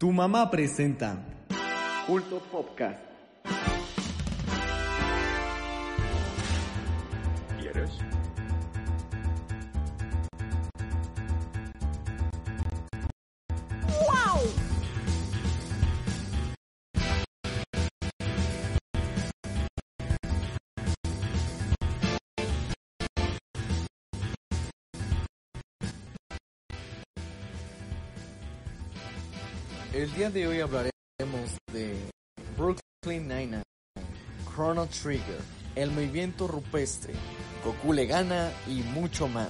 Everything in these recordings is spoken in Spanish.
Tu mamá presenta Culto Podcast. El día de hoy hablaremos de Brooklyn Nine-Nine, Chrono Trigger, El Movimiento Rupestre, Goku le gana y mucho más.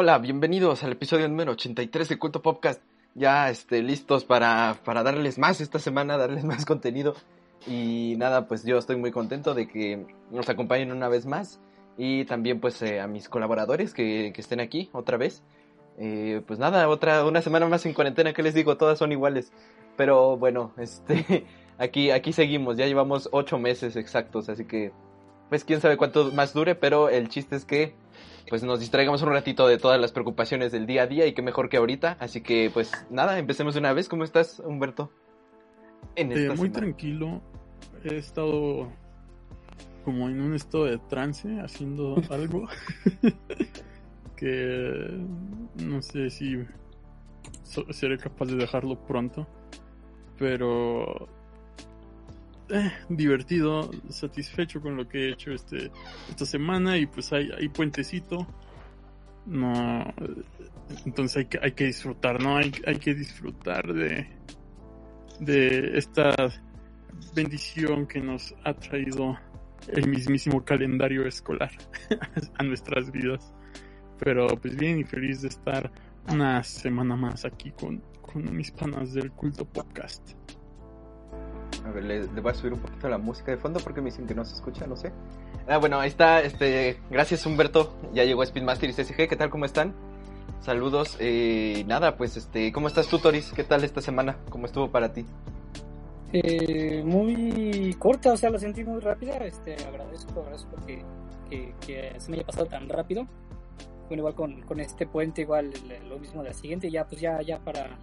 Hola, bienvenidos al episodio número 83 de Culto Podcast. Ya este, listos para, para darles más esta semana, darles más contenido. Y nada, pues yo estoy muy contento de que nos acompañen una vez más. Y también pues eh, a mis colaboradores que, que, estén aquí otra vez. Eh, pues nada, otra, una semana más en cuarentena, que les digo, todas son iguales. Pero bueno, este, aquí, aquí seguimos, ya llevamos ocho meses exactos, así que pues quién sabe cuánto más dure, pero el chiste es que pues nos distraigamos un ratito de todas las preocupaciones del día a día y qué mejor que ahorita. Así que pues nada, empecemos de una vez. ¿Cómo estás, Humberto? En esta eh, muy tranquilo. He estado como en un estado de trance haciendo algo que no sé si seré capaz de dejarlo pronto. Pero eh, divertido, satisfecho con lo que he hecho este esta semana y pues hay, hay puentecito. No, entonces hay que, hay que disfrutar, ¿no? Hay, hay que disfrutar de, de esta bendición que nos ha traído el mismísimo calendario escolar a nuestras vidas. Pero pues bien y feliz de estar una semana más aquí con, con mis panas del culto podcast. A ver, le, le, voy a subir un poquito la música de fondo porque me dicen que no se escucha, no sé. Ah, bueno, ahí está, este, gracias Humberto, ya llegó Speedmaster y CSG, ¿qué tal, cómo están? Saludos, eh, nada, pues, este, ¿cómo estás tú, Toris? ¿Qué tal esta semana? ¿Cómo estuvo para ti? Eh, muy corta, o sea, la sentí muy rápida, este, agradezco, agradezco que, que, que se me haya pasado tan rápido. Bueno, igual con, con este puente, igual lo mismo de la siguiente, ya, pues ya, ya para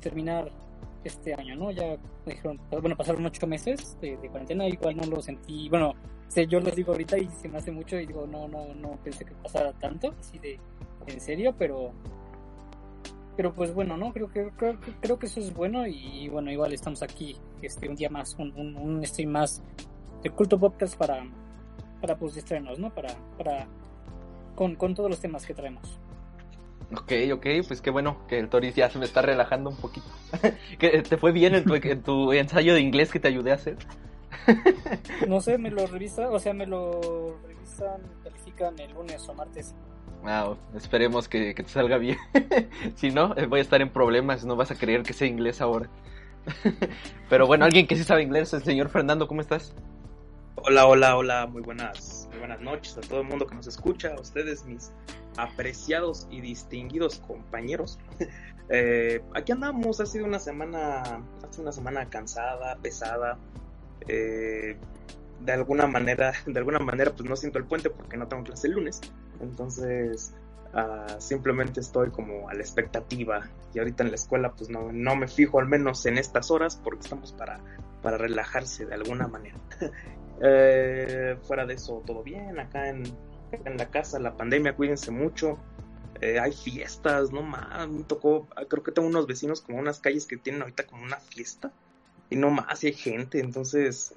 terminar este año, ¿no? Ya dijeron, bueno, pasaron ocho meses de, cuarentena, igual no lo sentí, bueno, yo lo digo ahorita y se me hace mucho y digo, no, no, no pensé que pasara tanto, así de, en serio, pero, pero pues bueno, ¿no? Creo que, creo, creo que eso es bueno y bueno, igual estamos aquí, este, un día más, un, un, un stream más de Culto Podcast para, para pues distraernos, ¿no? Para, para, con, con todos los temas que traemos. Ok, ok, pues qué bueno que el Toris ya se me está relajando un poquito. que ¿Te fue bien en tu, en tu, ensayo de inglés que te ayudé a hacer? no sé, me lo revisa, o sea, me lo revisan, califican el lunes o martes. Ah, esperemos que, que te salga bien. si no, eh, voy a estar en problemas, no vas a creer que sea inglés ahora. Pero bueno, alguien que sí sabe inglés, el señor Fernando, ¿cómo estás? Hola, hola, hola, muy buenas, muy buenas noches a todo el mundo que nos escucha, a ustedes, mis apreciados y distinguidos compañeros. eh, aquí andamos, ha sido una semana, ha sido una semana cansada, pesada. Eh, de alguna manera, de alguna manera, pues no siento el puente porque no tengo clase el lunes. Entonces, uh, simplemente estoy como a la expectativa. Y ahorita en la escuela, pues no, no me fijo al menos en estas horas porque estamos para, para relajarse de alguna manera. eh, fuera de eso, todo bien. Acá en, en la casa, la pandemia, cuídense mucho. Eh, hay fiestas, no más, me tocó, creo que tengo unos vecinos como unas calles que tienen ahorita como una fiesta. Y no más, y hay gente, entonces,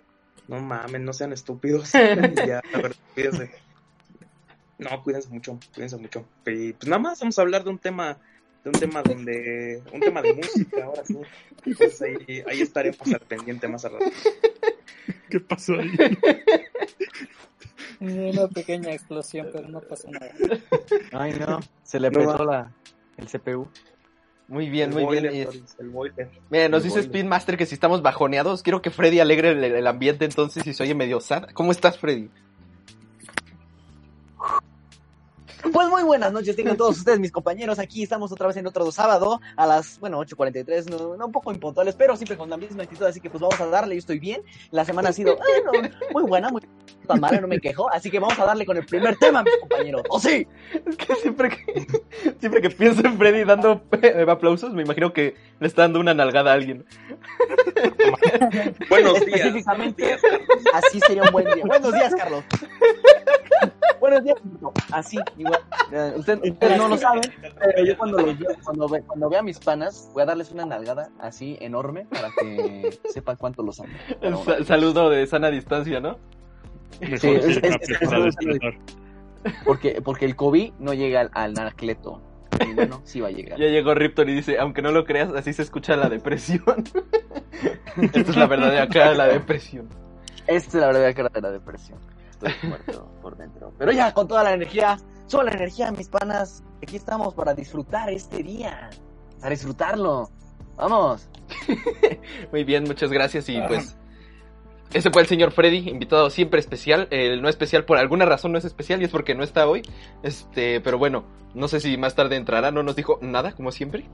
no mames, no sean estúpidos. ya, la verdad, cuídense. No, cuídense mucho, cuídense mucho. Y pues nada más vamos a hablar de un tema de un tema donde, un tema de música, ahora sí. Pues ahí, ahí estaremos al pendiente más a rato. ¿Qué pasó ahí? Una pequeña explosión, pero no pasa nada. Ay, no. Se le No petó la, el CPU. Muy bien, El muy boiler, bien. El. Mira, nos El dice boiler. Speed Master que si estamos bajoneados, quiero que Freddy alegre el, el ambiente entonces y se oye medio sad. ¿Cómo estás, Freddy? Pues muy buenas noches, tengan todos ustedes, mis compañeros. Aquí estamos otra vez en otro sábado a las, bueno, 8.43, no, no un poco impuntuales, pero siempre con la misma actitud. Así que pues vamos a darle, yo estoy bien. La semana ha sido muy buena, muy tan mala, no me quejo. Así que vamos a darle con el primer tema, mis compañeros. ¡Oh, sí! Es que siempre que, siempre que pienso en Freddy dando eh, aplausos, me imagino que le está dando una nalgada a alguien. Buenos días. Específicamente, días, así sería un buen día. Buenos días, Carlos. Buenos días, así, igual. Usted, ustedes no lo saben, pero yo cuando, los cuando, ve- cuando vea a mis panas, voy a darles una nalgada así enorme para que sepan cuánto los amo. Sa- saludo de sana distancia, ¿no? Sí, es- es- es- porque, porque el COVID no llega al, al narcleto. Y bueno, sí va a llegar. Ya llegó Ripton y dice, aunque no lo creas, así se escucha la depresión. Esta es la verdadera cara de la depresión. Esta es la verdadera cara de la depresión. Estoy muerto por dentro. Pero ya, con toda la energía, toda la energía, mis panas, aquí estamos para disfrutar este día. Para disfrutarlo. Vamos. Muy bien, muchas gracias y pues... Ese fue el señor Freddy, invitado siempre especial. El no especial por alguna razón no es especial y es porque no está hoy. Este, pero bueno, no sé si más tarde entrará, no nos dijo nada, como siempre.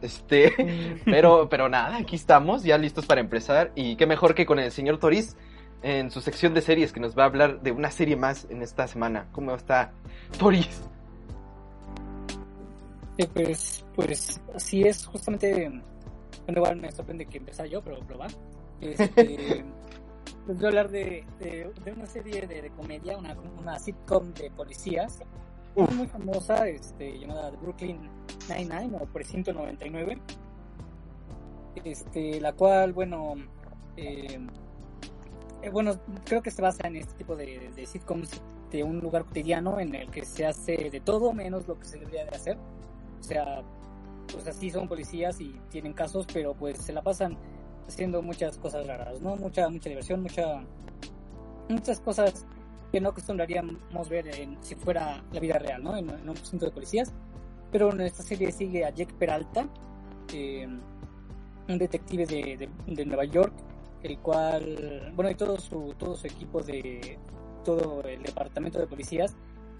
Este, pero, pero nada, aquí estamos, ya listos para empezar. Y qué mejor que con el señor Toriz en su sección de series que nos va a hablar de una serie más en esta semana. ¿Cómo está Toriz? Eh, pues, pues así es, justamente. Bueno, igual me sorprende que empezara yo, pero, pero va. Este, les voy a hablar de, de, de una serie de, de comedia, una, una sitcom de policías muy, muy famosa, este, llamada Brooklyn Nine-Nine o Precinto 99. Este, la cual, bueno, eh, eh, bueno, creo que se basa en este tipo de, de sitcoms de un lugar cotidiano en el que se hace de todo menos lo que se debería de hacer. O sea, pues así son policías y tienen casos, pero pues se la pasan haciendo muchas cosas raras, ¿no? Mucha, mucha diversión, mucha, muchas cosas que no acostumbraríamos ver en, si fuera la vida real, ¿no? En, en un precinto de policías. Pero en esta serie sigue a Jack Peralta, eh, un detective de, de, de Nueva York, el cual, bueno, y todo su, todo su equipo de todo el departamento de policías.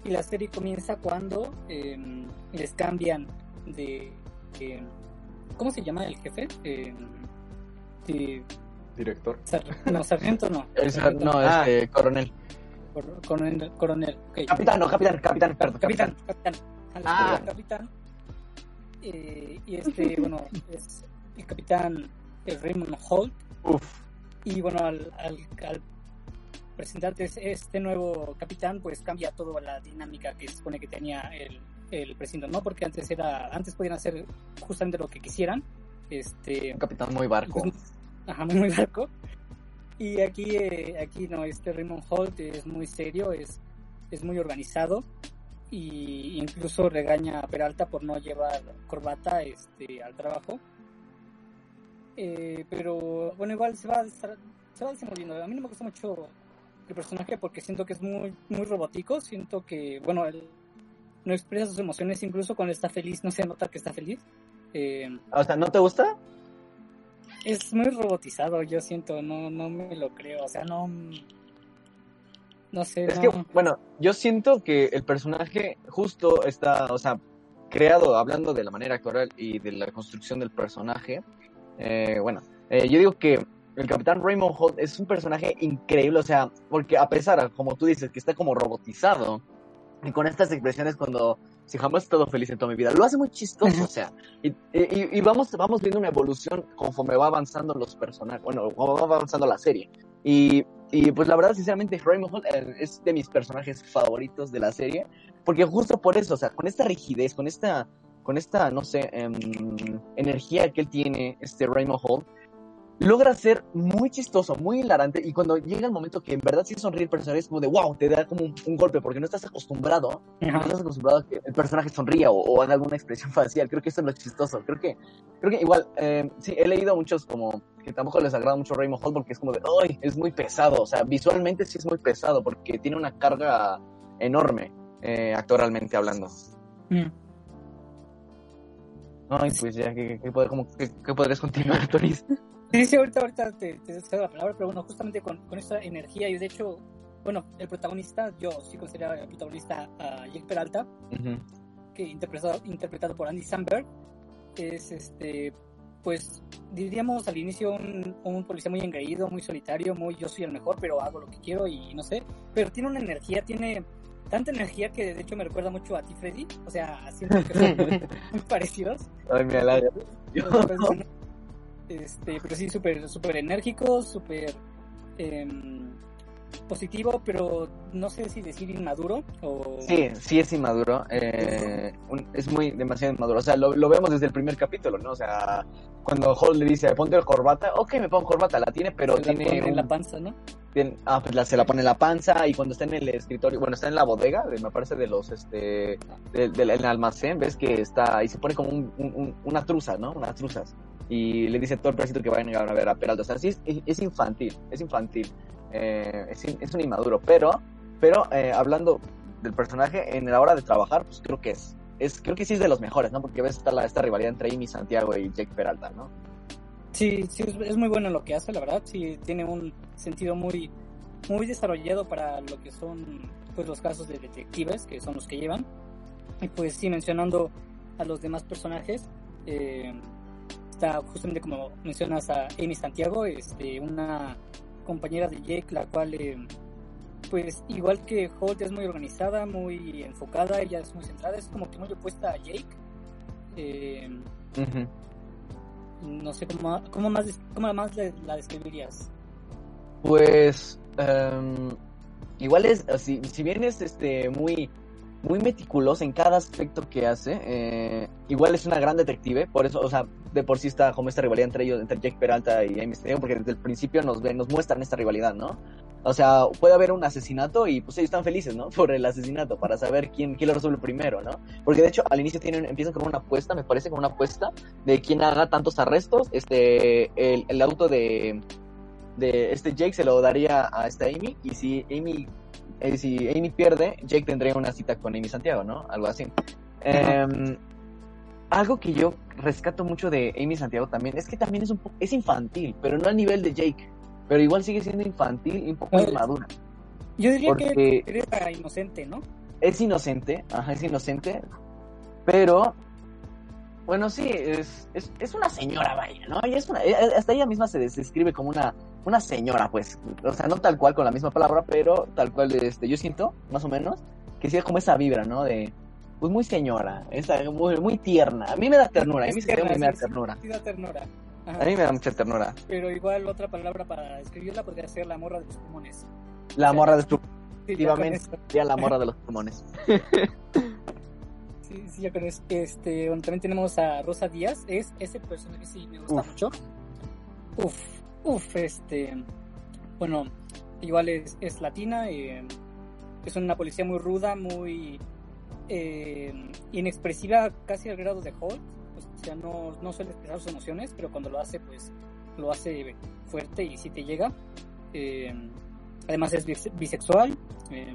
Y la serie comienza cuando eh, les cambian de, eh, ¿Cómo se llama el jefe? Eh, de, Director. sar- no, sargento no. El sar- no, Ah. este, coronel. Cor- Coronel. coronel. Capitán, no, capitán, capitán, perdón. Capitán, capitán. Ah. capitán. Eh, y este, bueno, es el capitán Raymond Holt. Uf. Y bueno, al, al, al presentarte es- este nuevo capitán, pues cambia toda la dinámica que se supone que tenía el, el precinto, ¿no? Porque antes era, antes podían hacer justamente lo que quisieran. Este, Un capitán muy barco. pues, ajá, muy barco. Y aquí, eh, aquí no, este Raymond Holt es muy serio, es, es muy organizado y incluso regaña a Peralta por no llevar corbata este, al trabajo. Eh, pero bueno, igual se va, se va desenvolviendo. A mí no me gusta mucho el personaje porque siento que es muy, muy robótico. Siento que, bueno, él no expresa sus emociones, incluso cuando está feliz, no se nota que está feliz. Eh, O sea, ¿no te gusta? es muy robotizado, yo siento, no, no me lo creo, o sea, no, no sé, Es no, que, bueno, yo siento que el personaje justo está, o sea, creado, hablando de la manera actual y de la construcción del personaje, eh, bueno, eh, yo digo que el Capitán Raymond Holt es un personaje increíble, o sea, porque a pesar, como tú dices, que está como robotizado, y con estas expresiones cuando, si jamás he estado feliz en toda mi vida, lo hace muy chistoso, o sea, y, y, y vamos, vamos viendo una evolución conforme va avanzando los personajes, bueno, va avanzando la serie, y y pues la verdad, sinceramente, Raymond Holt eh, es de mis personajes favoritos de la serie. Porque justo por eso, o sea, con esta rigidez, con esta, con esta, no sé, em, energía que él tiene, este Raymond Holt, logra ser muy chistoso, muy hilarante, y cuando llega el momento que en verdad sí sonríe el personaje, es como de wow, te da como un, un golpe, porque no estás acostumbrado, no estás acostumbrado a que el personaje sonría o, o haga alguna expresión facial, creo que eso es lo chistoso, creo que, creo que igual, eh, sí, he leído muchos como que tampoco les agrada mucho Raymond Hall porque es como de, ¡ay! Es muy pesado, o sea, visualmente sí es muy pesado, porque tiene una carga enorme, eh, actoralmente hablando. Mm. Ay, pues ya, ¿qué, qué, pod- cómo- qué- qué podrías continuar, Toris? Sí, sí, ahorita, ahorita te, te cedo la palabra, pero bueno, justamente con, con esta energía, y de hecho, bueno, el protagonista, yo sí considero el protagonista a Jake Peralta, que interpretado, interpretado por Andy Samberg, es este, pues diríamos al inicio un, un policía muy engreído, muy solitario, muy yo soy el mejor, pero hago lo que quiero y no sé, pero tiene una energía, tiene tanta energía que de hecho me recuerda mucho a ti, Freddy, o sea, siento que son muy parecidos. Ay, me halaga. Este, pero sí, súper súper enérgico, súper em, positivo, pero no sé si decir inmaduro o... Sí, sí es inmaduro. eh, un- es muy demasiado inmaduro. O sea, lo, lo vemos desde el primer capítulo, ¿no? O sea, cuando Hall le dice, ponte el corbata, ok, me pongo corbata, la tiene, pero la tiene. pone en un- la panza, ¿no? Tiene- ah, pues la- se la pone en la panza y cuando está en el escritorio, bueno, está en la bodega, de- me parece de los, este, del del- almacén, ves que está, y se pone como un, un- un- una truza, ¿no? Unas truzas. Y le dice a todo el ejército que vayan a ver a Peralta. O sea, sí es, es infantil, es infantil. eh, es, es un inmaduro, pero, pero eh, hablando del personaje, en la hora de trabajar, pues creo que es, es, creo que sí es de los mejores, ¿no? Porque ves esta, la, esta rivalidad entre Amy Santiago y Jake Peralta, ¿no? Sí, sí, es, muy bueno en lo que hace, la verdad. Sí, tiene un sentido muy, muy desarrollado para lo que son pues los casos de detectives, que son los que llevan. Y pues sí, mencionando a los demás personajes, eh, está justamente como mencionas a Amy Santiago, este, una compañera de Jake, la cual, eh, pues igual que Holt es muy organizada, muy enfocada, ella es muy centrada, es como que muy opuesta a Jake. Eh, no sé cómo, cómo más, cómo más la describirías. Pues em, igual es, si, si bien es este muy muy meticulosa en cada aspecto que hace, eh, igual es una gran detective, por eso, o sea, de por sí está como esta rivalidad entre ellos, entre Jake Peralta y Amy Santiago, porque desde el principio nos ven, nos muestran esta rivalidad, ¿no? O sea, puede haber un asesinato y pues ellos están felices, ¿no? Por el asesinato, para saber quién, quién lo resuelve primero, ¿no? Porque de hecho al inicio tienen, empiezan con una apuesta, me parece, con una apuesta de quién haga tantos arrestos, este, el, el auto de, de este Jake se lo daría a esta Amy y si Amy eh, si Amy pierde Jake tendría una cita con Amy Santiago no algo así Em, algo que yo rescato mucho de Amy Santiago también es que también es un poco es infantil pero no al nivel de Jake pero igual sigue siendo infantil y un poco inmadura Yo diría que era inocente, ¿no? es inocente, ajá, es inocente, pero bueno, sí, es, es, es una señora, vaya, ¿no? Ella es una, eh, hasta ella misma se des- describe como una, una señora, pues, o sea, no tal cual con la misma palabra, pero tal cual, este, yo siento, más o menos, que sí es como esa vibra, ¿no? De, pues muy señora, esa, muy, muy tierna. A mí me da ternura, a mí me da sí, ternura. sí da ternura. Ajá. A mí me da mucha ternura. Pero igual otra palabra para describirla podría ser la morra de los pulmones. La Sí. morra de Sí, ya con Efectivamente, ya la morra de los pulmones. Sí, sí, ya con eso. Este, bueno, también tenemos a Rosa Díaz. Es ese personaje sí me gusta Uf. mucho. Uf, uf, este. Bueno, igual es, es latina. eh, es una policía muy ruda, muy eh, inexpresiva, casi al grado de Holt. O sea, no, no suele expresar sus emociones, pero cuando lo hace, pues lo hace fuerte y sí te llega. Eh, además es bise- bisexual. eh,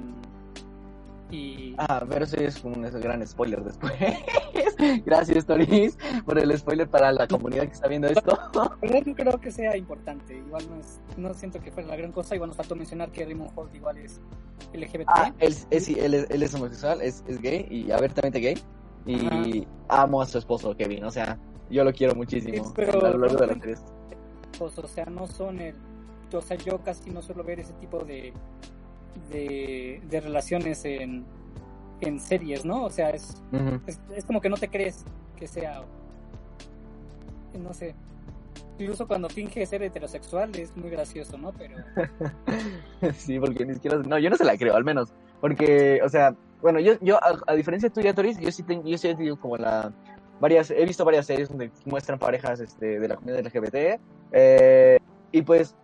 y Ah, pero eso es un ese gran spoiler después. Gracias, Toris, por el spoiler para la comunidad que está viendo esto. Verdad no creo que sea importante. Igual no, es, no siento que fuera la gran cosa. Igual nos faltó mencionar que Raymond Holt igual es LGBT. Ah, él, él sí, él, es- él es homosexual, es, es gay y abiertamente gay. Y amo a su esposo, Kevin. O sea, yo lo quiero muchísimo Sí, pero- a lo largo de la serie. Pues, o sea, no son el... O sea, yo casi no suelo ver ese tipo de, de, de relaciones en, en series, ¿no? O sea, es, Ujú. es, es como que no te crees que sea... No sé. Incluso cuando finge ser heterosexual es muy gracioso, ¿no? Pero... Sí, porque ni siquiera. No, yo no se la creo, al menos. Porque, o sea, bueno, yo, yo a, a diferencia tuya, Toris, yo sí, tengo, yo sí tengo como la, varias, he visto varias series donde muestran parejas este, de la comunidad LGBT. eh, y pues,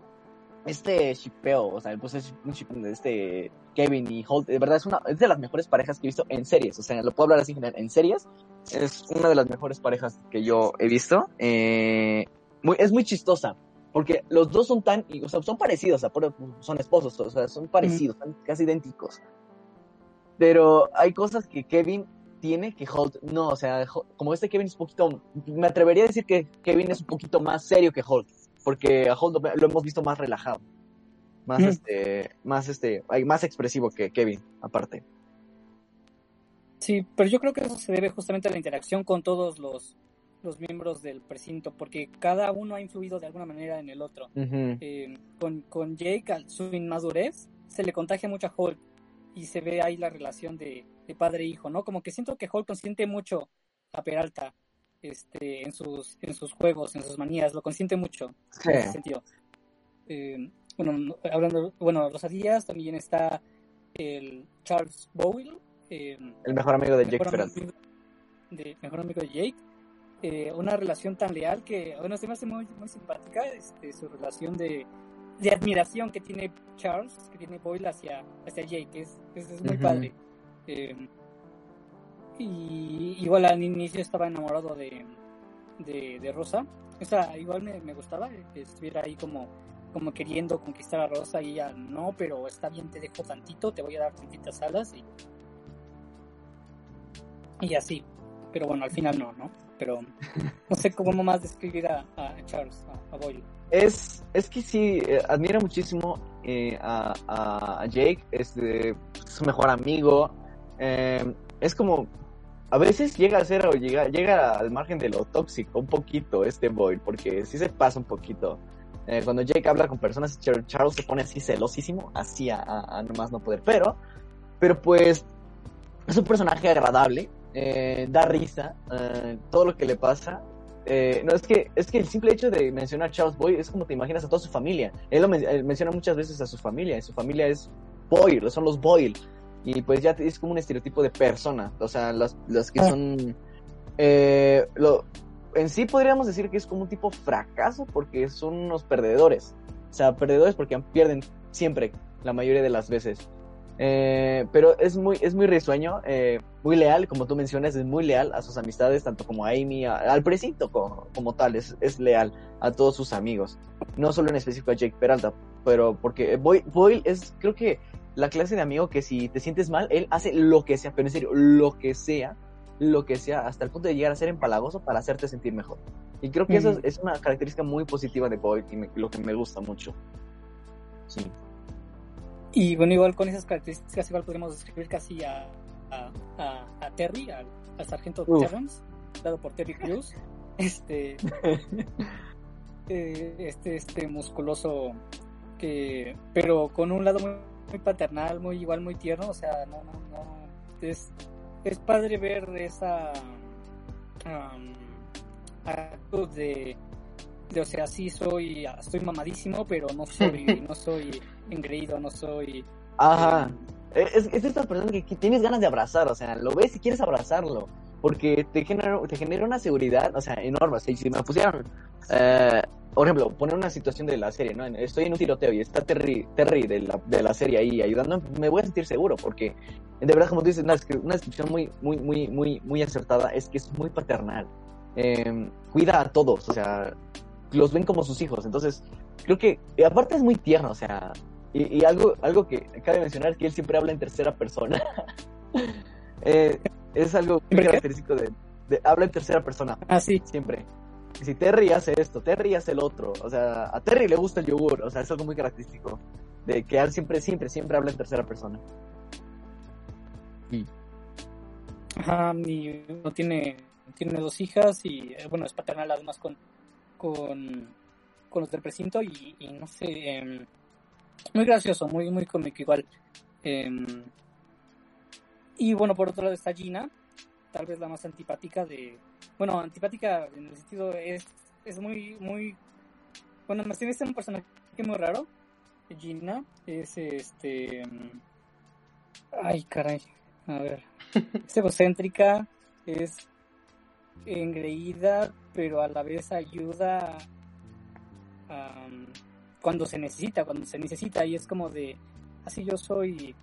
este shipeo, o sea, pues es un ship de este Kevin y Holt, de verdad es una es de las mejores parejas que he visto en series. O sea, lo puedo hablar así en general, en series. Es una de las mejores parejas que yo he visto. Eh, muy, es muy chistosa. Porque los dos son tan, o sea, son parecidos, o sea, son esposos, o sea, son parecidos, son casi idénticos. Pero hay cosas que Kevin tiene que Holt no, o sea, como este Kevin es un poquito, me atrevería a decir que Kevin es un poquito más serio que Holt, porque a Holt lo, hemos visto más relajado, más este, más este, más expresivo que Kevin, aparte. Sí, pero yo creo que eso se debe justamente a la interacción con todos los, los miembros del precinto, porque cada uno ha influido de alguna manera en el otro. Eh, con, con Jake, al su inmadurez, se le contagia mucho a Holt y se ve ahí la relación de, de padre e hijo, ¿no? Como que siento que Holt consiente mucho a Peralta este, en, sus, en sus juegos, en sus manías, lo consiente mucho Sí. en ese sentido. Eh, bueno, no- hablando, bueno, Rosadías, también está el Charles Boyle, eh, El mejor amigo de Jake Peralta. de mejor amigo de Jake eh, una relación tan leal que bueno se me hace muy muy simpática este su relación de, de admiración que tiene Charles que tiene Boyle hacia hacia Jake es, es, es muy padre Eh, y igual al inicio estaba enamorado de de, de Rosa o sea igual me, me gustaba que estuviera ahí como como queriendo conquistar a Rosa y ella no pero está bien te dejo tantito te voy a dar tantitas alas y y así. Pero bueno, al final no, ¿no? Pero no sé cómo más describir a, Charles, a, Boyle. Es, es que sí, eh, admiro muchísimo eh, a, a Jake, es su mejor amigo. eh, es como, a veces llega a ser, o llega, llega al margen de lo tóxico, un poquito este Boyle, porque sí se pasa un poquito. Eh, cuando Jake habla con personas, Char- Charles se pone así celosísimo, así a, a, a nomás no poder. Pero, pero pues, es un personaje agradable, eh, da risa, eh, todo lo que le pasa no, es que, es que el simple hecho de mencionar Charles Boyle es como te imaginas a toda su familia. Él lo menciona muchas veces a su familia, y su familia es Boyle, son los Boyle. Y pues ya es como un estereotipo de persona, o sea, las, las que Ah. son... eh, lo, en sí podríamos decir que es como un tipo fracaso porque son unos perdedores. O sea, perdedores porque pierden siempre, la mayoría de las veces. Eh, pero es muy, es muy risueño, eh, muy leal, como tú mencionas, es muy leal a sus amistades, tanto como a Amy, a- al precinto como, como tal, es, es leal a todos sus amigos. No solo en específico a Jake Peralta, pero porque Boy- Boyle es, creo que, la clase de amigo que si te sientes mal, él hace lo que sea, pero en serio, lo que sea, lo que sea, hasta el punto de llegar a ser empalagoso para hacerte sentir mejor. Y creo que eso es, una característica muy positiva de Boyle y me- lo que me gusta mucho. Sí. Y bueno, igual con esas características, igual podríamos describir casi a, a, a, a Terry, al, al sargento Uf. Terrence, dado por Terry Crews. Este, eh, este, este musculoso que, pero con un lado muy, muy paternal, muy igual, muy tierno, o sea, no, no, no, es, es padre ver esa um, actitud de, de, o sea, sí soy, estoy mamadísimo, pero no soy, no soy engreído, no soy... Ajá. eh, Es, es esta persona que, que tienes ganas de abrazar, o sea, lo ves y quieres abrazarlo, porque te genera, te genera una seguridad, o sea, enorme. O sea, si me pusieran, eh, por ejemplo, poner una situación de la serie, ¿no? Estoy en un tiroteo y está Terry, Terry de, la, de la serie ahí ayudando, me voy a sentir seguro, porque de verdad, como tú dices, una, una descripción muy, muy, muy, muy, muy acertada es que es muy paternal. Eh, cuida a todos, o sea, los ven como sus hijos, entonces creo que, aparte es muy tierno, o sea, y, y algo, algo que cabe mencionar es que él siempre habla en tercera persona. Eh, es algo muy característico de, de- Habla en tercera persona, Ah, sí. siempre. Si Terry hace esto, Terry hace el otro. O sea, a Terry le gusta el yogur. O sea, es algo muy característico. De que él siempre, siempre, siempre habla en tercera persona. Ajá, y no tiene, tiene dos hijas y eh, bueno, es paternal además con, con, con los del precinto y, y no sé, em, muy gracioso, muy, muy cómico igual. Em, y bueno, por otro lado está Gina, tal vez la más antipática de, bueno, antipática en el sentido es, es muy, muy, bueno, me hace un personaje muy raro. Gina es este, ay caray, a ver es egocéntrica, es engreída, pero a la vez ayuda cuando se necesita, cuando se necesita, y es como de, así yo soy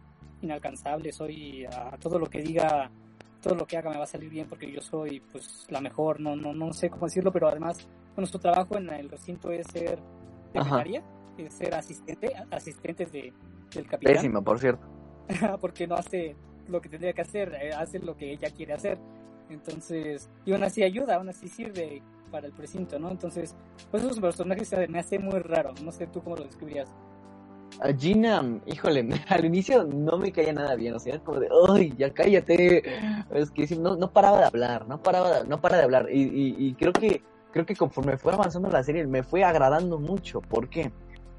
inalcanzable, soy a todo lo que diga, todo lo que haga me va a salir bien porque yo soy pues la mejor, no, no, no sé cómo decirlo, pero además su trabajo en el recinto es ser secretaria, es ser asistente, asistente de, del capitán Pésima, por cierto. porque no hace lo que tendría que hacer, eh, hace lo que ella quiere hacer. Entonces, y aún así ayuda, aún así sirve para el precinto, ¿no? Entonces, pues esos personajes se me hace muy raro, no sé tú cómo lo describirías. Gina, híjole, al inicio no me caía nada bien, o sea, como de, ¡ay, ya cállate! Es que no, no paraba de hablar, no paraba, no para de hablar, y, creo que, creo que conforme fue avanzando la serie me fue agradando mucho, ¿por qué?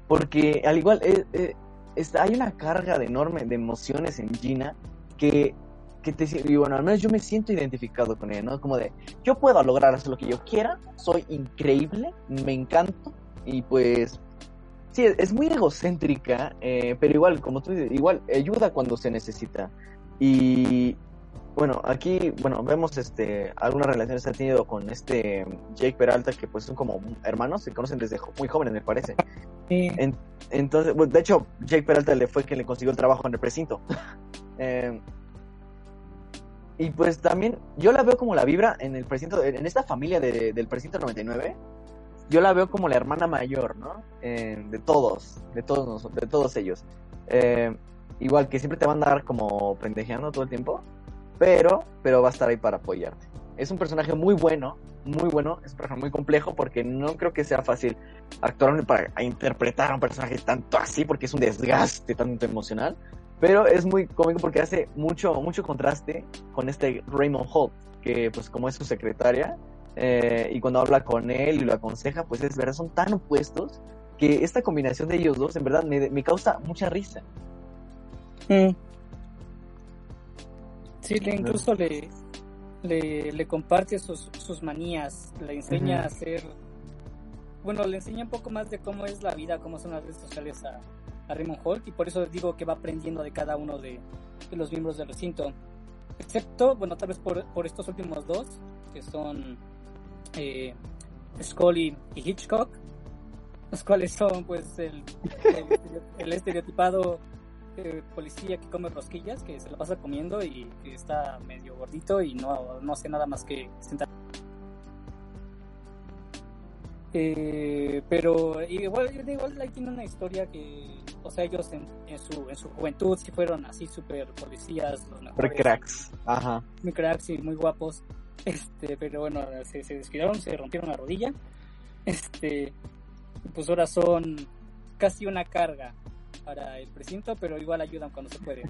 Porque al igual, eh, eh, está- hay una carga de enorme de emociones en Gina que, que te, y bueno, al menos yo me siento identificado con ella, ¿no? Como de, yo puedo lograr hacer lo que yo quiera, soy increíble, me encanto, y pues Sí, es muy egocéntrica, eh, pero igual, como tú dices, igual ayuda cuando se necesita. Y bueno, aquí, bueno, vemos este algunas relaciones que ha tenido con este Jake Peralta, que pues son como hermanos, se conocen desde muy jóvenes, me parece. Sí. En- entonces, bueno, de hecho, Jake Peralta le fue quien le consiguió el trabajo en el precinto. Eh, y pues también, yo la veo como la vibra en el precinto, en esta familia de- del precinto 99, yo la veo como la hermana mayor, ¿no? Eh, de todos, de todos nosotros, de todos ellos. Eh, igual que siempre te van a dar como pendejeando todo el tiempo, pero, pero va a estar ahí para apoyarte. Es un personaje muy bueno, muy bueno, es un personaje muy complejo porque no creo que sea fácil actuar para interpretar a un personaje tanto así porque es un desgaste tanto emocional, pero es muy cómico porque hace mucho, mucho contraste con este Raymond Holt, que pues como es su secretaria, eh, y cuando habla con él y lo aconseja, pues es verdad, son tan opuestos que esta combinación de ellos dos en verdad me, me causa mucha risa. Mm. Sí, le, incluso le, le, le comparte sus, sus manías, le enseña a hacer, bueno, le enseña un poco más de cómo es la vida, cómo son las redes sociales a, a Raymond Holt y por eso digo que va aprendiendo de cada uno de, de los miembros del recinto. Excepto, bueno, tal vez por, por estos últimos dos, que son eh, Scully y Hitchcock, los cuales son pues el, el, el estereotipado eh, policía que come rosquillas, que se la pasa comiendo y que está medio gordito y no, no hace nada más que sentar. Eh, pero igual, igual ahí tiene una historia que, o sea, ellos en, en su, en su juventud sí fueron así super policías, los mejores, cracks. Ajá. muy cracks y muy guapos. Este, pero bueno, se, se descuidaron, se rompieron la rodilla. Este, pues ahora son casi una carga para el precinto, pero igual ayudan cuando se puede.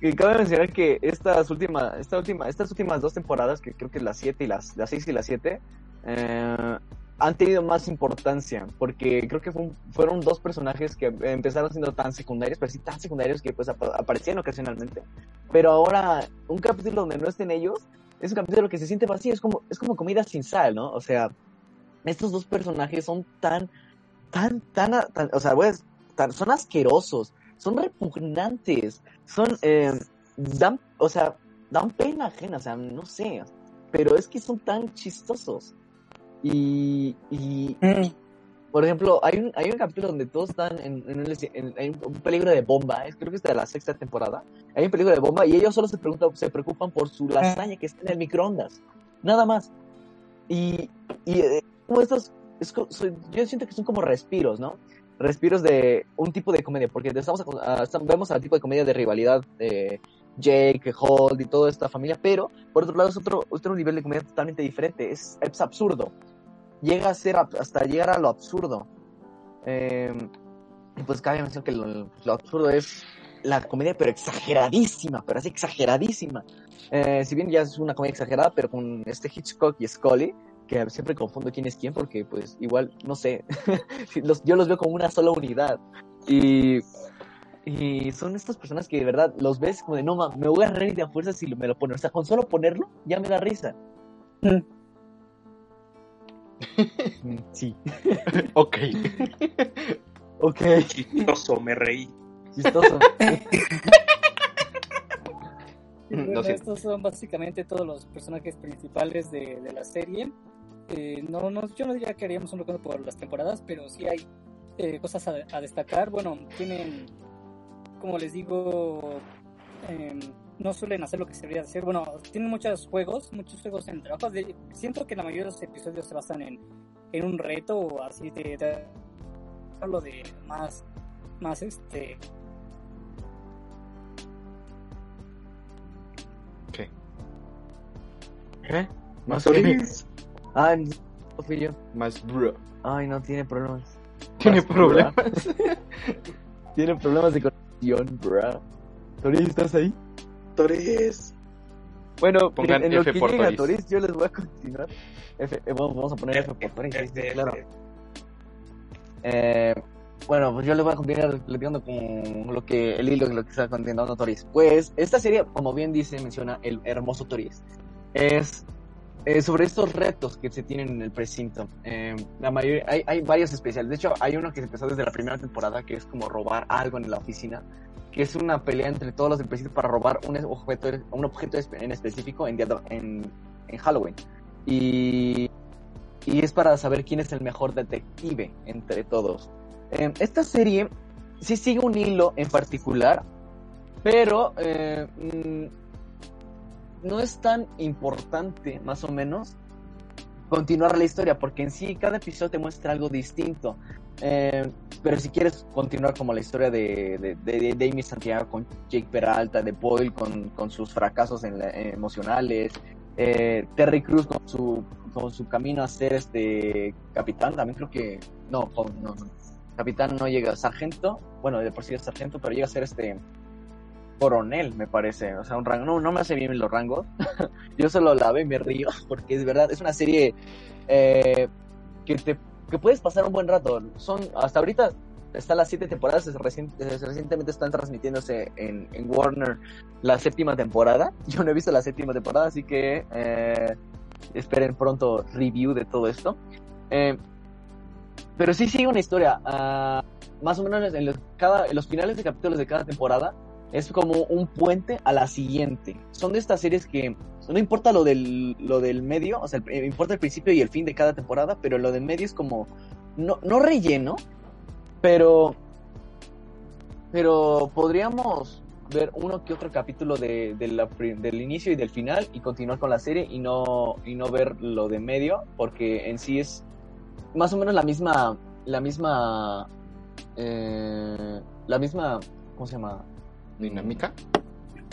Y cabe mencionar que estas últimas, esta última, estas últimas dos temporadas, que creo que es las 7 y las, las 6 y las 7, eh, han tenido más importancia, porque creo que fue fueron dos personajes que empezaron siendo tan secundarios, pero sí tan secundarios que pues ap- aparecían ocasionalmente. Pero ahora, un capítulo donde no estén ellos, es un capítulo que se siente vacío, es como, es como comida sin sal, ¿no? O sea, estos dos personajes son tan, tan, tan, tan- o sea, pues, son asquerosos, son repugnantes, son, eh, dan, o sea, dan pena ajena, o sea, no sé, pero es que son tan chistosos. Y, y por ejemplo, hay un, hay un capítulo donde todos están en, en un, en- un peligro de bomba, es, creo que es de la sexta temporada, hay un peligro de bomba y ellos solo se, preguntan, se preocupan por su lasaña que está en el microondas, nada más. Y, y eh, como estos, es yo siento que son como respiros, ¿no? Respiros de un tipo de comedia, porque estamos, ah, estamos- vemos al tipo de comedia de rivalidad de Jake, Holt y toda esta familia, pero por otro lado es otro, otro nivel de comedia totalmente diferente, es, es absurdo, llega a ser hasta llegar a lo absurdo. Eh, pues cabe mencionar que lo, lo absurdo es la comedia, pero exageradísima, pero así exageradísima. Eh, si bien ya es una comedia exagerada, pero con este Hitchcock y Scully, que siempre confundo quién es quién, porque pues igual, no sé, los, yo los veo como una sola unidad. Y, y son estas personas que de verdad los ves como de, no, ma, me voy a reír de a fuerza si me lo ponen. O sea, con solo ponerlo ya me da risa. Mm. Sí. Ok. Ok, Chistoso, me reí. chistoso. Bueno, estos son básicamente todos los personajes principales de, de la serie. Eh, no, no, yo no diría que haríamos un recuento por las temporadas, pero sí hay eh, cosas a, a destacar. Bueno, tienen, como les digo, em, no suelen hacer lo que se debería hacer. Bueno, tienen muchos juegos, muchos juegos en trabajos. De, siento que la mayoría de los episodios se basan en, en un reto o así de, de hablo de más, más este ¿Qué? Más Toris. Ah, no fui yo. Más bro. Ay, no tiene problemas. Tiene problemas. Tiene problemas de conexión, bro. Toris, ¿estás ahí? Toris. Bueno, Pongan en F lo que por llega. Toris, yo les voy a continuar. F, eh, vamos, vamos a poner F, por Toris, sí, sí, F, claro. F. Eh, bueno, pues yo les voy a continuar platicando con lo que el hilo de lo que está contando Toris. Pues esta serie, como bien dice, menciona el hermoso Toris. Es eh, sobre estos retos que se tienen en el precinto. Eh, la mayoría, hay, hay varios especiales. De hecho, hay uno que se empezó desde la primera temporada, que es como robar algo en la oficina, que es una pelea entre todos los precinto para robar un objeto, un objeto en específico en, en, en Halloween. Y, y es para saber quién es el mejor detective entre todos. Eh, esta serie sí sigue un hilo en particular, pero eh, mm, no es tan importante, más o menos, continuar la historia, porque en sí cada episodio te muestra algo distinto. Eh, pero si quieres continuar como la historia de, de, de, Santiago con Jake Peralta, de Boyle con, con sus fracasos en la- eh, emocionales, eh, Terry Cruz con su, con su camino a ser este capitán, también creo que, no, no, no. capitán no llega, sargento, bueno, de por sí es sargento, pero llega a ser este coronel, me parece, o sea, un rango, no, no me hace bien los rangos, yo solo la veo y me río, porque es verdad, es una serie eh, que te que puedes pasar un buen rato. Son hasta ahorita están las siete temporadas, recientemente están transmitiéndose en, Warner la séptima temporada. Yo no he visto la séptima temporada, así que eh, esperen pronto review de todo esto. Eh, pero sí sigue una historia. ah, más o menos en los, cada, en los finales de capítulos de cada temporada es como un puente a la siguiente. Son de estas series que no importa lo del, lo del medio, o sea, el- importa el principio y el fin de cada temporada, pero lo del medio es como, no, no relleno, pero, pero podríamos ver uno que otro capítulo de, del inicio y del final y continuar con la serie y no, y no ver lo de medio, porque en sí es más o menos la misma, la misma, eh, la misma, ¿cómo se llama? Dinámica.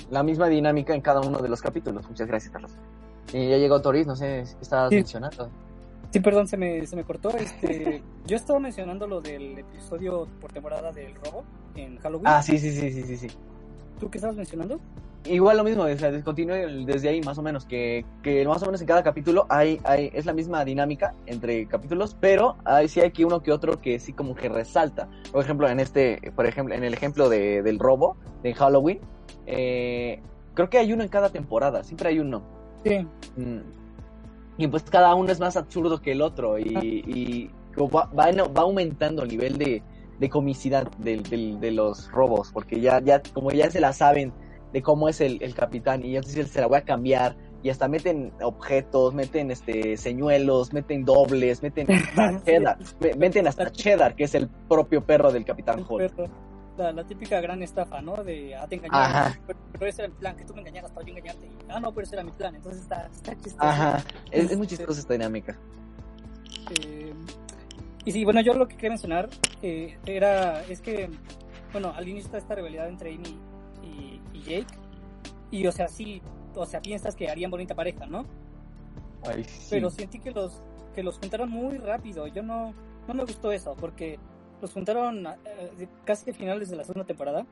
La misma dinámica en cada uno de los capítulos. Muchas gracias, Carlos. Y ya llegó Toris, no sé qué estabas Sí. mencionando. Sí, perdón, se me, se me cortó. Este, yo estaba mencionando lo del episodio por temporada del robo en Halloween. Ah, sí, sí, sí, sí, sí, sí. ¿Tú qué estabas mencionando? Igual lo mismo, o sea, continúe desde ahí más o menos, que, que más o menos en cada capítulo hay, hay, es la misma dinámica entre capítulos, pero hay, sí hay que uno que otro que sí como que resalta. Por ejemplo, en este, por ejemplo, en el ejemplo de, del robo de Halloween, eh, creo que hay uno en cada temporada, siempre hay uno. Sí. Mm. Y pues cada uno es más absurdo que el otro y, y como va, va, va aumentando el nivel de, de comicidad del, del- de los robos, porque ya, ya, como ya se la saben de cómo es el, el capitán y entonces se la voy a cambiar y hasta meten objetos, meten este señuelos, meten dobles, meten hasta cheddar, me- meten hasta cheddar, que es el propio perro del capitán Holt. La, la típica gran estafa, ¿no? De, ah, te engañé, Ajá. pero, pero ese era el plan, que tú me engañaras para yo engañarte. Y, ah, no, pero ese era mi plan. Entonces está, está chistoso. Ajá, es, es muy chistosa esta dinámica. Eh, y sí, bueno, yo lo que quería mencionar eh, era, es que, bueno, al inicio está esta rivalidad entre Amy y, y Jake. Y, o sea, sí, o sea, piensas que harían bonita pareja, ¿no? Ay, sí. Pero sentí que los, que los juntaron muy rápido. Yo no, no me gustó eso, porque los juntaron eh, casi al finales de la segunda temporada.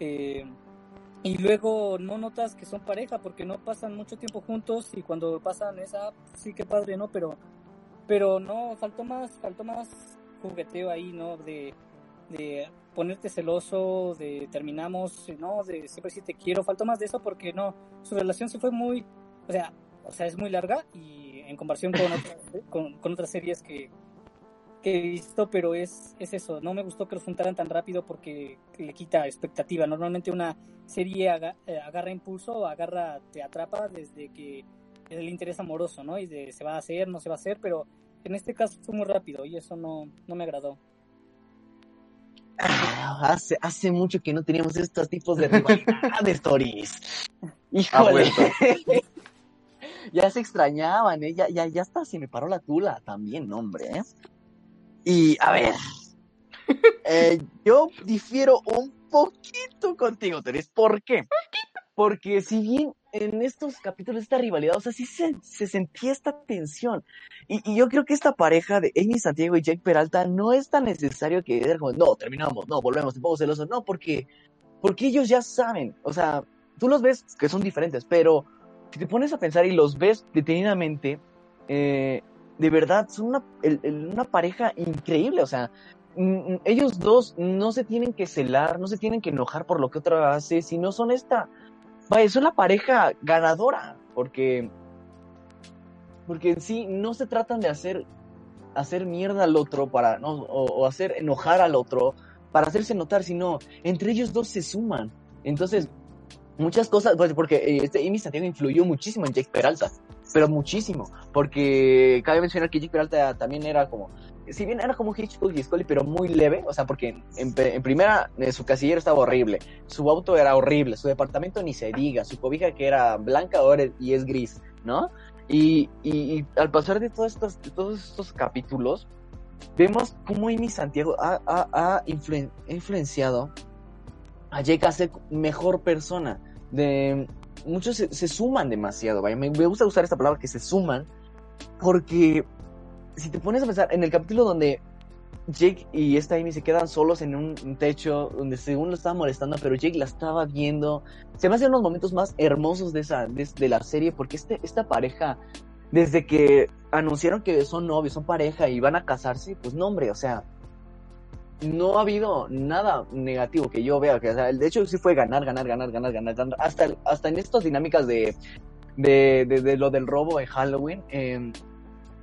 Eh, y luego no notas que son pareja porque no pasan mucho tiempo juntos y cuando pasan esa, sí que padre, ¿no? Pero, pero no, faltó más, faltó más jugueteo ahí, ¿no? De, de ponerte celoso, de terminamos, ¿no? De siempre sí te quiero, faltó más de eso porque no, su relación se fue muy, o sea, o sea, es muy larga y en comparación con otras, con, con otras series que, que he visto, pero es, es eso, no me gustó que los juntaran tan rápido porque le quita expectativa. Normalmente una serie aga- eh, agarra impulso, agarra, te atrapa desde que es el interés amoroso, ¿no? Y de se va a hacer, no se va a hacer, pero en este caso fue muy rápido y eso no, no me agradó. Ah, hace, hace mucho que no teníamos estos tipos de rivalidades, Toris. Ha Híjole. ya se extrañaban, ¿eh? Ya, ya, ya hasta se me paró la tula también, hombre, ¿eh? Y, a ver, eh, yo difiero un poquito contigo, Toris. ¿Por qué? Porque si bien en estos capítulos esta rivalidad, o sea, sí se, se sentía esta tensión. Y, y yo creo que esta pareja de Amy Santiago y Jake Peralta no es tan necesario que digan como, no, terminamos, no, volvemos, un poco celosos. No, porque, porque ellos ya saben, o sea, tú los ves que son diferentes, pero si te pones a pensar y los ves detenidamente, eh, de verdad son una, pareja increíble, o sea, mm, mm, ellos dos no se tienen que celar, no se tienen que enojar por lo que otra hace, sino son esta, vaya, son la pareja ganadora, porque, porque en sí no se tratan de hacer, hacer mierda al otro para, ¿no? o, o hacer enojar al otro para hacerse notar, sino entre ellos dos se suman. Entonces, muchas cosas, pues porque eh, este Amy Santiago influyó muchísimo en Jake Peralta, pero muchísimo, porque cabe mencionar que Jake Peralta también era como, si bien era como Hitchcock y Scully, pero muy leve, o sea, porque en, en primera eh, su casillero estaba horrible, su auto era horrible, su departamento ni se diga, su cobija que era blanca ahora y es gris, ¿no? Y, y- y al pasar de todos estos, de todos estos capítulos, vemos cómo Amy Santiago ha, ha- ha influen- influenciado a Jake a ser mejor persona. De, muchos se, suman demasiado, vaya, me, gusta usar esta palabra que se suman, porque si te pones a pensar en el capítulo donde Jake y esta Amy se quedan solos en un, techo donde según lo estaba molestando, pero Jake la estaba viendo. Se me hacen unos momentos más hermosos de esa de la serie porque este esta pareja desde que anunciaron que son novios, son pareja y van a casarse, pues no hombre, o sea, no ha habido nada negativo que yo vea, que o de hecho sí fue ganar, ganar, ganar, ganar, ganar, hasta hasta en estas dinámicas de de, de, lo del robo en Halloween, eh,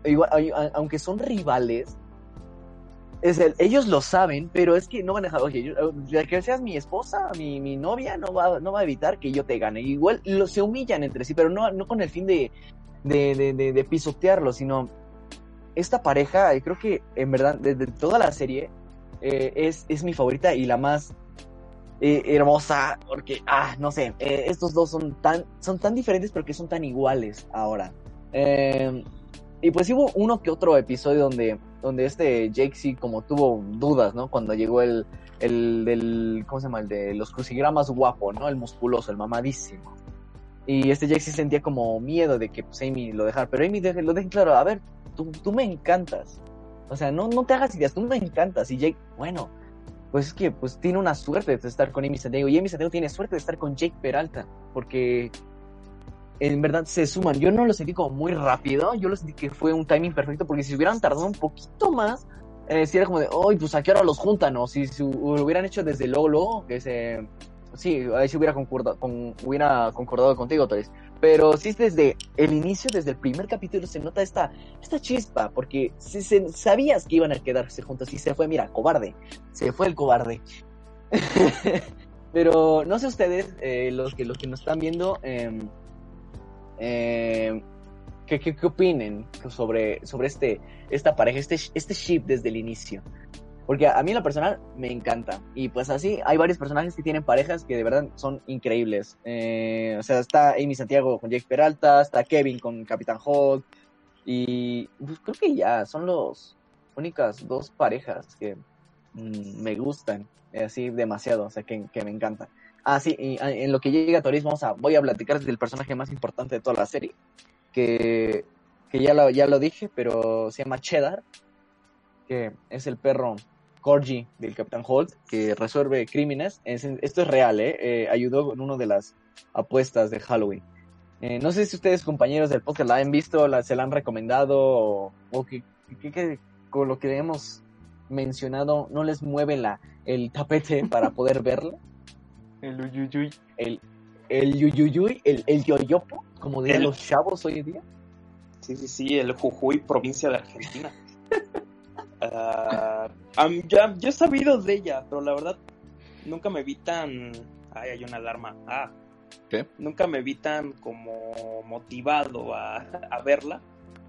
igual, aunque son rivales, es el- ellos lo saben, pero es que no van a dejar, oye, yo- ya que seas mi esposa, mi, mi novia, no va, no va a evitar que yo te gane. Igual lo, se humillan entre sí, pero no, no con el fin de, de, de, de- de pisotearlo, sino esta pareja, eh, creo que en verdad, desde toda la serie, eh, es, es mi favorita y la más eh, hermosa, porque, ah, no sé, eh, estos dos son tan, son tan diferentes, pero que son tan iguales ahora. Eh, y pues hubo uno que otro episodio donde, donde este Jake como tuvo dudas, ¿no? Cuando llegó el, el del, ¿cómo se llama? El de los crucigramas guapo, ¿no? El musculoso, el mamadísimo. Y este Jake sentía como miedo de que pues, Amy lo dejara. Pero Amy lo deja claro, a ver, tú, tú me encantas. O sea, no, no te hagas ideas, tú me encantas. Y Jake, bueno, pues es que pues tiene una suerte de estar con Amy Santiago. Y Amy Santiago tiene suerte de estar con Jake Peralta. Porque en verdad se suman. Yo no lo sentí como muy rápido, yo lo sentí que fue un timing perfecto, porque si hubieran tardado un poquito más, eh, si era como de, ¡ay, pues a qué hora los juntan! O si, si lo hubieran hecho desde luego, luego, que se... Sí, ahí sí hubiera concordado, con, hubiera concordado contigo, Torres. Pero sí desde el inicio, desde el primer capítulo, se nota esta, esta chispa, porque si se, sabías que iban a quedarse juntos y se fue, mira, cobarde, se fue el cobarde. Pero no sé ustedes, eh, los, que, los que nos están viendo, em, eh, ¿qué, qué, qué opinen sobre, sobre este, esta pareja, este, este ship desde el inicio? Porque a mí en lo personal me encanta. Y pues así, hay varios personajes que tienen parejas que de verdad son increíbles. Eh, o sea, está Amy Santiago con Jake Peralta, está Kevin con Capitán Holt. Y pues creo que ya son los únicas dos parejas que mm, me gustan. eh, Así demasiado, o sea, que, que me encanta. Ah, sí, y ah, en lo que llega a Toris, vamos voy a platicar del personaje más importante de toda la serie. Que, que ya, lo, ya lo dije, pero se llama Cheddar. Que es el perro Corgi del Capitán Holt, que resuelve crímenes. Es- esto es real, ¿eh? Eh, Ayudó en una de las apuestas de Halloween. Eh, no sé si ustedes, compañeros del podcast, la han visto, la, se la han recomendado o, o que, que- que con lo que hemos mencionado no les mueve la, el tapete para poder verla. El uyuyuy. El, el yuyuyuy, el, el yoyopo, como dirían El- los chavos hoy en día. Sí, sí, sí, el Jujuy, provincia de Argentina. Ah, am- ya, yo he sabido de ella, pero la verdad nunca me vi tan... Ay, hay una alarma. Ah. ¿Qué? Nunca me vi tan como motivado a, a verla.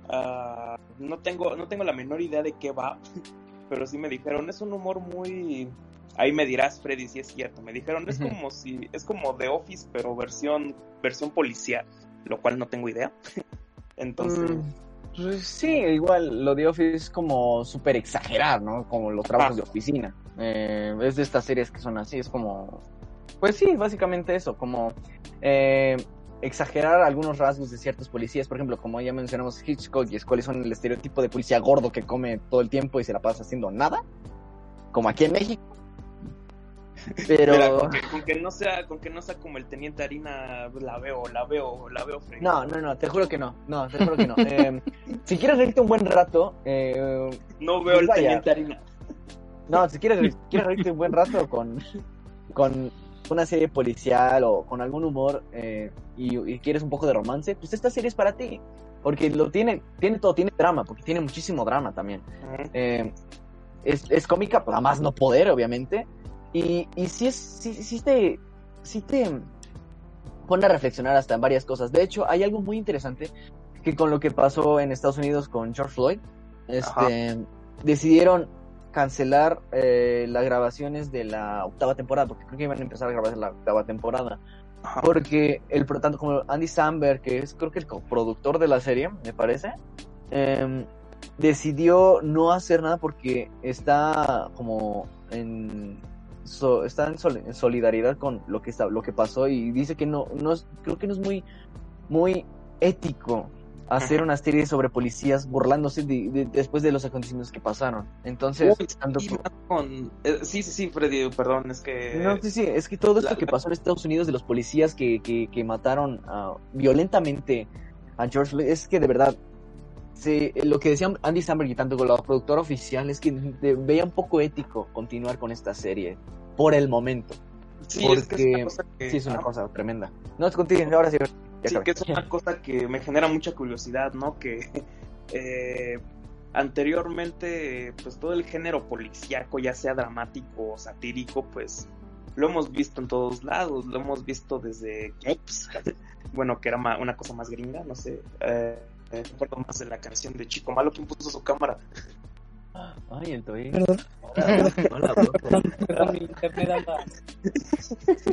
Ah, no tengo no tengo la menor idea de qué va, pero sí me dijeron, es un humor muy... Ahí me dirás, Freddy, si es cierto. Me dijeron, es como si es como The Office, pero versión versión policial, lo cual no tengo idea. Entonces, Mm, pues sí, igual lo de Office es como súper exagerar, ¿no? Como los trabajos Ah. de oficina. Eh, es de estas series que son así, es como... Pues sí, básicamente eso, como eh, exagerar algunos rasgos de ciertos policías, por ejemplo, como ya mencionamos Hitchcock y es cuáles son el estereotipo de policía gordo que come todo el tiempo y se la pasa haciendo nada, como aquí en México. Pero... Mira, con, que, con que no sea, con que no sea como el teniente harina, la veo, la veo, la veo Freddy. No, no, no, te juro que no, no, te juro que no. Eh, si quieres reírte un buen rato, eh, No veo el Vaya. teniente harina. No, si quieres, quieres reírte un buen rato con, con una serie policial o con algún humor eh, y, y quieres un poco de romance, pues esta serie es para ti. Porque lo tiene, tiene todo, tiene drama, porque tiene muchísimo drama también. Eh, es, es cómica, pero a más no poder, obviamente. Y, y sí, es, sí, sí te, sí te pone a reflexionar hasta en varias cosas. De hecho, hay algo muy interesante que con lo que pasó en Estados Unidos con George Floyd, este, decidieron cancelar eh, las grabaciones de la octava temporada, porque creo que iban a empezar a grabar la octava temporada. Ajá. Porque el tanto como Andy Samberg, que es creo que el coproductor de la serie, me parece, em, decidió no hacer nada porque está como en so- está en, sol- en solidaridad con lo que está lo que pasó y dice que no no es, creo que no es muy muy ético hacer una serie sobre policías burlándose de- de- después de los acontecimientos que pasaron. Entonces, Uy, tanto sí, con- eh, sí, sí, sí, Freddy, perdón, es que... no, sí, sí, es que todo esto la- que pasó en Estados Unidos de los policías que, que, que mataron ah, violentamente a George Floyd, es que de verdad, se, lo que decían Andy Samberg y tanto con la productora oficial es que veía un poco ético continuar con esta serie por el momento. sí, es que es porque una cosa que... Sí, es una ah, cosa tremenda. No, es contigo, ahora sí. Sí, que es una cosa que me genera mucha curiosidad, ¿no? Que eh, anteriormente, pues todo el género policíaco, ya sea dramático o satírico, pues lo hemos visto en todos lados, lo hemos visto desde bueno, que era una cosa más gringa, no sé. Eh, eh, recuerdo más de la canción de Chico Malo, ¿quién puso su cámara? Ay, el toy. Perdón, Hola, anda.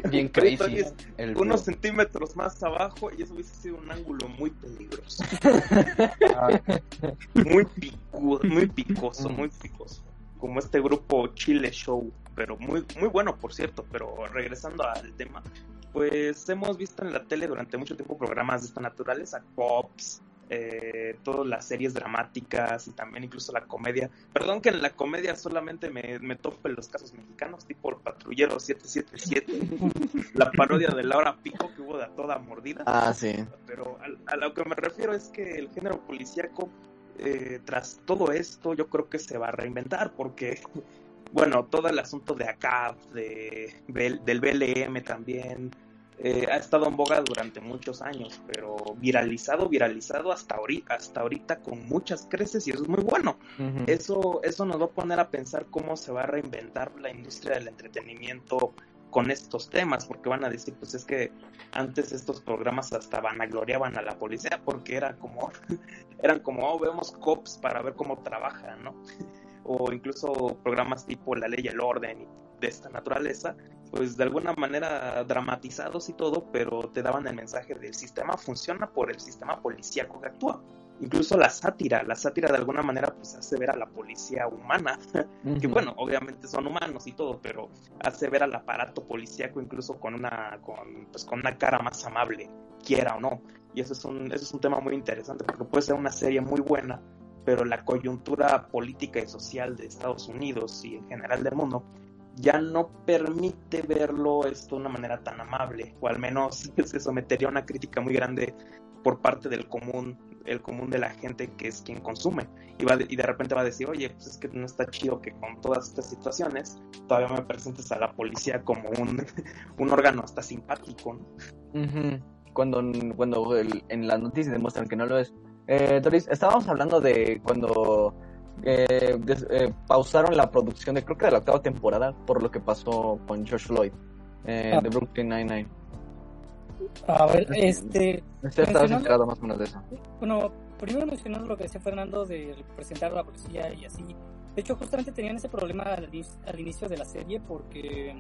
Bien crazy. El Unos bro. centímetros más abajo y eso hubiese sido un ángulo muy peligroso. muy picudo, muy picoso, muy picoso. Como este grupo Chile Show, pero muy, muy bueno, por cierto. Pero regresando al tema, pues hemos visto en la tele durante mucho tiempo programas de esta naturaleza, Pops, eh, todas las series dramáticas y también incluso la comedia. Perdón que en la comedia solamente me, me tope los casos mexicanos, tipo el Patrullero 777, la parodia de Laura Pico que hubo de a toda mordida Ah, sí. pero al- a, lo que me refiero es que el género policíaco, eh, tras todo esto, yo creo que se va a reinventar, porque, bueno, todo el asunto de acá, de, del del BLM también, eh, ha estado en boga durante muchos años, pero viralizado, viralizado hasta ahorita, hasta ahorita con muchas creces y eso es muy bueno. Eso, eso nos va a poner a pensar cómo se va a reinventar la industria del entretenimiento con estos temas, porque van a decir, pues es que antes estos programas hasta vanagloriaban a la policía porque era como, eran como, oh, vemos cops para ver cómo trabajan, ¿no? O incluso programas tipo La Ley y el Orden y de esta naturaleza, pues de alguna manera dramatizados y todo, pero te daban el mensaje del sistema funciona por el sistema policíaco que actúa. Incluso la sátira, la sátira de alguna manera pues hace ver a la policía humana, que bueno, obviamente son humanos y todo, pero hace ver al aparato policíaco incluso con una, con, pues, con una cara más amable, quiera o no. Y eso es un, eso es un tema muy interesante, porque puede ser una serie muy buena, pero la coyuntura política y social de Estados Unidos y en general del mundo ya no permite verlo esto de una manera tan amable, o al menos se sometería a una crítica muy grande por parte del común, el común de la gente que es quien consume. Y, va de, y de repente va a decir, oye, pues es que no está chido que con todas estas situaciones todavía me presentes a la policía como un, un órgano hasta simpático. ¿no? Cuando, cuando en las noticias demuestran que no lo es. Eh, Doris, estábamos hablando de cuando eh, des- eh, pausaron la producción de creo que de la octava temporada por lo que pasó con George Floyd eh, Ah. de Brooklyn Nine-Nine. A ver, este, Usted estaba Mencionando- enterado más o menos de eso. bueno, primero mencionando lo que decía Fernando de presentar a la policía y así. De hecho, justamente tenían ese problema al, al inicio de la serie porque,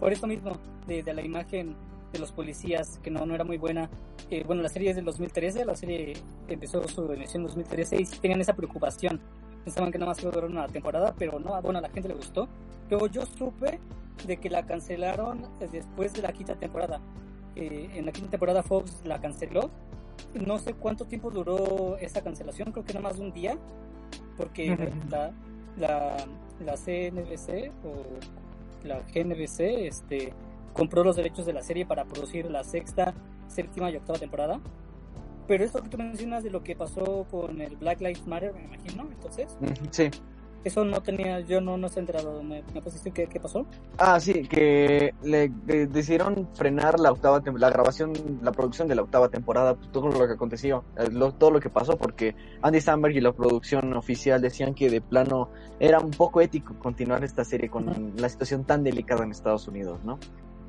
por eso mismo, de, de la imagen de los policías, que no, no era muy buena. Eh, bueno, la serie es del 2013, la serie empezó su emisión en 2013 y sí tenían esa preocupación. Pensaban que nada más iba a durar una temporada, pero no, bueno, a la gente le gustó. Luego yo supe de que la cancelaron eh, después de la quinta temporada. Eh, en la quinta temporada Fox la canceló. No sé cuánto tiempo duró esa cancelación, creo que nada más un día, porque la, la, la CNBC o la GNBC este, compró los derechos de la serie para producir la sexta, séptima y octava temporada. Pero esto que tú mencionas de lo que pasó con el Black Lives Matter, me imagino, entonces, Sí. eso no tenía, yo no, no estoy enterado, ¿me, me decir qué, qué pasó? Ah, sí, que le de- decidieron frenar la octava la grabación, la producción de la octava temporada, todo lo que aconteció, eh, lo- todo lo que pasó, porque Andy Samberg y la producción oficial decían que de plano era un poco ético continuar esta serie con la situación tan delicada en Estados Unidos, ¿no?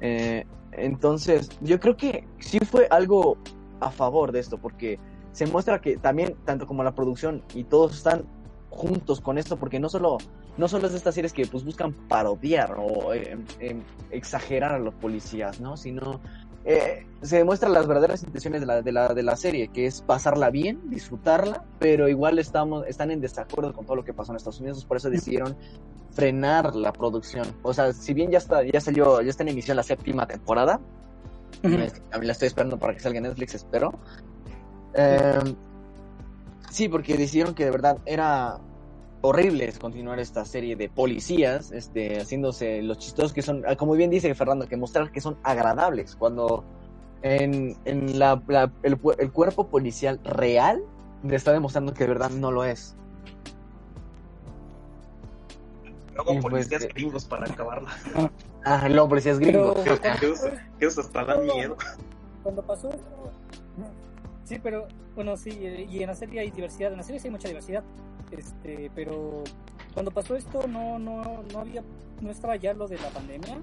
Eh, entonces, yo creo que sí fue algo a favor de esto, porque se muestra que también, tanto como la producción y todos están juntos con esto, porque no solo no solo es de estas series que pues buscan parodiar o eh, eh, exagerar a los policías, ¿no? Sino eh, se demuestran las verdaderas intenciones de la, de, la, de la serie, que es pasarla bien, disfrutarla, pero igual estamos, están en desacuerdo con todo lo que pasó en Estados Unidos, por eso decidieron frenar la producción. O sea, si bien ya está, ya salió, ya está en emisión la séptima temporada, que también la estoy esperando para que salga Netflix, espero. Eh, sí, porque decidieron que de verdad era horrible continuar esta serie de policías, este, haciéndose los chistosos que son, ah, como bien dice Fernando, que mostrar que son agradables, cuando en, en la, el, el cuerpo policial real le está demostrando que de verdad no lo es. Luego pues, policías eh, gringos para acabarla. Ah, luego policías Pero gringos. Que eso, que eso hasta da miedo. cuando pasó esto, sí, pero bueno, sí, eh, y en la serie hay diversidad, en la serie sí hay mucha diversidad, este, pero cuando pasó esto no, no, no había, no estaba ya lo de la pandemia,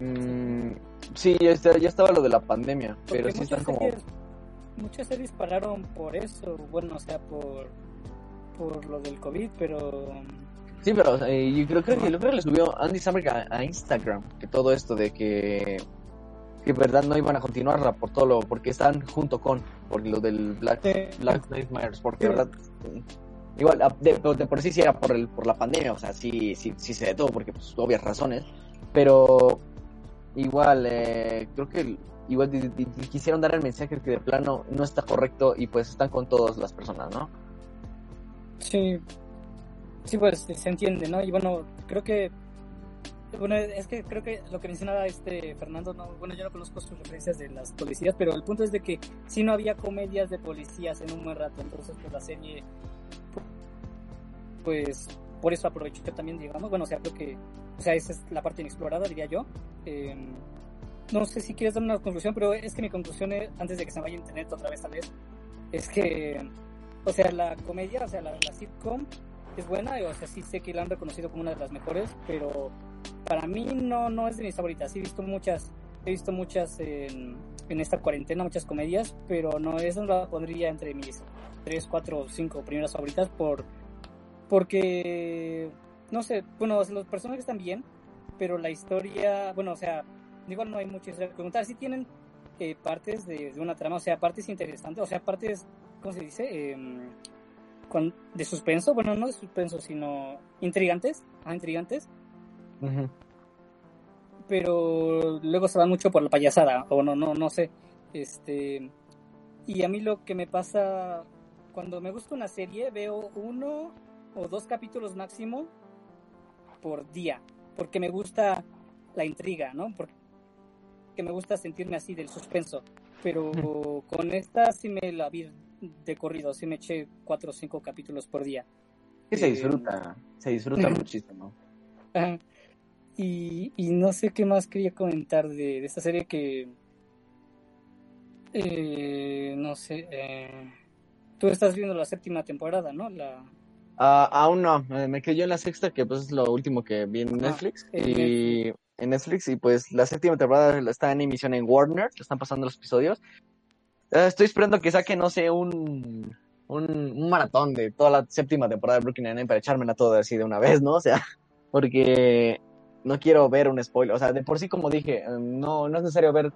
Mm, sí, ya, está- ya estaba lo de la pandemia, porque pero sí están como... series, muchas series pararon por eso, bueno, o sea, por, por lo del COVID, pero Sí, pero eh, yo creo que, creo que le subió Andy Samberg a, a Instagram que todo esto de que que verdad no iban a continuarla por todo lo porque están junto con por lo del Black, eh, Black Matter porque Sí. verdad eh, igual de, de por sí sí era por el por la pandemia o sea sí sí sí se detuvo porque pues obvias razones pero igual eh, creo que igual quisieron dar el mensaje que de plano no está correcto y pues están con todas las personas no Sí, sí, pues se entiende, ¿no? Y bueno, creo que, bueno, es que creo que lo que mencionaba este Fernando, no, bueno, yo no conozco sus referencias de las policías, pero el punto es de que si no había comedias de policías en un buen rato, entonces pues la serie, pues por eso aprovechó también, digamos, bueno, o sea, creo que, o sea, esa es la parte inexplorada, diría yo. Eh, no sé si quieres dar una conclusión, pero es que mi conclusión es, antes de que se vaya a internet otra vez tal vez, es que o sea, la comedia, o sea, la sitcom es buena, o sea, sí sé que la han reconocido como una de las mejores, pero para mí no, no es de mis favoritas. He visto muchas, he visto muchas en, esta cuarentena, muchas comedias, pero no, esa no la pondría entre mis 3, 4, 5 primeras favoritas por, porque, no sé, bueno, los personajes están bien, pero la historia, bueno, o sea, igual no hay mucho que preguntar. Sí tienen eh, partes de, de una trama, o sea, partes interesantes, o sea, partes ¿cómo se dice? Eh, con, de suspenso, bueno, no de suspenso, sino intrigantes, ah, intrigantes, pero luego se van mucho por la payasada, o no, no, no sé, este, y a mí lo que me pasa, cuando me gusta una serie, veo uno o dos capítulos máximo por día, porque me gusta la intriga, ¿no? Porque me gusta sentirme así del suspenso, pero con esta sí me la vi de corrido, sí me eché cuatro o cinco capítulos por día. que se Eh, disfruta se disfruta muchísimo Ajá. Y, y no sé qué más quería comentar de, de esta serie que... eh, no sé... eh, tú estás viendo la séptima temporada, ¿no? La... Ah, aún no, eh, me quedé yo en la sexta, que pues es lo último que vi en Ah, Netflix. y en Netflix, y pues la séptima temporada está en emisión en Warner, lo están pasando los episodios. Eh, estoy esperando que saque, no sé, un, un, un maratón de toda la séptima temporada de Brooklyn Nine-Nine para echármela toda así de una vez, ¿no? O sea, porque no quiero ver un spoiler. O sea, de por sí, como dije, eh, no, no es necesario ver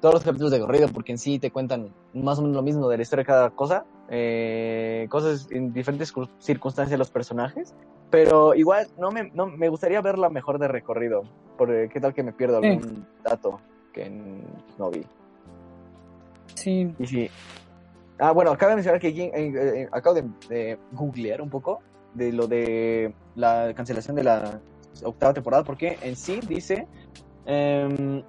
todos los capítulos de corrido porque en sí te cuentan más o menos lo mismo de la historia de cada cosa, eh, cosas en diferentes cir- circunstancias de los personajes, pero igual no me, no, me gustaría verla mejor de recorrido, porque qué tal que me pierdo Sí. algún dato que no vi. Y sí. Ah, bueno, acabo de mencionar que aquí, eh, eh, acabo de, de googlear un poco de lo de la cancelación de la octava temporada, porque en sí dice, em,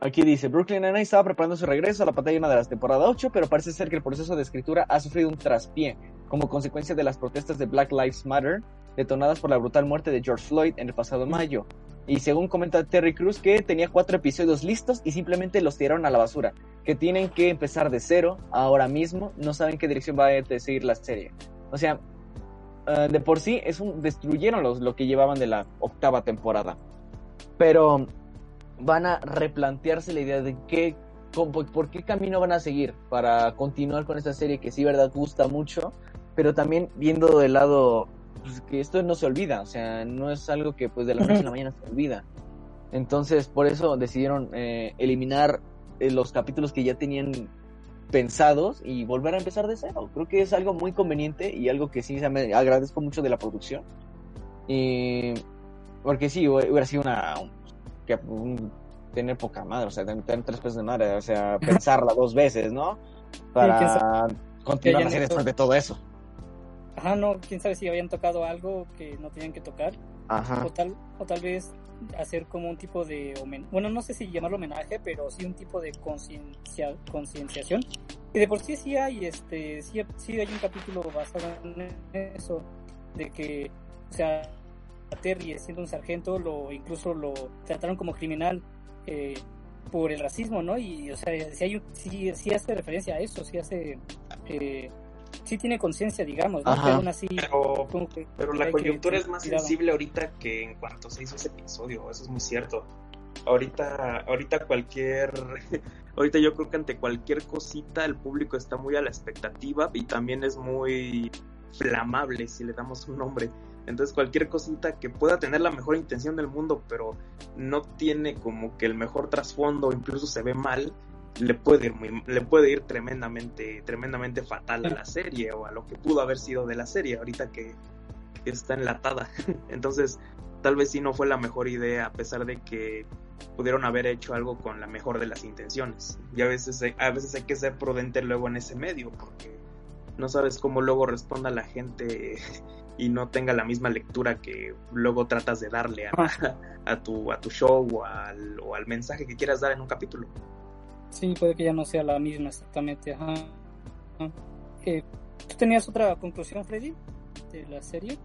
aquí dice, Brooklyn Nine-Nine estaba preparando su regreso a la pantalla de la temporada 8, pero parece ser que el proceso de escritura ha sufrido un traspié como consecuencia de las protestas de Black Lives Matter detonadas por la brutal muerte de George Floyd en el pasado mayo. Y según comenta Terry Cruz, que tenía cuatro episodios listos y simplemente los tiraron a la basura. Que tienen que empezar de cero ahora mismo. No saben qué dirección va a seguir la serie. O sea, eh, de por sí es un, destruyeron los, lo que llevaban de la octava temporada. Pero van a replantearse la idea de qué, por qué camino van a seguir para continuar con esta serie que sí, verdad, gusta mucho. Pero también viendo del lado pues, que esto no se olvida, o sea, no es algo que pues de la noche a la mañana se olvida. Entonces, por eso decidieron eh, eliminar eh, los capítulos que ya tenían pensados y volver a empezar de cero. Creo que es algo muy conveniente y algo que sí me agradezco mucho de la producción. Y porque sí, hu- hubiera sido una un- que un- tener poca madre, o sea, tener, tener tres pesos de madre, o sea, pensarla dos veces, ¿no? Para continuar hayan la serie después de todo eso. Ajá, no, quién sabe si habían tocado algo que no tenían que tocar, Ajá. o tal, o tal vez hacer como un tipo de bueno, no sé si llamarlo homenaje, pero sí un tipo de conciencia, concienciación. Y de por sí sí hay, este, sí, sí hay un capítulo basado en eso, de que, o sea, a Terry siendo un sargento, lo incluso lo trataron como criminal eh, por el racismo, ¿no? Y, o sea, sí, hay, sí, sí hace referencia a eso, sí hace, eh, sí tiene conciencia, digamos. Que aún así, Pero, como que pero la que coyuntura tener es más cuidado. sensible ahorita que en cuanto se hizo ese episodio, eso es muy cierto. Ahorita, ahorita cualquier, ahorita yo creo que ante cualquier cosita el público está muy a la expectativa y también es muy flamable si le damos un nombre. Entonces cualquier cosita que pueda tener la mejor intención del mundo, pero no tiene como que el mejor trasfondo, incluso se ve mal, le puede ir muy, le puede ir tremendamente, tremendamente fatal a la serie o a lo que pudo haber sido de la serie ahorita que, que está enlatada. Entonces, tal vez sí no fue la mejor idea, a pesar de que pudieron haber hecho algo con la mejor de las intenciones. Y a veces, hay- a veces hay que ser prudente luego en ese medio, porque no sabes cómo luego responda la gente y no tenga la misma lectura que luego tratas de darle a, a tu, a tu show o al, o al mensaje que quieras dar en un capítulo. Sí, puede que ya no sea la misma exactamente. Ajá. Ajá. Eh, ¿Tú tenías otra conclusión, Freddy, de la serie?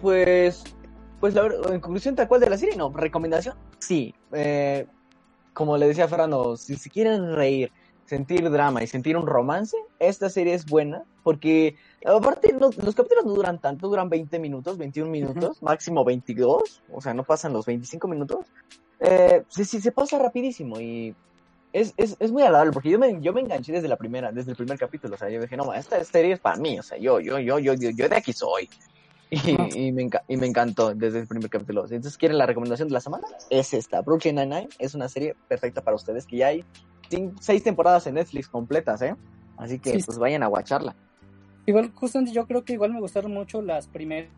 Pues, pues la en conclusión tal cual de la serie, no, recomendación, sí. Eh, como le decía Fernando, si se quieren reír, sentir drama y sentir un romance, esta serie es buena, porque aparte no- los capítulos no duran tanto, duran 20 minutos, 21 minutos, máximo 22, o sea, no pasan los 25 minutos. Eh, sí, sí, se pasa rapidísimo y es, es, es muy agradable, porque yo me, yo me enganché desde la primera, desde el primer capítulo, o sea, yo dije, no, esta serie es para mí, o sea, yo, yo, yo, yo, yo, yo de aquí soy. Y, y me, y me encantó desde el primer capítulo. Si entonces quieren la recomendación de la semana, es esta. Brooklyn Nine-Nine es una serie perfecta para ustedes que ya hay seis temporadas en Netflix completas, ¿eh? Así que Sí. pues vayan a guacharla. Igual, justamente yo creo que igual me gustaron mucho las primeras,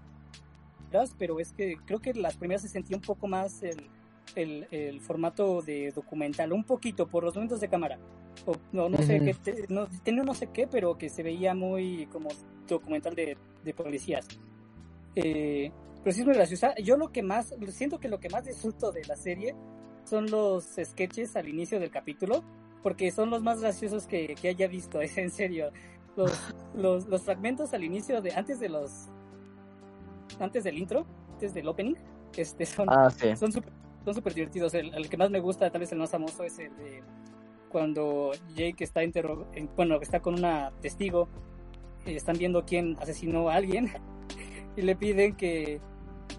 pero es que creo que las primeras se sentía un poco más el, el, el formato de documental, un poquito por los momentos de cámara. O, no, no sé Ujú. qué, te- no, tenía no sé qué, pero que se veía muy como documental de, de policías. Eh, pero sí es muy graciosa. Yo lo que más, siento que lo que más disfruto de la serie son los sketches al inicio del capítulo, porque son los más graciosos que, que haya visto, es en serio. Los, los, los fragmentos al inicio de, antes de los, antes del intro, antes del opening, este, son, Ah, sí. son súper son súper divertidos. El, el que más me gusta, tal vez el más famoso, es el de cuando Jake está interro en- bueno, está con una testigo, eh, están viendo quién asesinó a alguien y le piden que,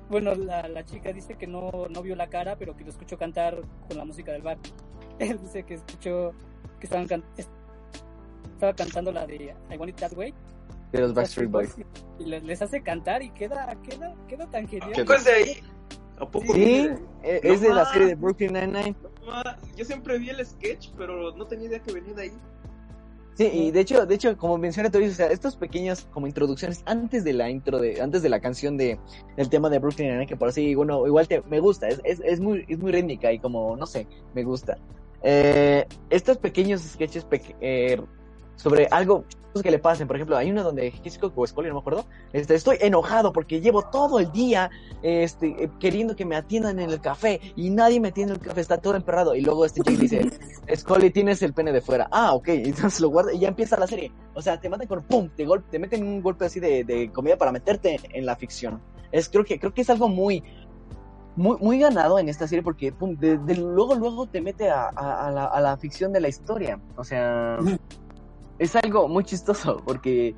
bueno, la, la chica dice que no, no vio la cara, pero que lo escuchó cantar con la música del bar. Él dice que escuchó que estaban can- estaba cantando la de I Want It That Way. De los Backstreet Boys. Y les, hace cantar y queda, queda, queda tan ¿A genial. es de ahí? ¿A poco Sí, eh, No es de la serie de Brooklyn Nine-Nine. Yo siempre vi el sketch, pero no tenía idea que venía de ahí. Sí, y de hecho, de hecho, como menciona Tori, o sea, estos pequeños como introducciones antes de la intro de, antes de la canción de del tema de Brooklyn Nine, que por así, bueno, igual te, me gusta, es, es, es muy, es muy rítmica y como, no sé, me gusta. Eh, estos pequeños sketches eh, sobre algo que le pasen, por ejemplo, hay uno donde Hitchcock o Scully, no me acuerdo, este, estoy enojado porque llevo todo el día este, eh, queriendo que me atiendan en el café y nadie me atiende en el café, está todo emperrado. Y luego este Jake dice, Scully, tienes el pene de fuera. Ah, ok, entonces lo guarda y ya empieza la serie. O sea, te matan con pum, te, gol te meten un golpe así de, de comedia para meterte en la ficción. Es, creo que, creo que es algo muy, muy, muy ganado en esta serie porque pum, luego, luego te mete a, a- a la, a la ficción de la historia. O sea, es algo muy chistoso porque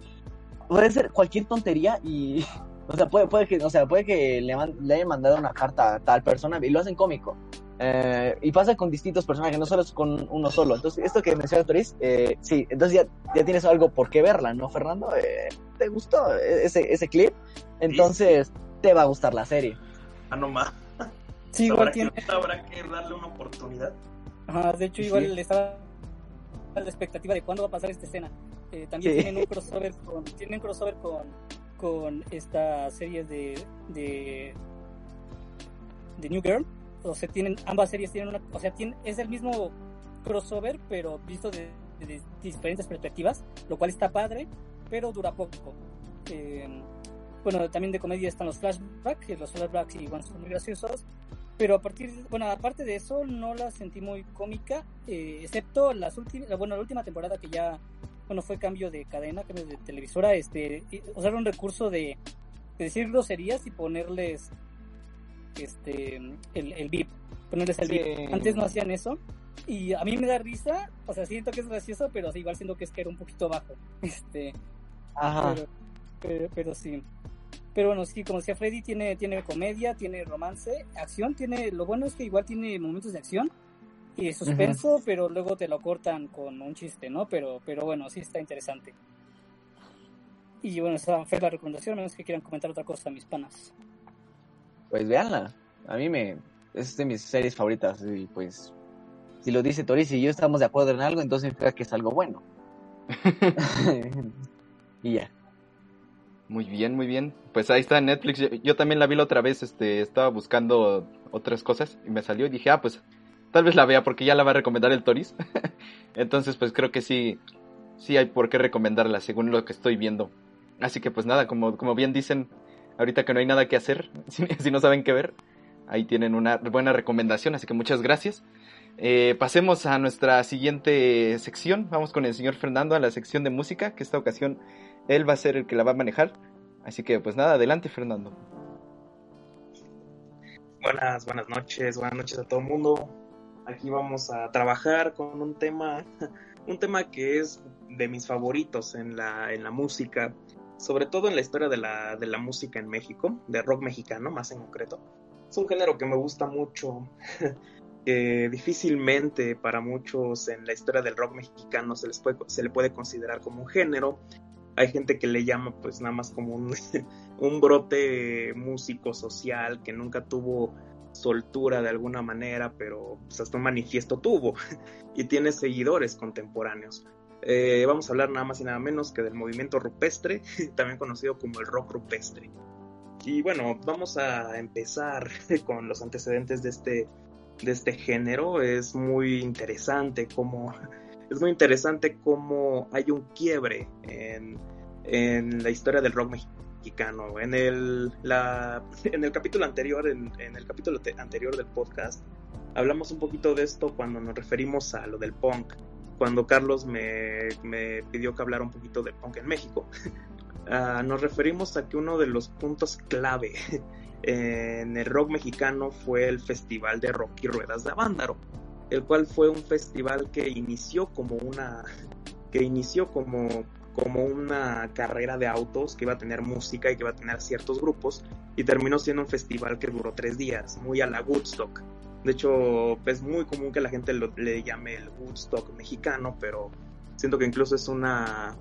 puede ser cualquier tontería y, o sea, puede, puede que, o sea, puede que le, man- le hayan mandado una carta a tal persona y lo hacen cómico. Eh, y pasa con distintos personajes, no solo es con uno solo. Entonces, esto que menciona Toris, eh, sí, entonces ya, ya tienes algo por qué verla, ¿no, Fernando? Eh, ¿Te gustó ese, ese clip? Entonces, te va a gustar la serie. Ah, no más. Sí, igual Habrá, tiene. que, habrá que darle una oportunidad. Ajá, de hecho, Sí. igual le estaba la expectativa de cuándo va a pasar esta escena. Eh, también Sí. tienen un crossover con, tienen crossover con, con esta serie de, de de New Girl. O sea, tienen ambas series tienen una, o sea, tienen, es el mismo crossover, pero visto de, de diferentes perspectivas, lo cual está padre, pero dura poco. Eh, bueno, también de comedia están los flashbacks, que los flashbacks igual son muy graciosos, pero a partir, bueno, aparte de eso, no la sentí muy cómica, eh, excepto las últimas, bueno, la última temporada que ya, bueno, fue cambio de cadena, cambio de televisora, este, y usaron un recurso de, de decir groserías y ponerles, este, el, el beep, ponerles el Sí. beep. Antes no hacían eso, y a mí me da risa, o sea, siento que es gracioso, pero sí, igual siento que es que era un poquito bajo, este, Ajá. pero, pero, pero sí. Pero bueno, sí, como decía Freddy, tiene, tiene comedia, tiene romance, acción, tiene, lo bueno es que igual tiene momentos de acción y suspenso, pero luego te lo cortan con un chiste, ¿no? Pero, pero bueno, sí está interesante. Y bueno, esa fue la recomendación, a menos que quieran comentar otra cosa, mis panas. Pues véanla. A mí me. Es de mis series favoritas. Y pues. Si lo dice Toris y yo estamos de acuerdo en algo, entonces significa que es algo bueno. y ya. Muy bien, muy bien. Pues ahí está en Netflix. Yo, también la vi la otra vez, este, estaba buscando otras cosas y me salió y dije, ah, pues tal vez la vea porque ya la va a recomendar el Toris. Entonces, pues creo que sí, sí hay por qué recomendarla según lo que estoy viendo. Así que pues nada, como, como bien dicen, ahorita que no hay nada que hacer, si, si no saben qué ver, ahí tienen una buena recomendación, así que muchas gracias. Eh, pasemos a nuestra siguiente sección. Vamos con el señor Fernando a la sección de música, que esta ocasión él va a ser el que la va a manejar. Así que pues nada, adelante Fernando. Buenas, buenas noches, buenas noches a todo el mundo. Aquí vamos a trabajar con un tema, un tema que es de mis favoritos en la, en la música, sobre todo en la historia de la, de la música en México, de rock mexicano más en concreto. Es un género que me gusta mucho, que difícilmente para muchos en la historia del rock mexicano se, les puede, se le puede considerar como un género. Hay gente que le llama pues nada más como un, brote músico social que nunca tuvo soltura de alguna manera, pero pues, hasta un manifiesto tuvo y tiene seguidores contemporáneos. Eh, vamos a hablar nada más y nada menos que del movimiento rupestre, también conocido como el rock rupestre. Y bueno, vamos a empezar con los antecedentes de este, de este género. Es muy interesante cómo, es muy interesante cómo hay un quiebre en, en la historia del rock mexicano. En el, la, en el capítulo anterior, en, en el capítulo te- anterior del podcast, hablamos un poquito de esto cuando nos referimos a lo del punk. Cuando Carlos me, me pidió que hablara un poquito del punk en México. Ah, nos referimos a que uno de los puntos clave en el rock mexicano fue el Festival de Rock y Ruedas de Avándaro, el cual fue un festival que inició como una que inició como como una carrera de autos que iba a tener música y que iba a tener ciertos grupos y terminó siendo un festival que duró tres días, muy a la Woodstock. De hecho, es muy común que la gente le llame el Woodstock mexicano, pero siento que incluso es una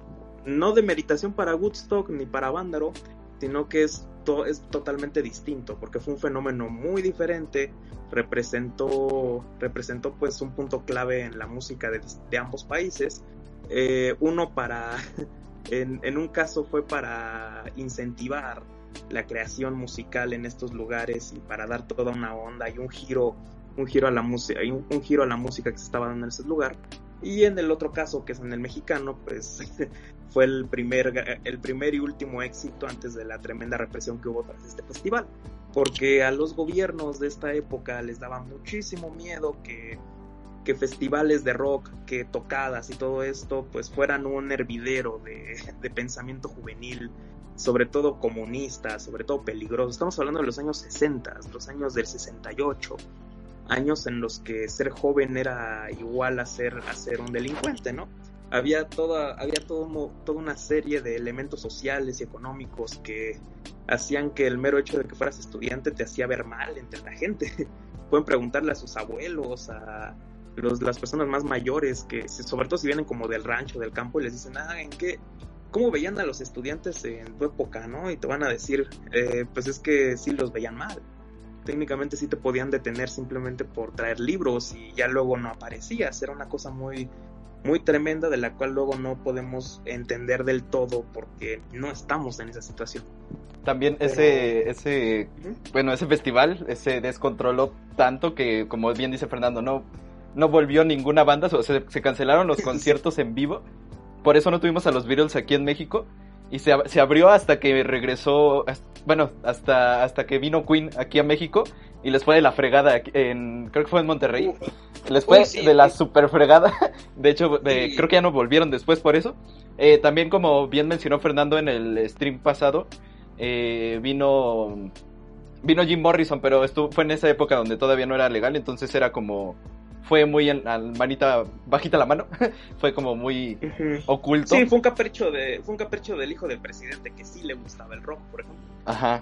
no de meditación para Woodstock ni para Vándaro, sino que es, es totalmente distinto, porque fue un fenómeno muy diferente, representó, representó pues un punto clave en la música de, ambos países, eh, uno para, en, en, un caso fue para incentivar la creación musical en estos lugares y para dar toda una onda y un giro un giro a la música un, un giro a la música que se estaba dando en ese lugar. Y en el otro caso, que es en el mexicano, pues fue el primer, el primer y último éxito antes de la tremenda represión que hubo tras este festival. Porque a los gobiernos de esta época les daba muchísimo miedo que, que festivales de rock, que tocadas y todo esto, pues fueran un hervidero de, de pensamiento juvenil, sobre todo comunista, sobre todo peligroso. Estamos hablando de los años 60, los años del 68 años en los que ser joven era igual a ser, a ser un delincuente, ¿no? Había toda, había todo, toda una serie de elementos sociales y económicos que hacían que el mero hecho de que fueras estudiante te hacía ver mal entre la gente. Pueden preguntarle a sus abuelos, a los, las personas más mayores, que sobre todo si vienen como del rancho, del campo, y les dicen, ah, ¿en qué? ¿Cómo veían a los estudiantes en tu época, no? Y te van a decir, eh, pues es que sí los veían mal técnicamente sí te podían detener simplemente por traer libros y ya luego no aparecías. Era una cosa muy, muy tremenda de la cual luego no podemos entender del todo porque no estamos en esa situación. También ese, ese, bueno, ese festival se descontroló tanto que, como bien dice Fernando, no, no volvió ninguna banda, o se, se cancelaron los conciertos en vivo. Por eso no tuvimos a los Beatles aquí en México y se, se, abrió hasta que regresó, bueno, hasta, hasta que vino Queen aquí a México y les fue de la fregada, en, creo que fue en Monterrey, les fue de la super fregada, de hecho creo que ya no volvieron después por eso. Eh, también como bien mencionó Fernando en el stream pasado, eh, vino, vino Jim Morrison, pero esto fue en esa época donde todavía no era legal, entonces era como fue muy en, manita bajita la mano, fue como muy oculto. Sí, fue un capricho de fue un capricho del hijo del presidente que sí le gustaba el rock, por ejemplo. Ajá.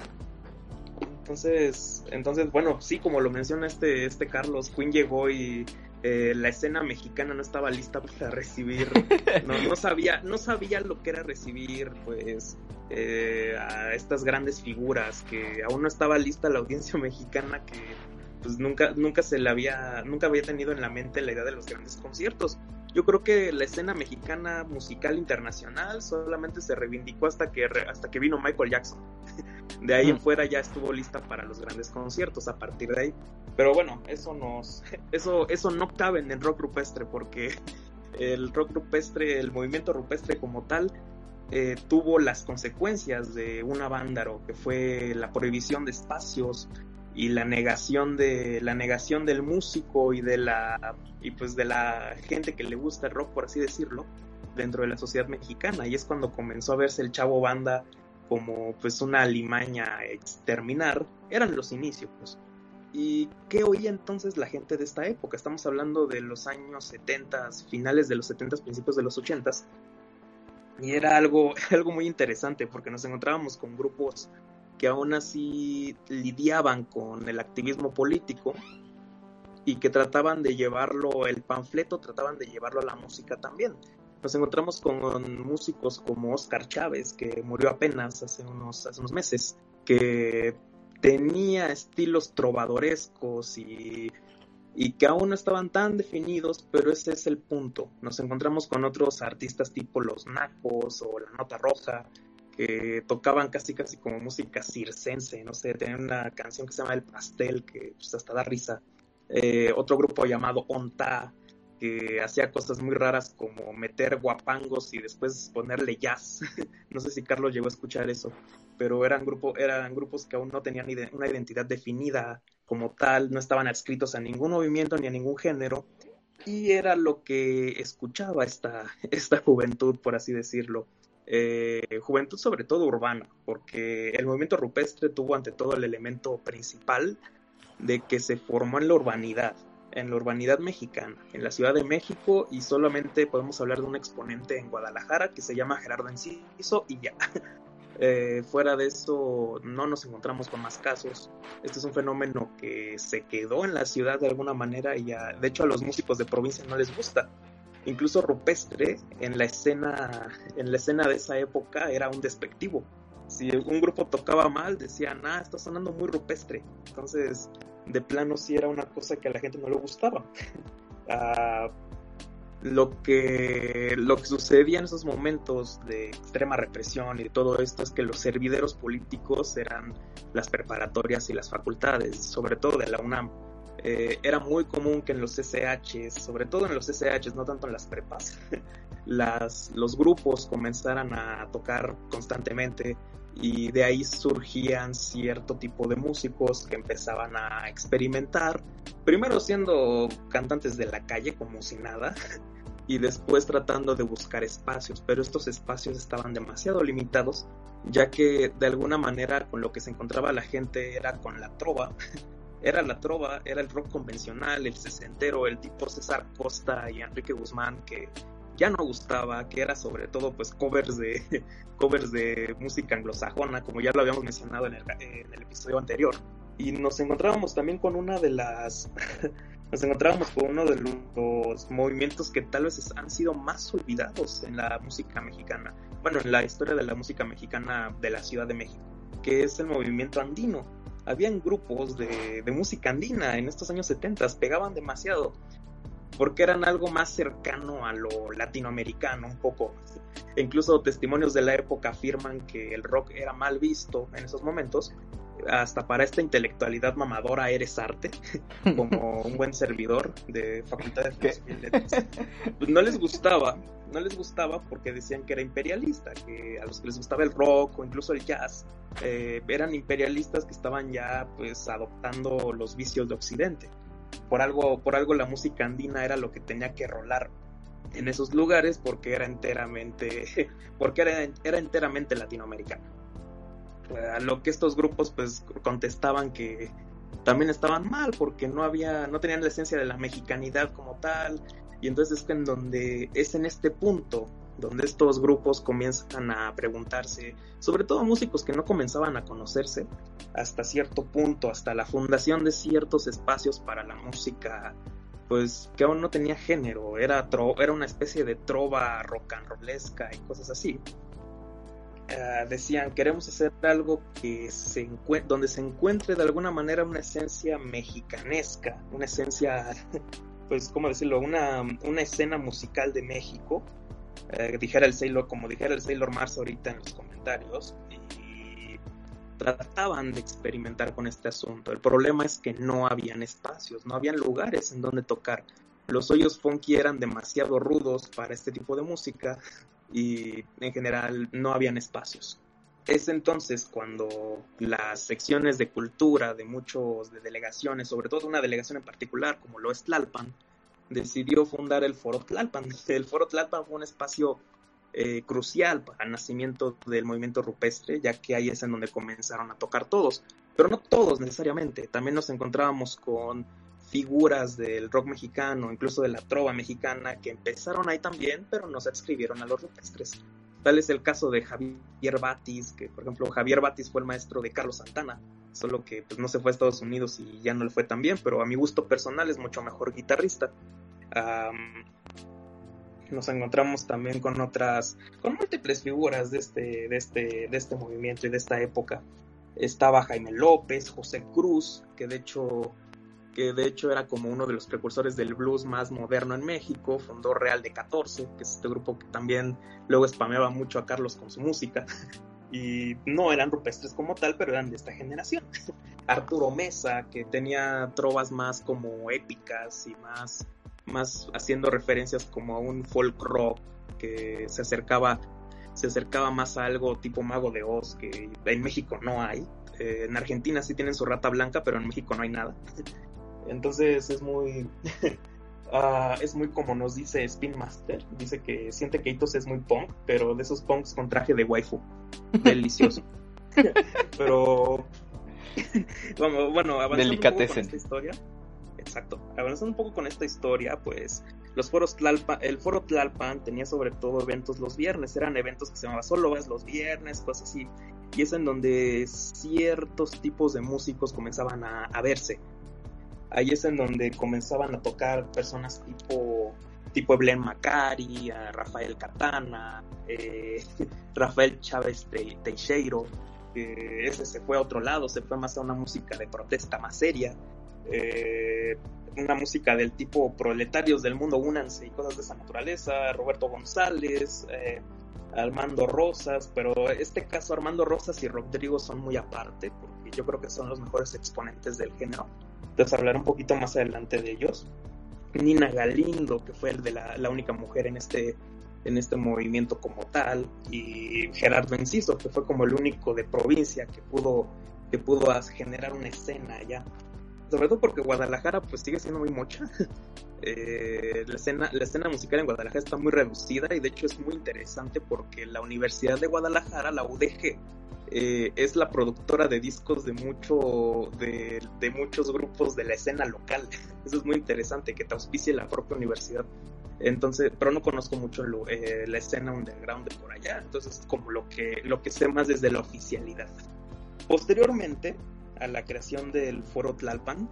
Entonces, entonces bueno, sí, como lo menciona este este Carlos, Queen llegó y eh, la escena mexicana no estaba lista para recibir, no, no sabía no sabía lo que era recibir, pues eh, a estas grandes figuras que aún no estaba lista la audiencia mexicana que pues nunca, nunca se le había, nunca había tenido en la mente la idea de los grandes conciertos. Yo creo que la escena mexicana musical internacional solamente se reivindicó hasta que, hasta que vino Michael Jackson. De ahí en fuera ya estuvo lista para los grandes conciertos a partir de ahí. Pero bueno, eso nos, eso, eso no cabe en el rock rupestre porque el rock rupestre, el movimiento rupestre como tal, eh, tuvo las consecuencias de una vándaro, que fue la prohibición de espacios, y la negación de la negación del músico y de la y pues de la gente que le gusta el rock por así decirlo dentro de la sociedad mexicana. Y es cuando comenzó a verse el chavo banda como pues una alimaña exterminar. Eran los inicios pues. y qué oía entonces la gente de esta época estamos hablando de los años 70 finales de los 70 principios de los 80 y era algo algo muy interesante porque nos encontrábamos con grupos que aún así lidiaban con el activismo político y que trataban de llevarlo, el panfleto trataban de llevarlo a la música también. Nos encontramos con músicos como Oscar Chávez, que murió apenas hace unos, hace unos meses, que tenía estilos trovadorescos y, y que aún no estaban tan definidos, pero ese es el punto. Nos encontramos con otros artistas tipo Los Nacos o La Nota Roja, que tocaban casi casi como música circense, no sé, tenían una canción que se llama El Pastel, que pues, hasta da risa. Eh, otro grupo llamado Onta, que hacía cosas muy raras como meter guapangos y después ponerle jazz. no sé si Carlos llegó a escuchar eso, pero eran, grupo, eran grupos que aún no tenían una identidad definida como tal, no estaban adscritos a ningún movimiento ni a ningún género, y era lo que escuchaba esta, esta juventud, por así decirlo. Eh, juventud sobre todo urbana, porque el movimiento rupestre tuvo ante todo el elemento principal de que se formó en la urbanidad. en la urbanidad mexicana, en la Ciudad de México, y solamente podemos hablar de un exponente en Guadalajara que se llama Gerardo Enciso y ya. Eh, fuera de eso, no nos encontramos con más casos. Este es un fenómeno que se quedó en la ciudad de alguna manera y ya, de hecho a los músicos de provincia no les gusta. Incluso Rupestre en la escena, en la escena de esa época era un despectivo. Si un grupo tocaba mal, decían, ah, está sonando muy rupestre. Entonces, de plano sí era una cosa que a la gente no le gustaba. Ah, lo que, lo que sucedía en esos momentos de extrema represión y todo esto es que los servideros políticos eran las preparatorias y las facultades, sobre todo de la UNAM. Eh, era muy común que en los SHs, sobre todo en los SHs, no tanto en las prepas, los grupos comenzaran a tocar constantemente y de ahí surgían cierto tipo de músicos que empezaban a experimentar, primero siendo cantantes de la calle como si nada, y después tratando de buscar espacios, pero estos espacios estaban demasiado limitados, ya que de alguna manera con lo que se encontraba la gente era con la trova, era la trova, era el rock convencional, el sesentero, el tipo César Costa y Enrique Guzmán que ya no gustaba, que era sobre todo pues covers de covers de música anglosajona, como ya lo habíamos mencionado en el, episodio anterior. Y nos encontrábamos también con una de las nos encontrábamos con uno de los movimientos que tal vez han sido más olvidados en la música mexicana, bueno, en la historia de la música mexicana de la Ciudad de México, que es el movimiento andino. Habían grupos de, de música andina en estos años 70, pegaban demasiado, porque eran algo más cercano a lo latinoamericano, un poco. incluso testimonios de la época afirman que el rock era mal visto en esos momentos hasta para esta intelectualidad mamadora eres arte, como un buen servidor de Facultad de Filosofía y Letras. Pues no les gustaba, no les gustaba porque decían que era imperialista, que a los que les gustaba el rock o incluso el jazz, eh, eran imperialistas que estaban ya pues adoptando los vicios de Occidente. Por algo, por algo la música andina era lo que tenía que rolar en esos lugares porque era enteramente, porque era, era enteramente latinoamericano a lo que estos grupos pues contestaban que también estaban mal porque no había no tenían la esencia de la mexicanidad como tal y entonces es en donde es en este punto donde estos grupos comienzan a preguntarse, sobre todo músicos que no comenzaban a conocerse, hasta cierto punto, hasta la fundación de ciertos espacios para la música, pues que aún no tenía género, era, era una especie de trova rock and rollesca y cosas así. Eh, decían queremos hacer algo que se donde se encuentre de alguna manera una esencia mexicanesca, una esencia, pues, ¿cómo decirlo? Una, una escena musical de México, eh, dijera el Sailor, como dijera el Sailor Mars ahorita en los comentarios, y trataban de experimentar con este asunto. El problema es que no habían espacios, no habían lugares en donde tocar. Los hoyos funky eran demasiado rudos para este tipo de música y en general no habían espacios. Es entonces cuando las secciones de cultura de muchos de delegaciones, sobre todo una delegación en particular como lo es Tlalpan, decidió fundar el Foro Tlalpan. El Foro Tlalpan fue un espacio eh, crucial para el nacimiento del movimiento rupestre, ya que ahí es en donde comenzaron a tocar todos, pero no todos necesariamente. También nos encontrábamos con figuras del rock mexicano, incluso de la trova mexicana, que empezaron ahí también, pero no se adscribieron a los rupestres. Tal es el caso de Javier Batis, que por ejemplo Javier Batis fue el maestro de Carlos Santana, solo que pues, no se fue a Estados Unidos y ya no le fue tan bien, pero a mi gusto personal es mucho mejor guitarrista. nos encontramos también con otras, con múltiples figuras de este, de este, de este movimiento y de esta época. Estaba Jaime López, José Cruz, que de hecho que de hecho era como uno de los precursores del blues más moderno en México, fundó Real de 14, que es este grupo que también luego spameaba mucho a Carlos con su música. Y no eran rupestres como tal, pero eran de esta generación. Arturo Mesa, que tenía trovas más como épicas y más, más haciendo referencias como a un folk rock que se acercaba, se acercaba más a algo tipo Mago de Oz, que en México no hay. Eh, en Argentina sí tienen su rata blanca, pero en México no hay nada. Entonces es muy. Uh, es muy como nos dice Spin Master. Dice que siente que Itos es muy punk, pero de esos punks con traje de waifu. Delicioso. pero. bueno, bueno, avanzando un poco con esta historia. exacto. Avanzando un poco con esta historia, pues los foros Tlalpan, el foro Tlalpan tenía sobre todo eventos los viernes, eran eventos que se llamaban solo vas los viernes, cosas así. Y es en donde ciertos tipos de músicos comenzaban a, a verse. Ahí es en donde comenzaban a tocar personas tipo tipo Macari, Rafael Catana, eh, Rafael Chávez Teixeiro. Eh, ese se fue a otro lado, se fue más a una música de protesta más seria. Eh, una música del tipo proletarios del mundo, únanse y cosas de esa naturaleza. Roberto González, Armando Rosas, pero este caso Armando Rosas y Rodrigo son muy aparte, porque yo creo que son los mejores exponentes del género. Entonces hablaré un poquito más adelante de ellos. Nina Galindo, que fue la, única mujer en este, en este movimiento como tal, y Gerardo Enciso, que fue como el único de provincia que pudo, que pudo generar una escena allá. Sobre todo porque Guadalajara pues sigue siendo muy mocha. Eh, la, escena, la escena musical en Guadalajara está muy reducida y de hecho es muy interesante porque la Universidad de Guadalajara, la UDG, eh, es la productora de discos de, mucho, de, muchos grupos de la escena local. Eso es muy interesante, que te auspicie la propia universidad. Entonces, pero no conozco mucho eh, la escena underground de por allá, entonces es como lo que, lo que sé más desde la oficialidad. Posteriormente a la creación del Foro Tlalpan,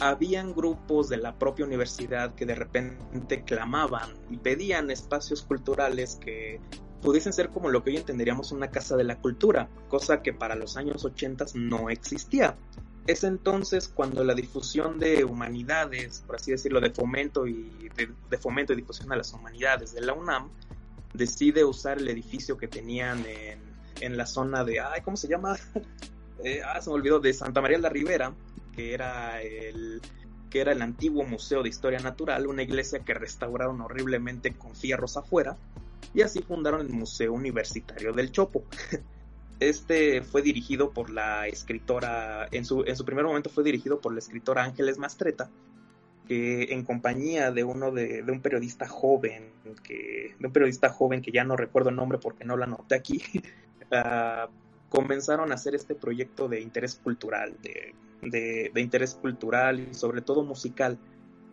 habían grupos de la propia universidad que de repente clamaban y pedían espacios culturales que pudiesen ser como lo que hoy entenderíamos una casa de la cultura, cosa que para los años 80 no existía. Es entonces cuando la difusión de humanidades, por así decirlo, de fomento y de, fomento y difusión a las humanidades de la UNAM, decide usar el edificio que tenían en, en la zona de, ay, ¿cómo se llama? Eh, ah, se me olvidó, de Santa María de la Ribera, que era el que era el antiguo Museo de Historia Natural, una iglesia que restauraron horriblemente con fierros afuera, y así fundaron el Museo Universitario del Chopo. Este fue dirigido por la escritora, en su, en su primer momento fue dirigido por la escritora Ángeles Mastreta, que en compañía de uno de, un periodista joven, que, de un periodista joven que ya no recuerdo el nombre porque no lo anoté aquí, uh, comenzaron a hacer este proyecto de interés cultural, de, de, interés cultural y sobre todo musical,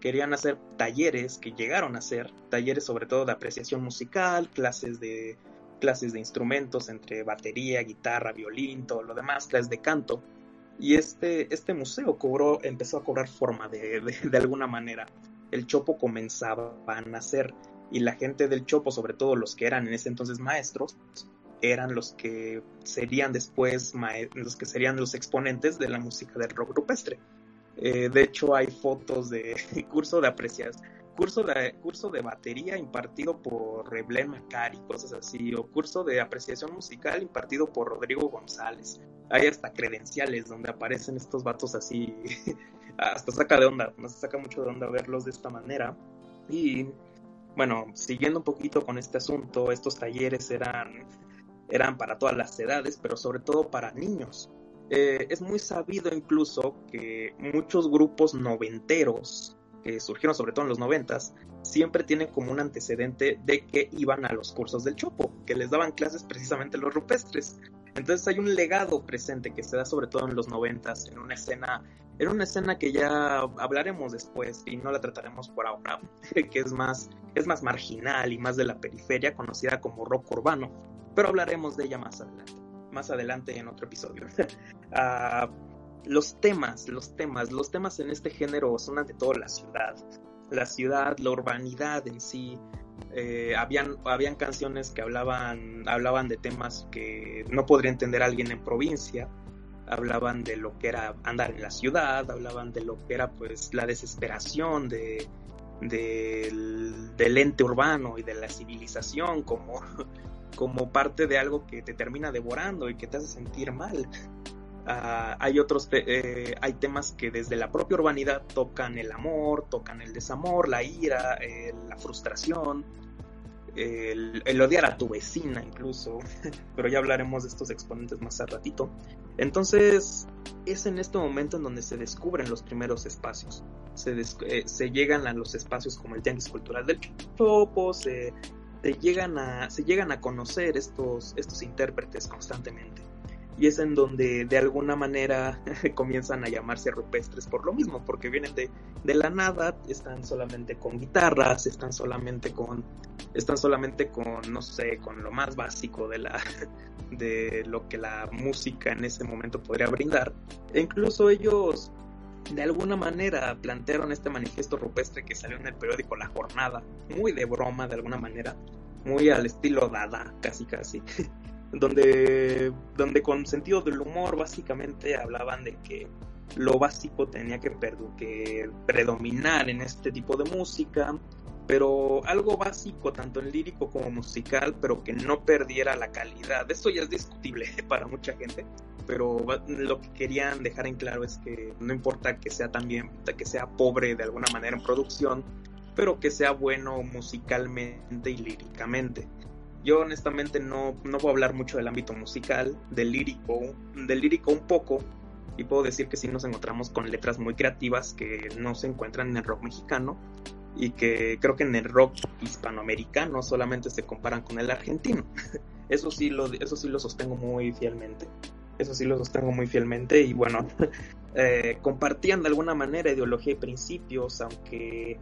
querían hacer talleres que llegaron a ser talleres sobre todo de apreciación musical, clases de clases de instrumentos entre batería, guitarra, violín, todo lo demás, clases de canto. Y este, este museo cobró, empezó a cobrar forma de, de, alguna manera. El Chopo comenzaba a nacer y la gente del Chopo, sobre todo los que eran en ese entonces maestros, eran los que serían después los que serían los exponentes de la música del rock rupestre. Eh, de hecho, hay fotos de curso de apreciación, curso de, curso de batería impartido por Reblén Macari, cosas así, o curso de apreciación musical impartido por Rodrigo González. Hay hasta credenciales donde aparecen estos vatos así, hasta saca de onda, nos saca mucho de onda verlos de esta manera. Y bueno, siguiendo un poquito con este asunto, estos talleres eran, eran para todas las edades, pero sobre todo para niños. Eh, es muy sabido incluso que muchos grupos noventeros surgieron sobre todo en los noventas siempre tienen como un antecedente de que iban a los cursos del Chopo, que les daban clases precisamente los rupestres. Entonces hay un legado presente que se da sobre todo en los noventas, en una escena, en una escena que ya hablaremos después y no la trataremos por ahora, que es más, es más marginal y más de la periferia, conocida como rock urbano, pero hablaremos de ella más adelante más adelante en otro episodio. Ah, los temas, los temas, los temas en este género son ante todo la ciudad, la ciudad, la urbanidad en sí. Eh, habían, habían canciones que hablaban, hablaban de temas que no podría entender alguien en provincia, hablaban de lo que era andar en la ciudad, hablaban de lo que era pues la desesperación de, del, del ente urbano y de la civilización como como parte de algo que te termina devorando y que te hace sentir mal. Ah, hay otros eh, hay temas que desde la propia urbanidad tocan el amor, tocan el desamor, la ira, la frustración, el, odiar a tu vecina incluso, pero ya hablaremos de estos exponentes más a ratito. Entonces es en este momento en donde se descubren los primeros espacios. Se, eh, se llegan a los espacios como el Tianguis Cultural del Chopo, se se llegan a, se llegan a conocer estos, estos intérpretes constantemente. Y es en donde de alguna manera comienzan a llamarse rupestres por lo mismo, porque vienen de, de, la nada, están solamente con guitarras, están solamente con, están solamente con, no sé, con lo más básico de la, de lo que la música en ese momento podría brindar. E incluso ellos de alguna manera plantearon este manifiesto rupestre que salió en el periódico La Jornada, muy de broma de alguna manera, muy al estilo Dada, casi casi, donde, donde con sentido del humor básicamente hablaban de que lo básico tenía que, que predominar en este tipo de música, pero algo básico tanto en lírico como musical, pero que no perdiera la calidad. Esto ya es discutible para mucha gente, pero lo que querían dejar en claro es que no importa que sea también que sea pobre de alguna manera en producción, pero que sea bueno musicalmente y líricamente. Yo honestamente no, no puedo hablar mucho del ámbito musical, del lírico, del lírico un poco, y puedo decir que sí nos encontramos con letras muy creativas que no se encuentran en el rock mexicano y que creo que en el rock hispanoamericano solamente se comparan con el argentino. Eso sí lo, eso sí lo sostengo muy fielmente. Eso sí lo sostengo muy fielmente y bueno, eh, compartían de alguna manera ideología y principios, aunque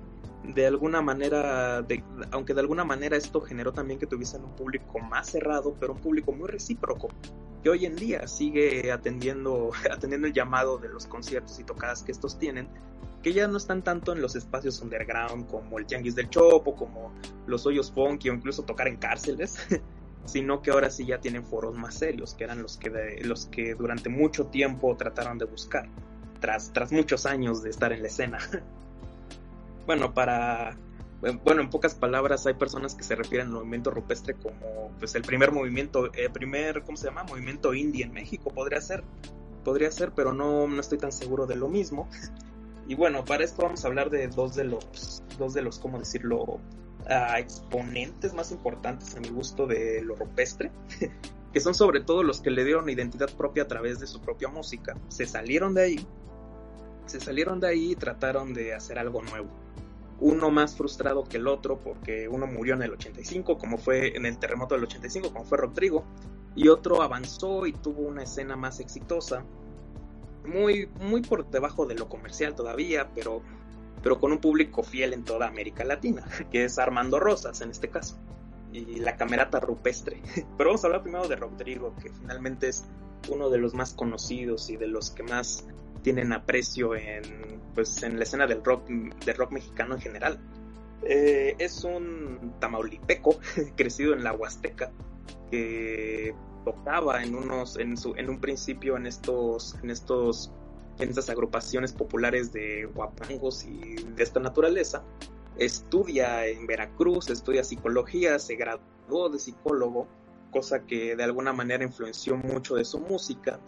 de alguna manera, aunque de alguna manera esto generó también que tuviesen un público más cerrado, pero un público muy recíproco, que hoy en día sigue atendiendo, atendiendo el llamado de los conciertos y tocadas que estos tienen, que ya no están tanto en los espacios underground como el Tianguis del Chopo, como los hoyos funky o incluso tocar en cárceles, sino que ahora sí ya tienen foros más serios, que eran los que, los que durante mucho tiempo trataron de buscar, tras, tras muchos años de estar en la escena. bueno, para bueno, en pocas palabras, hay personas que se refieren al movimiento rupestre como pues el primer movimiento, el primer, ¿cómo se llama? Movimiento indie en México, podría ser, podría ser, pero no, no estoy tan seguro de lo mismo. Y bueno, para esto vamos a hablar de dos de los, dos de los, ¿cómo decirlo? Uh, exponentes más importantes a mi gusto de lo rupestre, que son sobre todo los que le dieron identidad propia a través de su propia música. Se salieron de ahí, se salieron de ahí y trataron de hacer algo nuevo uno más frustrado que el otro porque uno murió en el 85 como fue en el terremoto del 85 como fue Rodrigo y otro avanzó y tuvo una escena más exitosa muy muy por debajo de lo comercial todavía pero pero con un público fiel en toda América Latina que es Armando Rosas en este caso y la camerata rupestre. Pero vamos a hablar primero de Rodrigo que finalmente es uno de los más conocidos y de los que más tienen aprecio en, pues, en la escena del rock, del rock mexicano en general. Eh, es un tamaulipeco crecido en la Huasteca que tocaba en unos en su en un principio en estos en estos en estas agrupaciones populares de guapangos y de esta naturaleza estudia en Veracruz estudia psicología se graduó de psicólogo cosa que de alguna manera influenció mucho de su música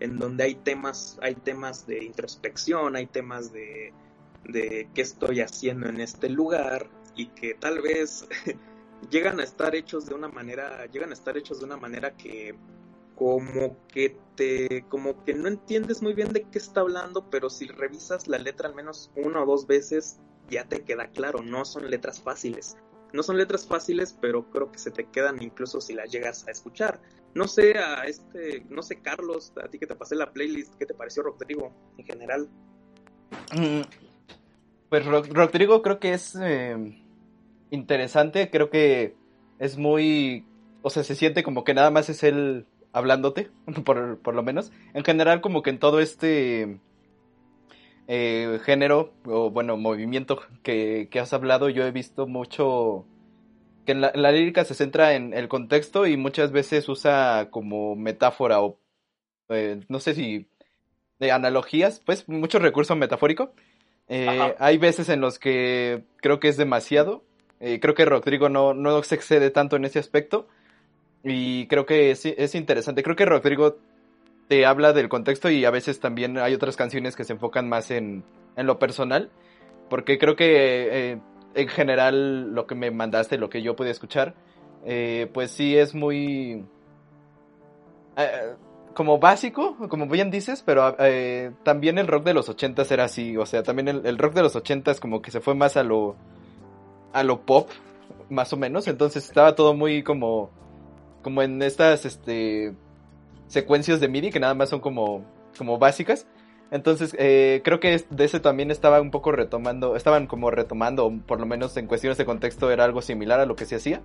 en donde hay temas, hay temas de introspección, hay temas de, de qué estoy haciendo en este lugar y que tal vez llegan a estar hechos de una manera, llegan a estar hechos de una manera que como que te, como que no entiendes muy bien de qué está hablando, pero si revisas la letra al menos una o dos veces, ya te queda claro, no son letras fáciles. No son letras fáciles, pero creo que se te quedan incluso si las llegas a escuchar. No sé, a este, no sé, Carlos, a ti que te pasé la playlist, ¿qué te pareció Rodrigo en general? Mm, pues Rodrigo creo que es eh, interesante, creo que es muy, o sea, se siente como que nada más es él hablándote, por, por lo menos. En general, como que en todo este eh, género, o bueno, movimiento que, que has hablado, yo he visto mucho que la, la, lírica se centra en el contexto y muchas veces usa como metáfora o eh, no sé si de analogías, pues mucho recurso metafórico. Eh, hay veces en los que creo que es demasiado. Eh, creo que Rodrigo no, no se excede tanto en ese aspecto. Y creo que es, es interesante. Creo que Rodrigo te habla del contexto y a veces también hay otras canciones que se enfocan más en, en lo personal. Porque creo que eh, en general lo que me mandaste, lo que yo pude escuchar, eh, pues sí es muy... Eh, como básico, como bien dices, pero eh, también el rock de los ochentas era así, o sea, también el, rock de los ochentas como que se fue más a lo... a lo pop, más o menos, entonces estaba todo muy como... como en estas, este... secuencias de MIDI que nada más son como, como básicas. Entonces, eh, creo que de ese también estaba un poco retomando, estaban como retomando, por lo menos en cuestiones de contexto era algo similar a lo que se hacía.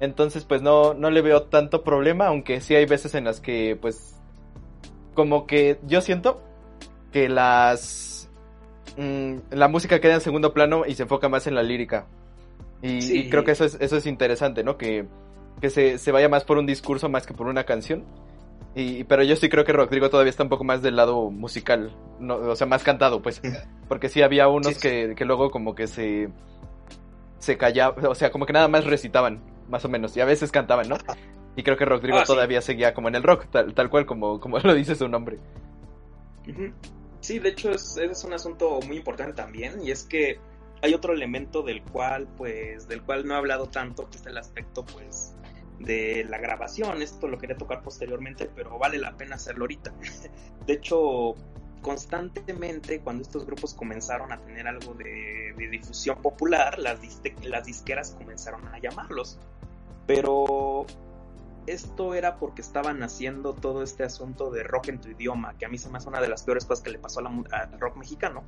Entonces, pues no, no le veo tanto problema, aunque sí hay veces en las que, pues, como que yo siento que las... mm, la música queda en segundo plano y se enfoca más en la lírica. Y, Sí. y creo que eso es, eso es interesante, ¿no? Que, que se, se vaya más por un discurso más que por una canción. Y, pero yo sí creo que Rodrigo todavía está un poco más del lado musical, no, o sea, más cantado, pues. Porque sí había unos Sí. que, que luego como que se, se callaban, o sea, como que nada más recitaban, más o menos, y a veces cantaban, ¿no? Y creo que Rodrigo Ah, sí. todavía seguía como en el rock, tal, tal cual como, como lo dice su nombre. Sí, de hecho es, ese es un asunto muy importante también y es que hay otro elemento del cual pues del cual no he hablado tanto que es el aspecto pues de la grabación. Esto lo quería tocar posteriormente, pero vale la pena hacerlo ahorita. De hecho, constantemente cuando estos grupos comenzaron a tener algo de, difusión popular, las, las disqueras comenzaron a llamarlos. Pero esto era porque estaban haciendo todo este asunto de rock en tu idioma, que a mí se me hace una de las peores cosas que le pasó al rock mexicano.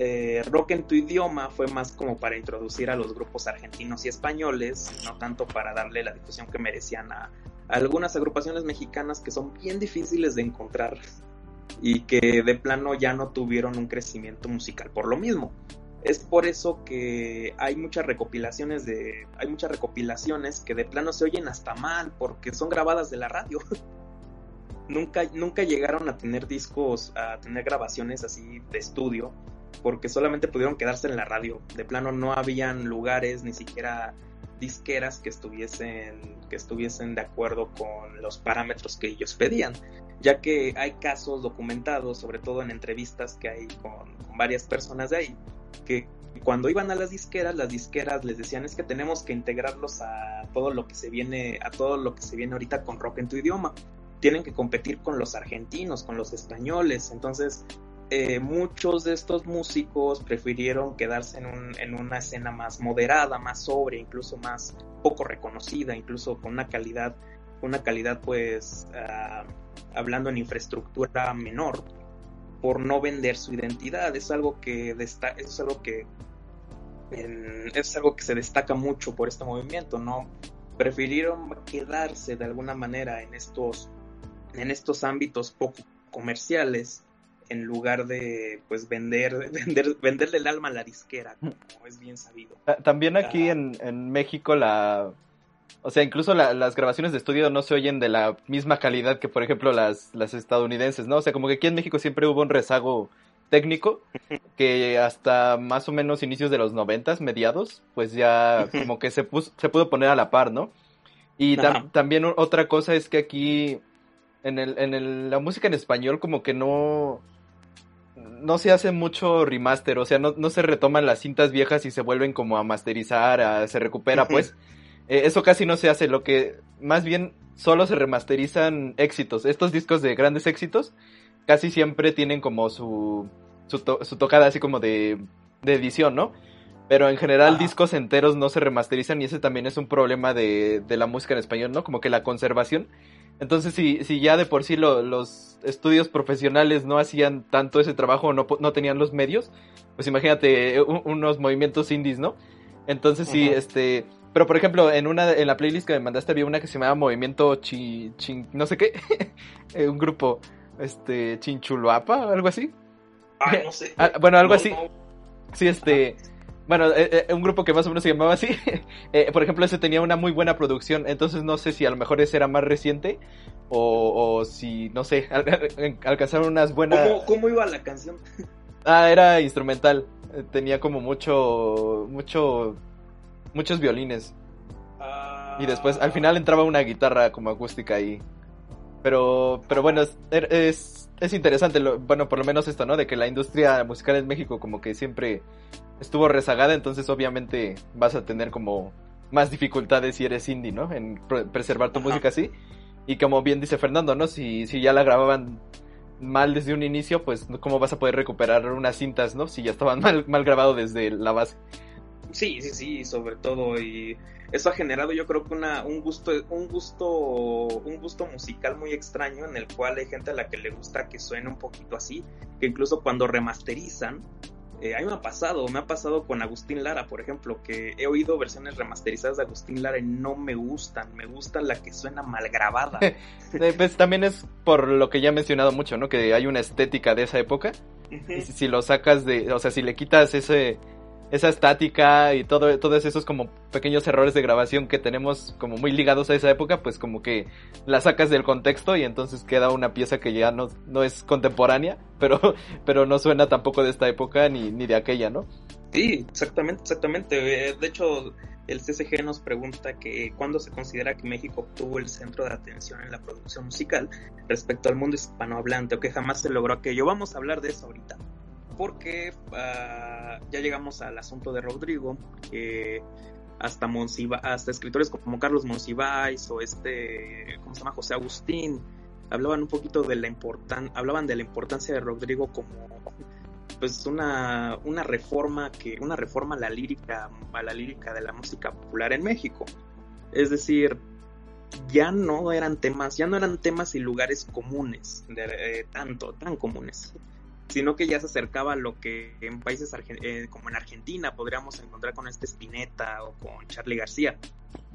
Eh, rock en tu idioma fue más como para introducir a los grupos argentinos y españoles, no tanto para darle la difusión que merecían a, algunas agrupaciones mexicanas que son bien difíciles de encontrar y que de plano ya no tuvieron un crecimiento musical por lo mismo. Es por eso que hay muchas recopilaciones de hay muchas recopilaciones que de plano se oyen hasta mal porque son grabadas de la radio. nunca nunca llegaron a tener discos, a tener grabaciones así de estudio porque solamente pudieron quedarse en la radio. De plano no habían lugares ni siquiera disqueras que estuviesen que estuviesen de acuerdo con los parámetros que ellos pedían ya que hay casos documentados, sobre todo en entrevistas que hay con, varias personas de ahí, que cuando iban a las disqueras, las disqueras les decían es que tenemos que integrarlos a todo lo que se viene, a todo lo que se viene ahorita con rock en tu idioma. Tienen que competir con los argentinos, con los españoles. Entonces, eh, muchos de estos músicos prefirieron quedarse en, un, en una escena más moderada, más sobria, incluso más poco reconocida, incluso con una calidad, una calidad pues uh, hablando en infraestructura menor por no vender su identidad. Es algo que es algo que es algo que se destaca mucho por este movimiento no prefirieron quedarse de alguna manera en estos en estos ámbitos poco comerciales en lugar de pues vender vender venderle el alma a la disquera como es bien sabido también aquí en, en México la o sea, incluso la, las grabaciones de estudio no se oyen de la misma calidad que, por ejemplo, las, las estadounidenses, ¿no? O sea, como que aquí en México siempre hubo un rezago técnico que hasta más o menos inicios de los noventas, mediados, pues ya como que se, puso, se pudo poner a la par, ¿no? Y tam también otra cosa es que aquí en, el, en el, la música en español como que no no se hace mucho remaster, o sea, no, no se retoman las cintas viejas y se vuelven como a masterizar, a, se recupera, pues. Eh, eso casi no se hace, lo que más bien solo se remasterizan éxitos. Estos discos de grandes éxitos casi siempre tienen como su, su, to su tocada así como de, de, edición, ¿no? Pero en general discos enteros no se remasterizan y ese también es un problema de, de, la música en español, ¿no? Como que la conservación. Entonces, si, si ya de por sí lo, los estudios profesionales no hacían tanto ese trabajo o no, no tenían los medios, pues imagínate un, unos movimientos indies, ¿no? Entonces, sí, este pero por ejemplo, en una en la playlist que me mandaste había una que se llamaba Movimiento Chi, Chin, no sé qué, un grupo este Chinchuluapa o algo así. Ay, no sé. ah, bueno, algo no, así. No. Sí, este bueno, eh, eh, un grupo que más o menos se llamaba así. eh, por ejemplo, ese tenía una muy buena producción, entonces no sé si a lo mejor ese era más reciente o, o si, no sé, al, alcanzaron unas buenas... ¿Cómo, ¿Cómo, iba la canción? ah, era instrumental. Eh, Tenía como mucho, mucho muchos violines. Y después, al final entraba una guitarra como acústica ahí. Pero, pero bueno, es, es, es interesante, lo, bueno, por lo menos esto, ¿no? De que la industria musical en México como que siempre estuvo rezagada, entonces obviamente vas a tener como más dificultades si eres indie, ¿no? En preservar tu Ajá. música así. Y como bien dice Fernando, ¿no? Si, si ya la grababan mal desde un inicio, pues ¿cómo vas a poder recuperar unas cintas, ¿no? Si ya estaban mal, mal grabado desde la base. Sí, sí, sí, sobre todo y eso ha generado yo creo que una, un gusto un gusto un gusto musical muy extraño en el cual hay gente a la que le gusta que suene un poquito así, que incluso cuando remasterizan eh, a mí me ha pasado, me ha pasado con Agustín Lara, por ejemplo, que he oído versiones remasterizadas de Agustín Lara y no me gustan, me gusta la que suena mal grabada. Eh, pues también es por lo que ya he mencionado mucho, ¿no? Que hay una estética de esa época. Y si, si lo sacas de, o sea, si le quitas ese, esa estática y todo, todos esos como pequeños errores de grabación que tenemos como muy ligados a esa época, pues como que la sacas del contexto y entonces queda una pieza que ya no, no es contemporánea, pero, pero no suena tampoco de esta época ni, ni de aquella, ¿no? Sí, exactamente, exactamente. Eh, De hecho, el CCG nos pregunta que cuándo se considera que México obtuvo el centro de atención en la producción musical respecto al mundo hispanohablante o que jamás se logró aquello. Vamos a hablar de eso ahorita porque uh, ya llegamos al asunto de Rodrigo, que hasta, Monsiva, hasta escritores como Carlos Monsiváis o este, ¿cómo se llama? José Agustín, hablaban un poquito de la importan hablaban de la importancia de Rodrigo como pues una, una reforma que una reforma a la lírica a la lírica de la música popular en México es decir ya no eran temas ya no eran temas y lugares comunes de, eh, tanto tan comunes sino que ya se acercaba a lo que en países eh, como en Argentina podríamos encontrar con este Spinetta o con Charlie García.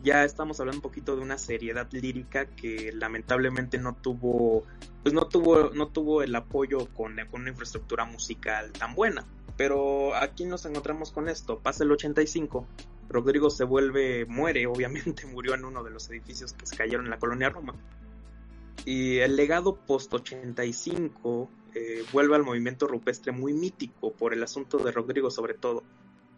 Ya estamos hablando un poquito de una seriedad lírica que lamentablemente no tuvo, pues no tuvo, no tuvo el apoyo con, con una infraestructura musical tan buena. Pero aquí nos encontramos con esto. Pasa el 85, Rodrigo se vuelve, muere, obviamente murió en uno de los edificios que se cayeron en la colonia Roma. Y el legado post-85 eh, vuelve al movimiento rupestre muy mítico por el asunto de Rodrigo sobre todo.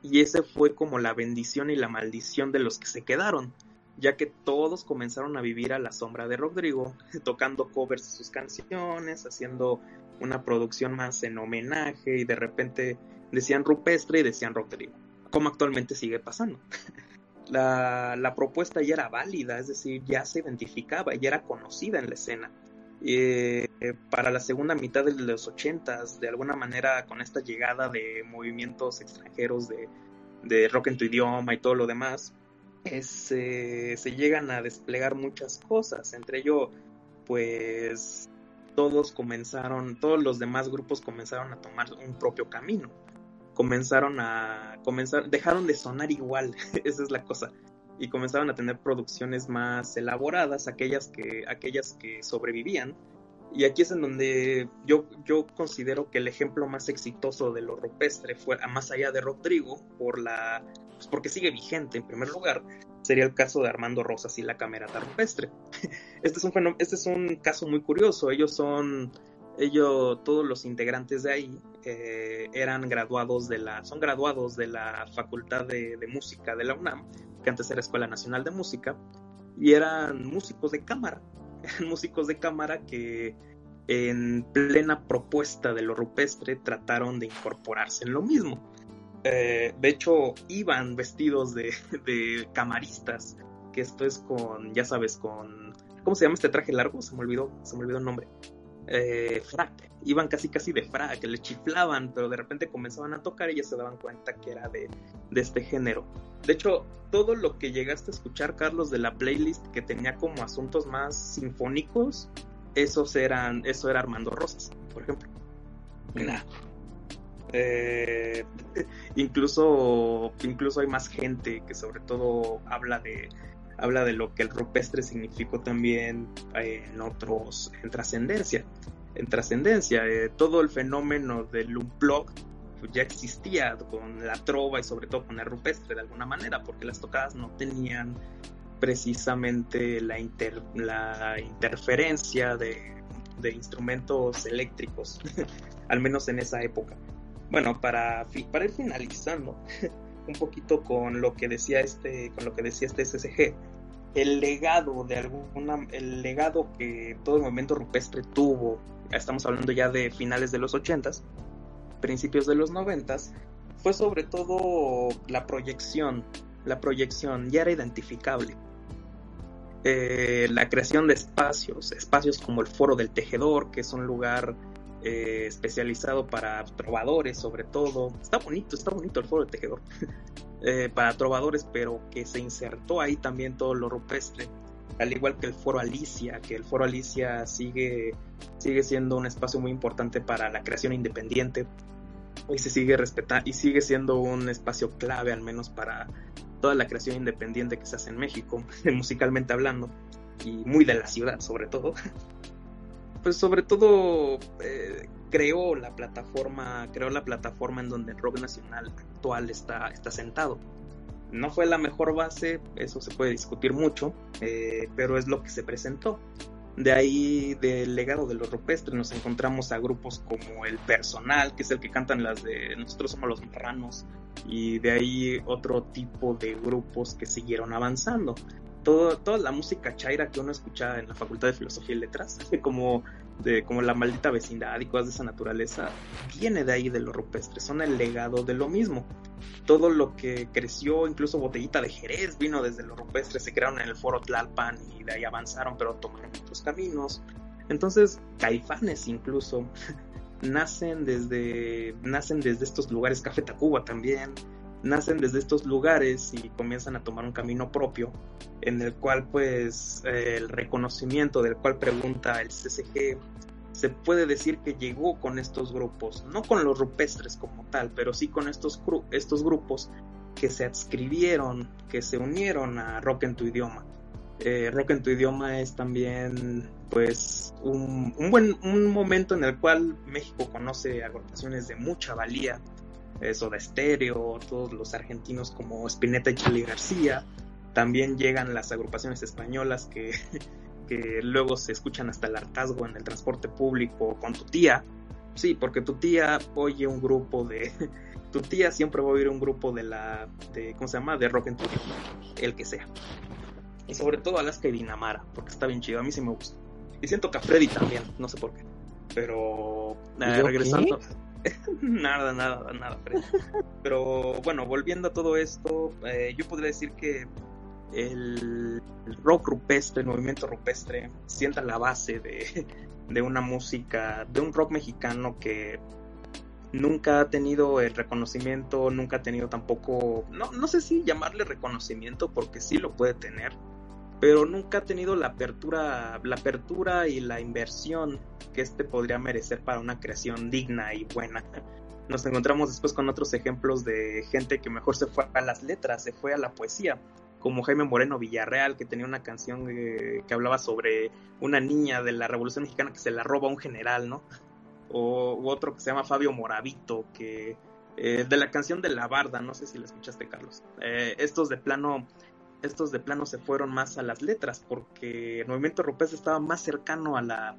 Y ese fue como la bendición y la maldición de los que se quedaron, ya que todos comenzaron a vivir a la sombra de Rodrigo, tocando covers de sus canciones, haciendo una producción más en homenaje y de repente decían rupestre y decían Rodrigo, como actualmente sigue pasando. La, la, propuesta ya era válida, es decir, ya se identificaba, ya era conocida en la escena. Eh, para la segunda mitad de los ochentas, de alguna manera con esta llegada de movimientos extranjeros de, de rock en tu idioma y todo lo demás, es, eh, se llegan a desplegar muchas cosas, entre ello, pues todos comenzaron, todos los demás grupos comenzaron a tomar un propio camino. Comenzaron a comenzar, dejaron de sonar igual, esa es la cosa, y comenzaron a tener producciones más elaboradas, aquellas que, aquellas que sobrevivían. Y aquí es en donde yo, yo considero que el ejemplo más exitoso de lo rupestre fue, más allá de Rodrigo, por la, pues porque sigue vigente en primer lugar, sería el caso de Armando Rosas y la camerata rupestre. Este es un, este es un caso muy curioso, ellos son ellos, todos los integrantes de ahí eh, eran graduados de la, son graduados de la Facultad de, de, Música de la UNAM, que antes era Escuela Nacional de Música, y eran músicos de cámara, eran músicos de cámara que en plena propuesta de lo rupestre trataron de incorporarse en lo mismo. Eh, de hecho, iban vestidos de, de camaristas, que esto es con, ya sabes, con, ¿cómo se llama este traje largo? Se me olvidó, se me olvidó el nombre eh, frac, iban casi casi de frac, le chiflaban, pero de repente comenzaban a tocar y ya se daban cuenta que era de, de, este género. De hecho, todo lo que llegaste a escuchar, Carlos, de la playlist que tenía como asuntos más sinfónicos, esos eran, eso era Armando Rosas, por ejemplo. Nah. Eh, incluso, incluso hay más gente que sobre todo habla de habla de lo que el rupestre significó también eh, en otros, en trascendencia. En trascendencia, eh, todo el fenómeno del unplug ya existía con la trova y sobre todo con el rupestre de alguna manera, porque las tocadas no tenían precisamente la, inter, la interferencia de, de instrumentos eléctricos, al menos en esa época. Bueno, para, para ir finalizando, un poquito con lo que decía este, con lo que decía este SSG. El legado de alguna, el legado que todo el movimiento rupestre tuvo, estamos hablando ya de finales de los ochentas, principios de los noventas, fue sobre todo la proyección, la proyección ya era identificable. Eh, la creación de espacios, espacios como el Foro del Tejedor, que es un lugar eh, especializado para trovadores sobre todo. Está bonito, está bonito el foro de tejedor. Eh, para trovadores, pero que se insertó ahí también todo lo rupestre. Al igual que el foro Alicia, que el foro Alicia sigue, sigue siendo un espacio muy importante para la creación independiente. Y se sigue respetando y sigue siendo un espacio clave al menos para toda la creación independiente que se hace en México, musicalmente hablando, y muy de la ciudad sobre todo. Pues sobre todo eh, creó la plataforma, creó la plataforma en donde el rock nacional actual está, está sentado. No fue la mejor base, eso se puede discutir mucho, eh, pero es lo que se presentó. De ahí, del legado de los rupestres, nos encontramos a grupos como El Personal, que es el que cantan las de Nosotros somos los marranos, y de ahí otro tipo de grupos que siguieron avanzando toda la música chaira que uno escucha en la Facultad de Filosofía y Letras, como, de, como la maldita vecindad y cosas de esa naturaleza, viene de ahí de lo rupestre, son el legado de lo mismo. Todo lo que creció, incluso Botellita de Jerez, vino desde lo rupestre, se crearon en el foro Tlalpan y de ahí avanzaron, pero tomaron otros caminos. Entonces, Caifanes incluso nacen desde, nacen desde estos lugares, Café Tacuba también, nacen desde estos lugares y comienzan a tomar un camino propio en el cual pues el reconocimiento del cual pregunta el CCG se puede decir que llegó con estos grupos, no con los rupestres como tal, pero sí con estos, estos grupos que se adscribieron, que se unieron a Rock en tu idioma. Eh, rock en tu idioma es también pues un, un, buen un momento en el cual México conoce agrupaciones de mucha valía eso de estéreo, todos los argentinos como Spinetta y Charlie García. También llegan las agrupaciones españolas que, que luego se escuchan hasta el hartazgo en el transporte público con tu tía. Sí, porque tu tía oye un grupo de. Tu tía siempre va a oír un grupo de la. De, ¿Cómo se llama? De rock en tu El que sea. Y sobre todo Alaska y Dinamara, porque está bien chido. A mí sí me gusta. Y siento que a Freddy también, no sé por qué. Pero. Eh, regresando. nada, nada, nada. Pero bueno, volviendo a todo esto, eh, yo podría decir que el, rock rupestre, el movimiento rupestre, sienta la base de, de una música, de un rock mexicano que nunca ha tenido el reconocimiento, nunca ha tenido tampoco, no, no sé si llamarle reconocimiento porque sí lo puede tener, pero nunca ha tenido la apertura, la apertura y la inversión que este podría merecer para una creación digna y buena. Nos encontramos después con otros ejemplos de gente que mejor se fue a las letras, se fue a la poesía, como Jaime Moreno Villarreal, que tenía una canción eh, que hablaba sobre una niña de la Revolución Mexicana que se la roba a un general, ¿no? O otro que se llama Fabio Moravito, que eh, de la canción de La Barda, no sé si la escuchaste, Carlos. Eh, estos de plano estos de plano se fueron más a las letras porque el movimiento rupestre estaba más cercano a la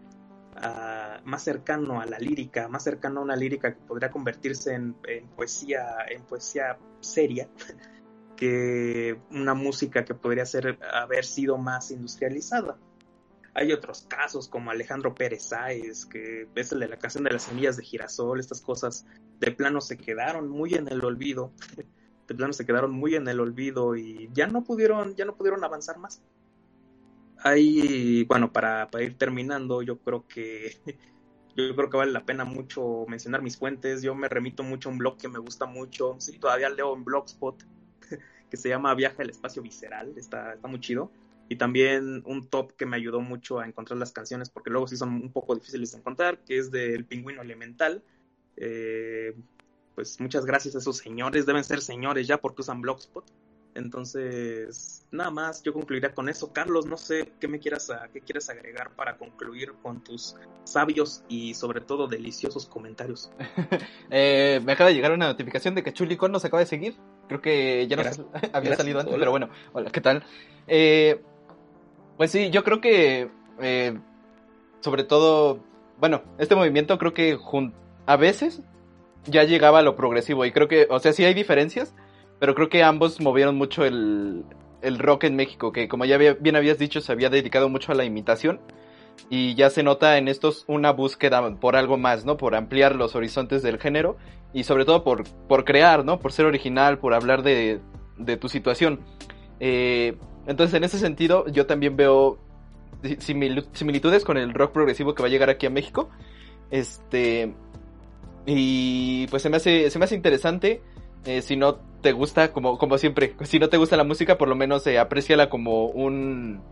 más cercano a la lírica, más cercano a una lírica que podría convertirse en, poesía en poesía seria que una música que podría ser haber sido más industrializada. Hay otros casos como Alejandro Pérez Sáez, que es el de la canción de las semillas de girasol, estas cosas de plano se quedaron muy en el olvido de plano se quedaron muy en el olvido y ya no pudieron, ya no pudieron avanzar más. Ahí, bueno, para, para ir terminando, yo creo que yo creo que vale la pena mucho mencionar mis fuentes. Yo me remito mucho a un blog que me gusta mucho. Sí, todavía leo en Blogspot, que se llama Viaje al Espacio Visceral. Está, está muy chido. Y también un top que me ayudó mucho a encontrar las canciones, porque luego sí son un poco difíciles de encontrar, que es del Pingüino Elemental. Eh, pues muchas gracias a esos señores, deben ser señores ya porque usan Blogspot. Entonces, nada más, yo concluiría con eso. Carlos, no sé qué me quieras, qué quieres agregar para concluir con tus sabios y sobre todo deliciosos comentarios. eh, me acaba de llegar una notificación de que Chulicón nos acaba de seguir. Creo que ya nos había salido antes, pero bueno, hola, ¿qué tal? Eh, pues sí, yo creo que eh, sobre todo, bueno, este movimiento creo que a veces ya llegaba lo progresivo. Y creo que, o sea, sí hay diferencias, pero creo que ambos movieron mucho el, el rock en México, que como ya bien habías dicho, se había dedicado mucho a la imitación. Y ya se nota en estos una búsqueda por algo más, ¿no? Por ampliar los horizontes del género y sobre todo por, por crear, ¿no? Por ser original, por hablar de, de tu situación. Eh, entonces, en ese sentido, yo también veo similitudes con el rock progresivo que va a llegar aquí a México. Este. Y pues se me hace, se me hace interesante. Eh, si no te gusta, como, como siempre, si no te gusta la música, por lo menos eh, apreciala como un.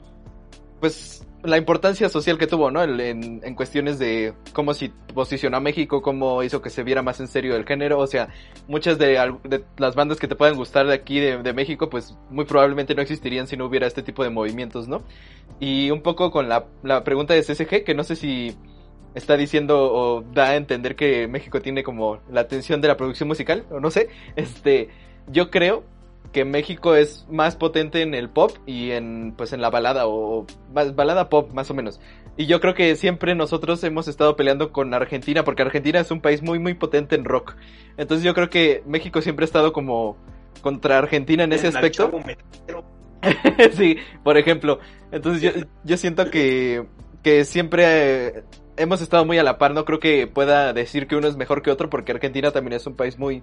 Pues la importancia social que tuvo, ¿no? En, en, cuestiones de cómo se posicionó a México, cómo hizo que se viera más en serio el género. O sea, muchas de, las bandas que te puedan gustar de aquí, de, de, México, pues muy probablemente no existirían si no hubiera este tipo de movimientos, ¿no? Y un poco con la, la pregunta de CSG, que no sé si está diciendo o da a entender que México tiene como la atención de la producción musical, o no sé. Este, yo creo que México es más potente en el pop y en pues en la balada o más balada pop más o menos. Y yo creo que siempre nosotros hemos estado peleando con Argentina porque Argentina es un país muy muy potente en rock. Entonces yo creo que México siempre ha estado como contra Argentina en ese aspecto. sí, por ejemplo. Entonces yo, yo siento que que siempre hemos estado muy a la par, no creo que pueda decir que uno es mejor que otro porque Argentina también es un país muy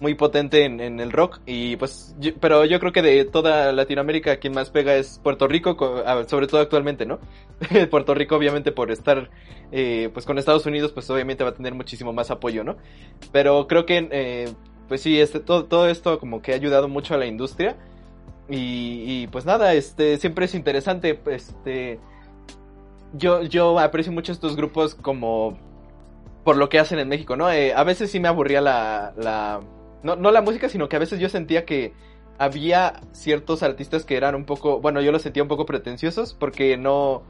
muy potente en, el rock y pues pero yo creo que de toda Latinoamérica quien más pega es Puerto Rico sobre todo actualmente no Puerto Rico obviamente por estar eh, pues con Estados Unidos pues obviamente va a tener muchísimo más apoyo no pero creo que eh, pues sí este todo, todo esto como que ha ayudado mucho a la industria y, y pues nada este siempre es interesante este yo yo aprecio mucho estos grupos como por lo que hacen en México, ¿no? Eh, a veces sí me aburría la, la, no, no la música, sino que a veces yo sentía que había ciertos artistas que eran un poco, bueno, yo los sentía un poco pretenciosos porque no,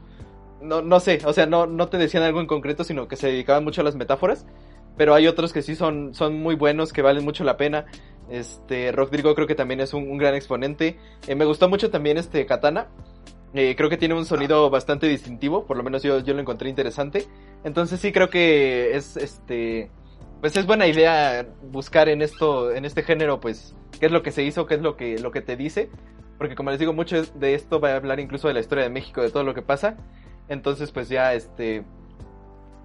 no, no sé, o sea, no, no te decían algo en concreto, sino que se dedicaban mucho a las metáforas, pero hay otros que sí son, son muy buenos, que valen mucho la pena. Este, Rodrigo creo que también es un, gran exponente. Eh, me gustó mucho también este Katana. Eh, creo que tiene un sonido bastante distintivo, por lo menos yo, yo lo encontré interesante. Entonces sí creo que es este pues es buena idea buscar en esto, en este género, pues, qué es lo que se hizo, qué es lo que, lo que te dice. Porque como les digo, mucho de esto va a hablar incluso de la historia de México, de todo lo que pasa. Entonces, pues ya, este,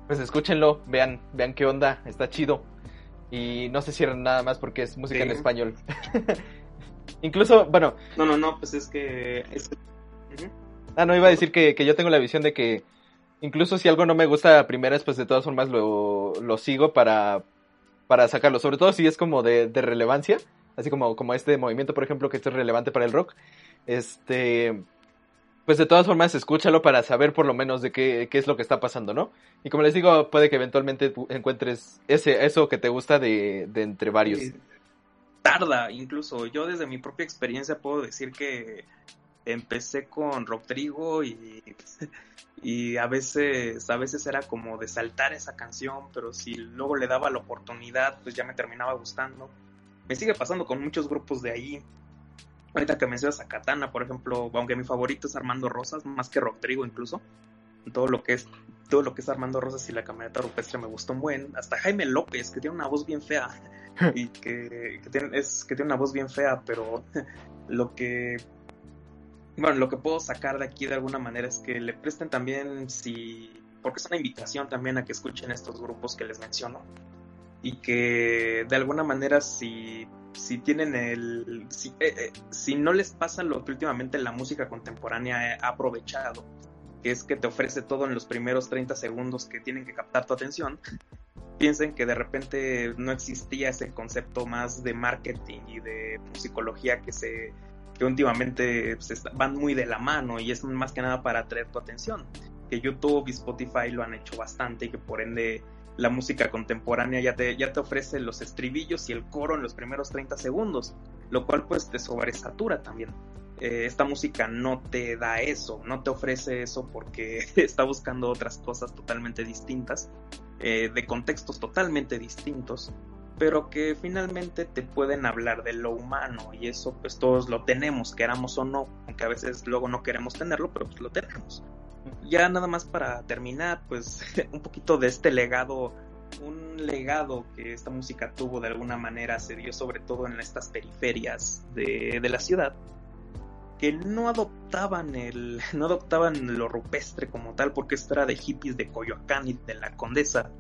pues escúchenlo, vean, vean qué onda, está chido. Y no se cierren nada más porque es música en español. incluso, bueno. No, no, no, pues es que... Ah, no, iba a decir que, que yo tengo la visión de que incluso si algo no me gusta a primeras, pues de todas formas lo, lo sigo para, para sacarlo. Sobre todo si es como de, de, relevancia, así como, como este movimiento, por ejemplo, que esto es relevante para el rock. Este, pues de todas formas escúchalo para saber por lo menos de qué, qué es lo que está pasando, ¿no? Y como les digo, puede que eventualmente encuentres ese, eso que te gusta de, de entre varios. Tarda, incluso. Yo desde mi propia experiencia puedo decir que empecé con Rodrigo y, y a veces, a veces era como de saltar esa canción, pero si luego le daba la oportunidad, pues ya me terminaba gustando. Me sigue pasando con muchos grupos de ahí. Ahorita que mencionas a Katana, por ejemplo, aunque mi favorito es Armando Rosas, más que Rodrigo incluso. Todo lo que es todo lo que es Armando Rosas y la camioneta rupestre me gustó un buen. Hasta Jaime López, que tiene una voz bien fea. y que, que, tiene, es, que tiene una voz bien fea, pero lo que bueno, lo que puedo sacar de aquí de alguna manera es que le presten también, si, porque es una invitación también a que escuchen estos grupos que les menciono y que de alguna manera si, si tienen el, si, eh, eh, si no les pasa lo que últimamente la música contemporánea ha aprovechado, que es que te ofrece todo en los primeros 30 segundos que tienen que captar tu atención, piensen que de repente no existía ese concepto más de marketing y de psicología que se que últimamente pues, van muy de la mano y es más que nada para atraer tu atención. Que YouTube y Spotify lo han hecho bastante y que por ende la música contemporánea ya te, ya te ofrece los estribillos y el coro en los primeros 30 segundos, lo cual pues te sobresatura también. Eh, esta música no te da eso, no te ofrece eso porque está buscando otras cosas totalmente distintas, eh, de contextos totalmente distintos pero que finalmente te pueden hablar de lo humano y eso pues todos lo tenemos, queramos o no, aunque a veces luego no queremos tenerlo, pero pues lo tenemos. Ya nada más para terminar, pues un poquito de este legado, un legado que esta música tuvo de alguna manera, se dio sobre todo en estas periferias de, de la ciudad, que no adoptaban el, no adoptaban lo rupestre como tal, porque esto era de hippies de Coyoacán y de la Condesa,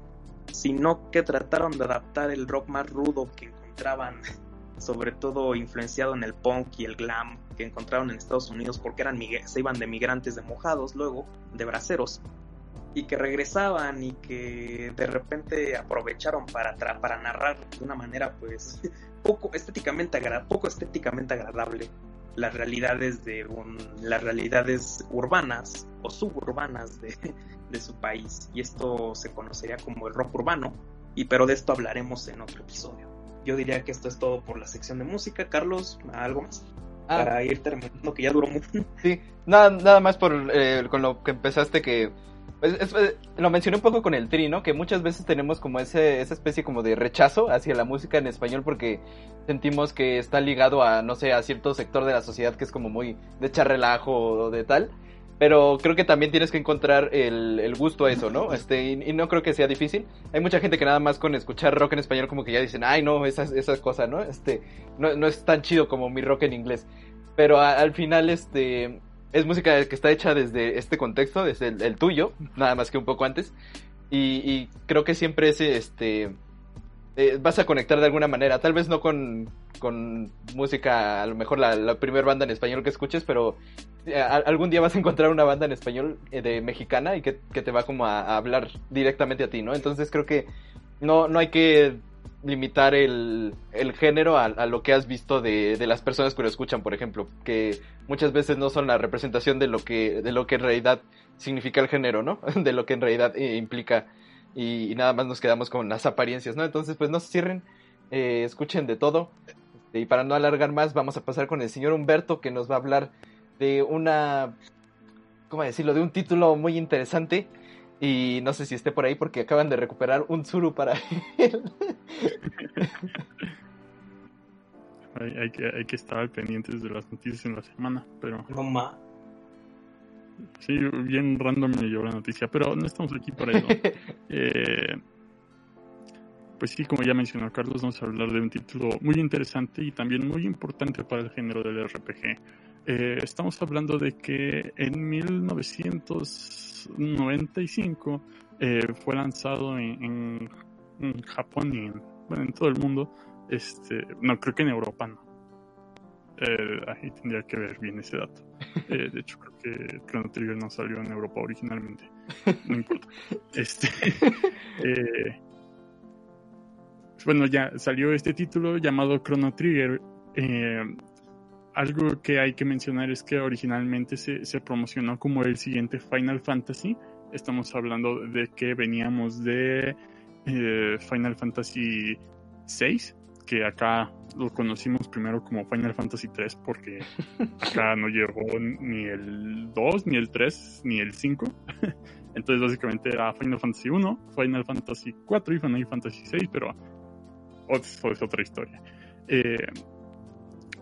sino que trataron de adaptar el rock más rudo que encontraban, sobre todo influenciado en el punk y el glam que encontraron en Estados Unidos porque eran se iban de migrantes de mojados luego, de braceros, y que regresaban y que de repente aprovecharon para, para narrar de una manera pues poco estéticamente, poco estéticamente agradable las realidades de las realidades urbanas o suburbanas de, de su país y esto se conocería como el rock urbano y pero de esto hablaremos en otro episodio. Yo diría que esto es todo por la sección de música. Carlos, ¿algo más? Ah. Para ir terminando, que ya duró mucho. Sí, nada, nada más por eh, con lo que empezaste que pues, lo mencioné un poco con el tri, ¿no? Que muchas veces tenemos como ese, esa especie como de rechazo hacia la música en español porque sentimos que está ligado a, no sé, a cierto sector de la sociedad que es como muy de echar relajo o de tal. Pero creo que también tienes que encontrar el, gusto a eso, ¿no? Este, y, no creo que sea difícil. Hay mucha gente que nada más con escuchar rock en español como que ya dicen, ay, no, esas, esas cosas, ¿no? Este, no, no es tan chido como mi rock en inglés. Pero al final, este, es música que está hecha desde este contexto, desde el, tuyo, nada más que un poco antes. Y, creo que siempre es este. Eh, vas a conectar de alguna manera. Tal vez no con, con música, a lo mejor la, la primera banda en español que escuches, pero eh, algún día vas a encontrar una banda en español eh, de mexicana y que, te va como a, a, hablar directamente a ti, ¿no? Entonces creo que no, no hay que limitar el, el género a, lo que has visto de, de, las personas que lo escuchan, por ejemplo, que muchas veces no son la representación de lo que, de lo que en realidad significa el género, ¿no? De lo que en realidad implica y, nada más nos quedamos con las apariencias, ¿no? Entonces, pues no se cierren, eh, escuchen de todo. Y para no alargar más, vamos a pasar con el señor Humberto que nos va a hablar de una, ¿cómo decirlo? De un título muy interesante y no sé si esté por ahí porque acaban de recuperar un Zuru para él. hay, que, hay que estar pendientes de las noticias en la semana, pero... No Sí, bien random me llevó la noticia, pero no estamos aquí para eso. eh, pues sí, como ya mencionó Carlos, vamos a hablar de un título muy interesante y también muy importante para el género del RPG. Eh, estamos hablando de que en 1995 eh, fue lanzado en, Japón y en, bueno, en todo el mundo. Este, no, creo que en Europa no. Eh, ahí tendría que ver bien ese dato. de hecho, creo que Chrono Trigger no salió en Europa originalmente. No importa. Este, bueno, ya salió este título llamado Chrono Trigger algo que hay que mencionar es que originalmente se, se, promocionó como el siguiente Final Fantasy. Estamos hablando de que veníamos de eh, Final Fantasy VI, que acá lo conocimos primero como Final Fantasy 3 porque acá no llegó ni el 2, ni el 3, ni el 5. Entonces básicamente era Final Fantasy 1, Final Fantasy 4 y Final Fantasy 6, pero es otra historia. Eh,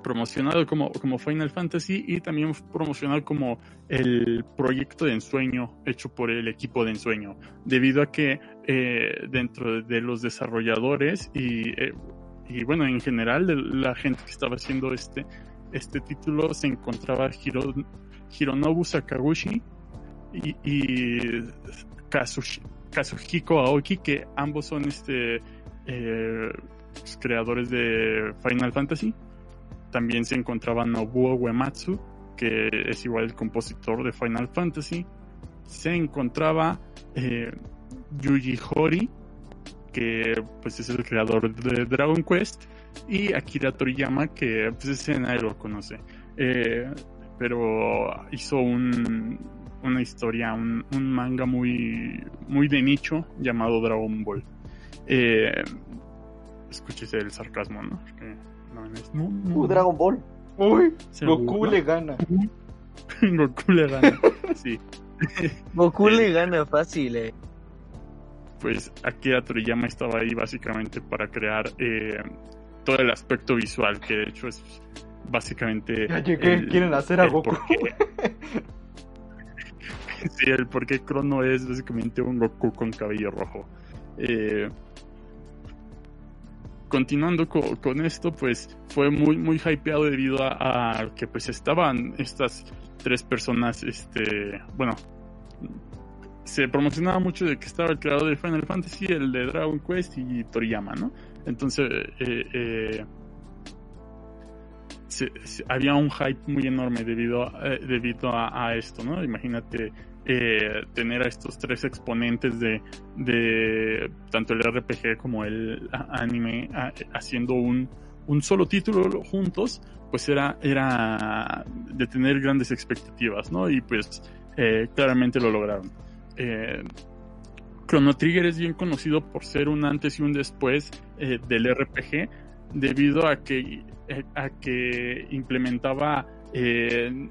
promocionado como, como Final Fantasy y también promocionado como el proyecto de ensueño hecho por el equipo de ensueño, debido a que eh, dentro de los desarrolladores y, eh, y, bueno, en general la gente que estaba haciendo este, este título se encontraba Hiro, Hironobu Sakaguchi y, y Kazuhiko Aoki, que ambos son este, eh, creadores de Final Fantasy también se encontraba Nobuo Uematsu, que es igual el compositor de Final Fantasy. Se encontraba eh, Yuji Hori, que pues es el creador de Dragon Quest. Y Akira Toriyama, que pues ese nadie lo conoce. Eh, pero hizo un, una historia, un, manga muy, muy de nicho llamado Dragon Ball. Eh, escúchese el sarcasmo, ¿no? Uh, Dragon Ball. Uy, Goku le gana. Goku le gana, sí. Goku le gana fácil, eh. Pues Akira Toriyama estaba ahí básicamente para crear eh, todo el aspecto visual, que de hecho es básicamente. Ya llegué, quieren hacer a Goku. sí, el por qué Crono es básicamente un Goku con cabello rojo. Eh, continuando con, esto, pues fue muy, muy hypeado debido a, que pues estaban estas tres personas, este, bueno, se promocionaba mucho de que estaba el creador de Final Fantasy, el de Dragon Quest y Toriyama, ¿no? Entonces, eh, eh, había un hype muy enorme debido a, eh, debido a, esto, ¿no? Imagínate eh, tener a estos tres exponentes de, de tanto el RPG como el anime haciendo un, un solo título juntos, pues era, era de tener grandes expectativas, ¿no? Y pues claramente lo lograron. Eh, Chrono Trigger es bien conocido por ser un antes y un después eh, del RPG, debido a que, a que implementaba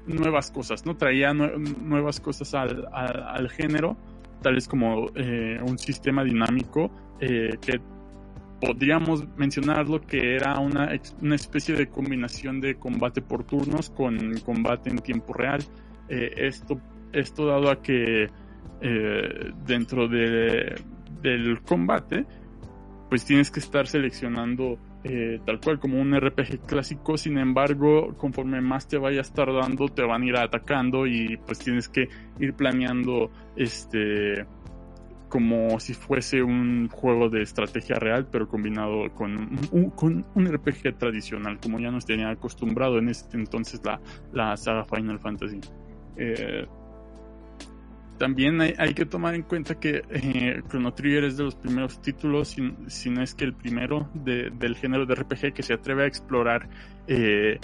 nuevas cosas, ¿no? Traía nuevas cosas al, al, género, tales como un sistema dinámico que podríamos mencionarlo que era una, una, especie de combinación de combate por turnos con combate en tiempo real. Eh, esto, esto dado a que eh, dentro de, del combate, pues tienes que estar seleccionando eh, tal cual como un RPG clásico, sin embargo, conforme más te vayas tardando, te van a ir atacando y pues tienes que ir planeando este como si fuese un juego de estrategia real, pero combinado con un, RPG tradicional, como ya nos tenía acostumbrado en este entonces la, la saga Final Fantasy. Eh, también hay, que tomar en cuenta que eh, Chrono Trigger es de los primeros títulos, si, no es que el primero del género de RPG que se atreve a explorar eh,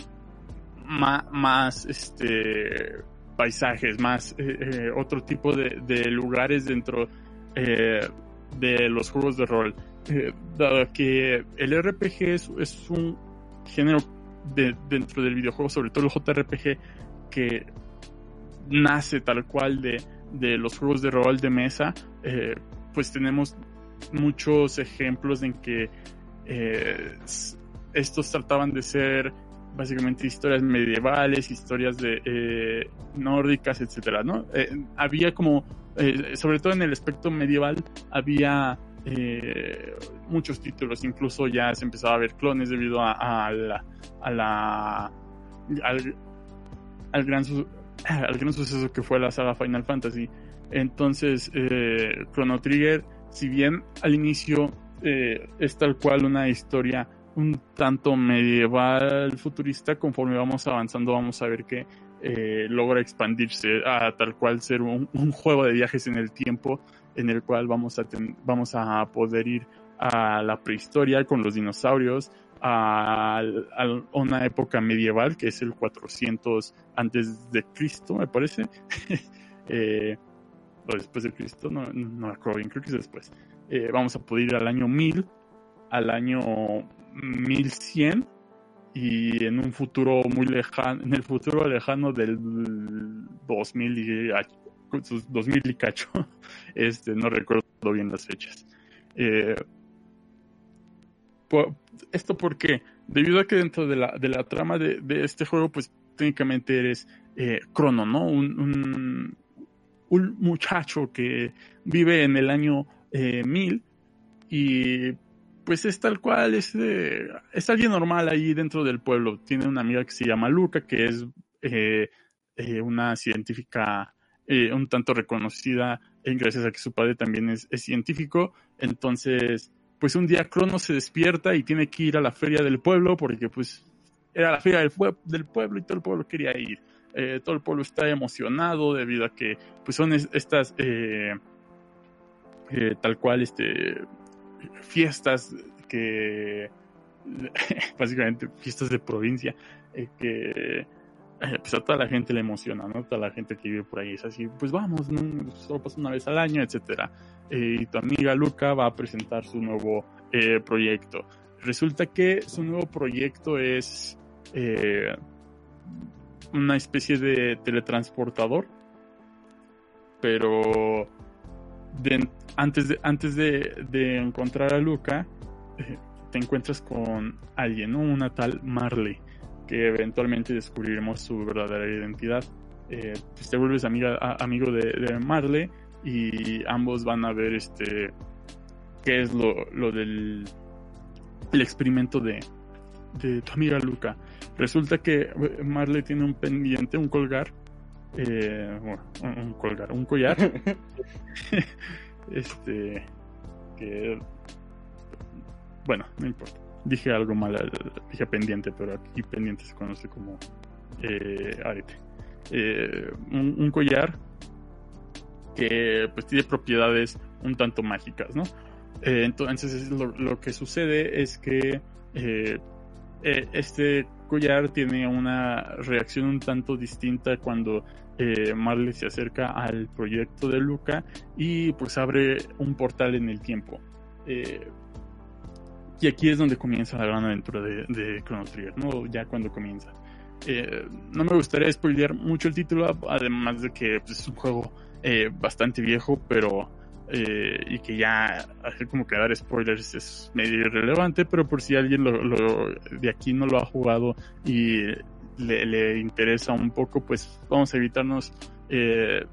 más, este, paisajes, más eh, otro tipo de, lugares dentro de los juegos de rol. Dado que el RPG es, un género de, dentro del videojuego, sobre todo el JRPG, que nace tal cual de, de los juegos de rol de mesa, eh, pues tenemos muchos ejemplos en que estos trataban de ser básicamente historias medievales, historias de eh, nórdicas, etcétera, ¿no? Eh, había como, eh, sobre todo en el aspecto medieval, había muchos títulos, incluso ya se empezaba a ver clones debido a, la, al, gran al gran suceso que fue la saga Final Fantasy. Entonces, Chrono Trigger, si bien al inicio es tal cual una historia un tanto medieval futurista, conforme vamos avanzando vamos a ver que eh, logra expandirse a tal cual ser un, juego de viajes en el tiempo en el cual vamos a, vamos a poder ir a la prehistoria con los dinosaurios, a, una época medieval que es el 400 antes de Cristo, me parece, eh, o después de Cristo, no, no me acuerdo bien, creo que es después. Eh, vamos a poder ir al año 1000, al año 1100 y en un futuro muy lejano, en el futuro lejano del 2000 y, 2000 y cacho, este, no recuerdo bien las fechas. Eh, ¿Esto porque Debido a que dentro de la, de la trama de, de este juego, pues técnicamente eres eh, Crono, ¿no? Un, un, muchacho que vive en el año eh, 1000 y pues es tal cual, es, es alguien normal ahí dentro del pueblo. Tiene una amiga que se llama Luca, que es eh, eh, una científica eh, un tanto reconocida, gracias a que su padre también es, científico. Entonces, pues un día Crono se despierta y tiene que ir a la feria del pueblo, porque pues era la feria del, pueblo y todo el pueblo quería ir. todo el pueblo está emocionado debido a que pues son estas tal cual este fiestas que básicamente fiestas de provincia eh, que eh, pues a toda la gente le emociona, ¿no? Toda la gente que vive por ahí es así, pues vamos, solo pasa una vez al año, etcétera. Eh, y tu amiga Luca va a presentar su nuevo proyecto. Resulta que su nuevo proyecto es una especie de teletransportador, pero antes de, antes de, encontrar a Luca, eh, te encuentras con alguien, Una tal Marley, que eventualmente descubriremos su verdadera identidad. Eh, pues te vuelves amiga, amigo de, Marley y ambos van a ver este qué es lo, lo del el experimento de, de tu amiga Luca. Resulta que eh, Marley tiene un pendiente, un colgar, eh, un, colgar, un collar, este, que, bueno, no importa. Dije algo mal, dije pendiente, pero aquí pendiente se conoce como eh, arete. Eh, un, collar que pues tiene propiedades un tanto mágicas, ¿no? Eh, entonces lo, lo, que sucede es que eh, este collar tiene una reacción un tanto distinta cuando eh, Marley se acerca al proyecto de Luca y pues abre un portal en el tiempo. Eh, y aquí es donde comienza la gran aventura de, Chrono Trigger, ¿no? Ya cuando comienza. Eh, no me gustaría spoilear mucho el título, además de que pues, es un juego eh, bastante viejo, pero eh, y que ya hacer como que dar spoilers es medio irrelevante, pero por si alguien lo, lo, de aquí no lo ha jugado y le, interesa un poco, pues vamos a evitarnos eh,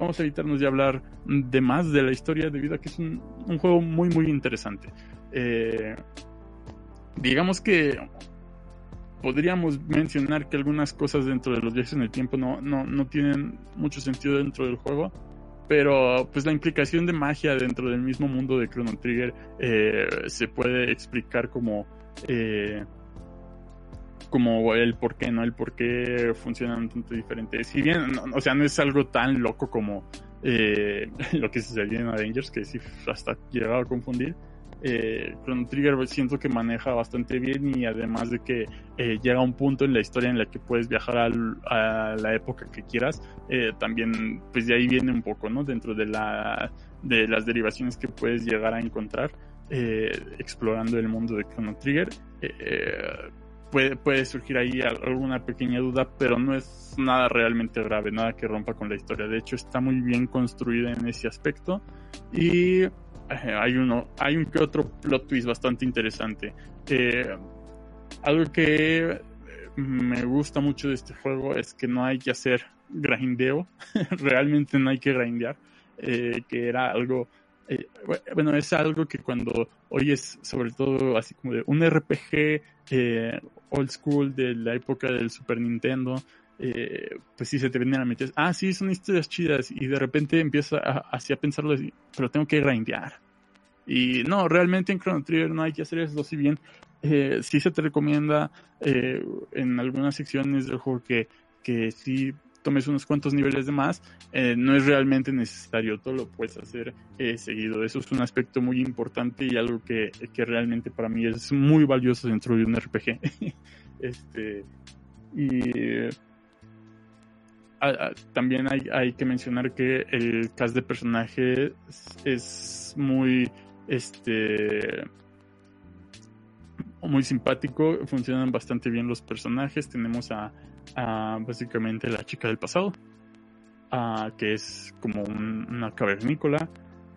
vamos a evitarnos de hablar de más de la historia debido a que es un juego muy muy interesante. Eh, digamos que podríamos mencionar que algunas cosas dentro de los viajes en el tiempo no, no, no tienen mucho sentido dentro del juego, pero pues la implicación de magia dentro del mismo mundo de Chrono Trigger eh, se puede explicar como eh, como el por qué, ¿no? El por qué funcionan un tanto diferente. Si bien, o sea, no es algo tan loco como eh, lo que sucedió en Avengers, que sí hasta llegaba a confundir. Eh, Chrono Trigger siento que maneja bastante bien y además de que eh, llega un punto en la historia en la que puedes viajar a la época que quieras, eh, también pues de ahí viene un poco, ¿no? Dentro de las derivaciones que puedes llegar a encontrar eh, explorando el mundo de Chrono Trigger. Eh, puede, puede surgir ahí alguna pequeña duda, pero no es nada realmente grave, nada que rompa con la historia. De hecho, está muy bien construida en ese aspecto y hay uno, hay un que otro plot twist bastante interesante. Eh, algo que me gusta mucho de este juego es que no hay que hacer grindeo, realmente no hay que grindear, eh, que era algo, eh, bueno, es algo que cuando oyes sobre todo así como de un RPG old school de la época del Super Nintendo, eh, pues sí se te vienen a meter, ah, sí, son historias chidas, y de repente empieza a, así a pensarlo, así, pero tengo que grindear. Y no, realmente en Chrono Trigger no hay que hacer eso, si bien eh, sí se te recomienda eh, en algunas secciones del juego que, que sí tomes unos cuantos niveles de más, eh, no es realmente necesario, todo lo puedes hacer eh, seguido. Eso es un aspecto muy importante y algo que, que realmente para mí es muy valioso dentro de un RPG. este, y también hay, que mencionar que el cast de personajes es muy este muy simpático funcionan bastante bien los personajes. Tenemos a, a básicamente la chica del pasado que es como un, una cavernícola.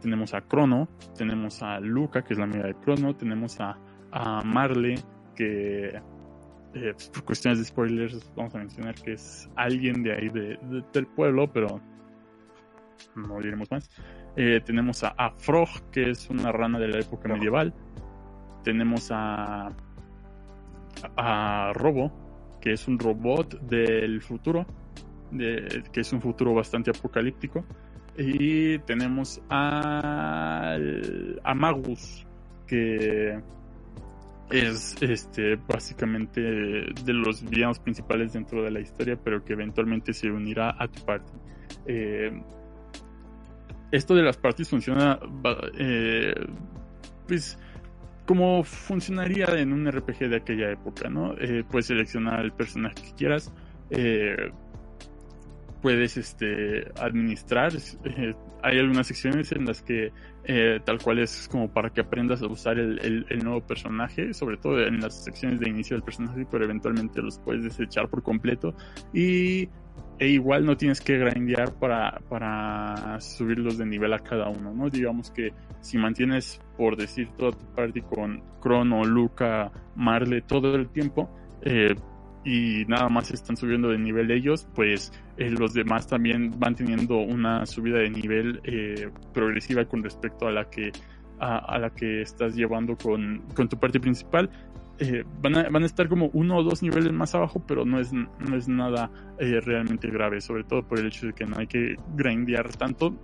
Tenemos a Crono tenemos a Luca que es la amiga de Crono. Tenemos a, a Marley que eh, pues por cuestiones de spoilers vamos a mencionar que es alguien de ahí de, de, del pueblo, pero no diremos más. Eh, tenemos a, a, Frog, que es una rana de la época Frog. medieval. Tenemos a, a Robo, que es un robot del futuro, de, que es un futuro bastante apocalíptico. Y tenemos a, a Magus, que es este básicamente de los villanos principales dentro de la historia, pero que eventualmente se unirá a tu party. Eh, esto de las parties funciona eh, pues como funcionaría en un RPG de aquella época, ¿no? Eh, puedes seleccionar el personaje que quieras. puedes este administrar hay algunas secciones en las que eh, tal cual es como para que aprendas a usar el, el, el, nuevo personaje, sobre todo en las secciones de inicio del personaje, pero eventualmente los puedes desechar por completo y e igual no tienes que grindear para, para subirlos de nivel a cada uno, ¿no? Digamos que si mantienes, por decir, toda tu party con Crono, Luca, Marle todo el tiempo, eh, y nada más están subiendo de nivel ellos, pues eh, los demás también van teniendo una subida de nivel eh, progresiva con respecto a la que a, la que estás llevando con, con tu parte principal. Eh, van, a, van a estar como uno o dos niveles más abajo, pero no es, no es nada realmente grave, sobre todo por el hecho de que no hay que grindear tanto.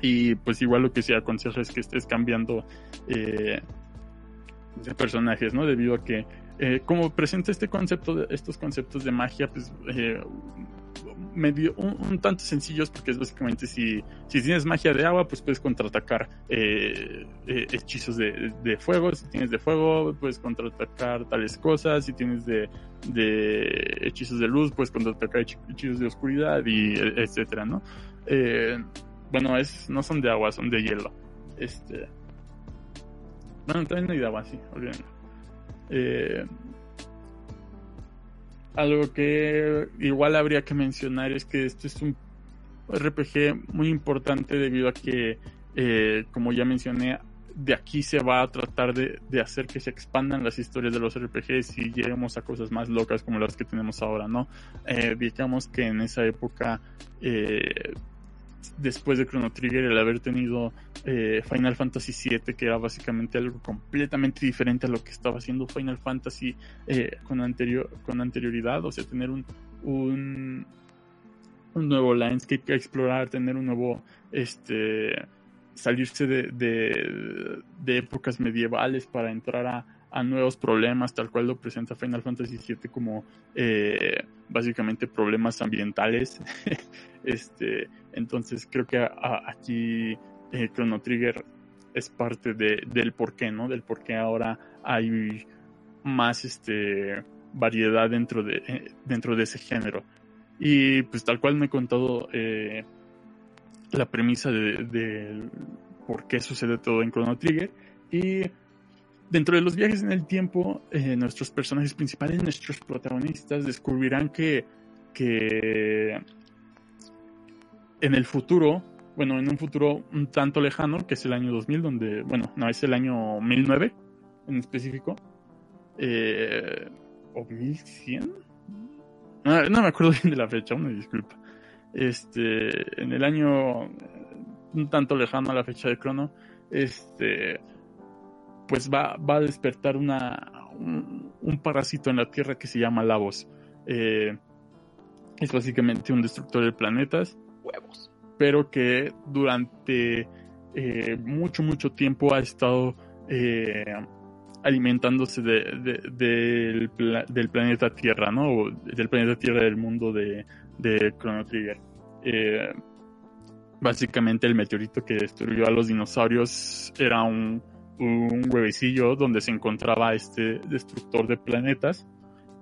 Y pues igual lo que se aconseja es que estés cambiando de personajes, ¿no? Debido a que eh, como presenta este concepto, de, estos conceptos de magia, pues eh, medio, un, tanto sencillos porque es básicamente si, si tienes magia de agua, pues puedes contraatacar eh, eh, hechizos de, de fuego, si tienes de fuego, puedes contraatacar tales cosas, si tienes de, hechizos de luz, puedes contraatacar hech- hechizos de oscuridad y e- etcétera, ¿no? Bueno, es, no son de agua, son de hielo. Este. Bueno, también hay de agua, sí, olvídenlo. Eh, algo que igual habría que mencionar es que esto es un RPG muy importante debido a que, eh, como ya mencioné, de aquí se va a tratar de, de hacer que se expandan las historias de los RPGs y lleguemos a cosas más locas como las que tenemos ahora, ¿no? Eh, digamos que en esa época, eh, después de Chrono Trigger, el haber tenido eh, Final Fantasy VII, que era básicamente algo completamente diferente a lo que estaba haciendo Final Fantasy eh, con, anterior, con anterioridad, o sea, tener un, un, un nuevo landscape que explorar, tener un nuevo, este, salirse de, de, de épocas medievales para entrar a, a nuevos problemas, tal cual lo presenta Final Fantasy VII como eh, básicamente problemas ambientales. este, entonces creo que aquí eh, Chrono Trigger es parte de, del porqué, ¿no? Del por qué ahora hay más este variedad dentro de eh, dentro de ese género. Y pues tal cual me he contado la premisa de, de por qué sucede todo en Chrono Trigger. Y dentro de los viajes en el tiempo, eh, nuestros personajes principales, nuestros protagonistas, descubrirán que, que en el futuro, bueno, en un futuro un tanto lejano, que es el año 2000, donde, bueno, no, es el año 1009 en específico, eh, o 1100, no, no me acuerdo bien de la fecha, una disculpa. Este, en el año eh, un tanto lejano a la fecha de Crono, este, pues va, va a despertar una, un, un parásito en la Tierra que se llama Lavos. Eh, es básicamente un destructor de planetas, Huevos. pero que durante eh, mucho, mucho tiempo ha estado eh, alimentándose de, de- del, pla- del planeta Tierra, ¿no? O del planeta Tierra del mundo de, de Chrono Trigger. Eh, básicamente el meteorito que destruyó a los dinosaurios era un, un huevecillo donde se encontraba este destructor de planetas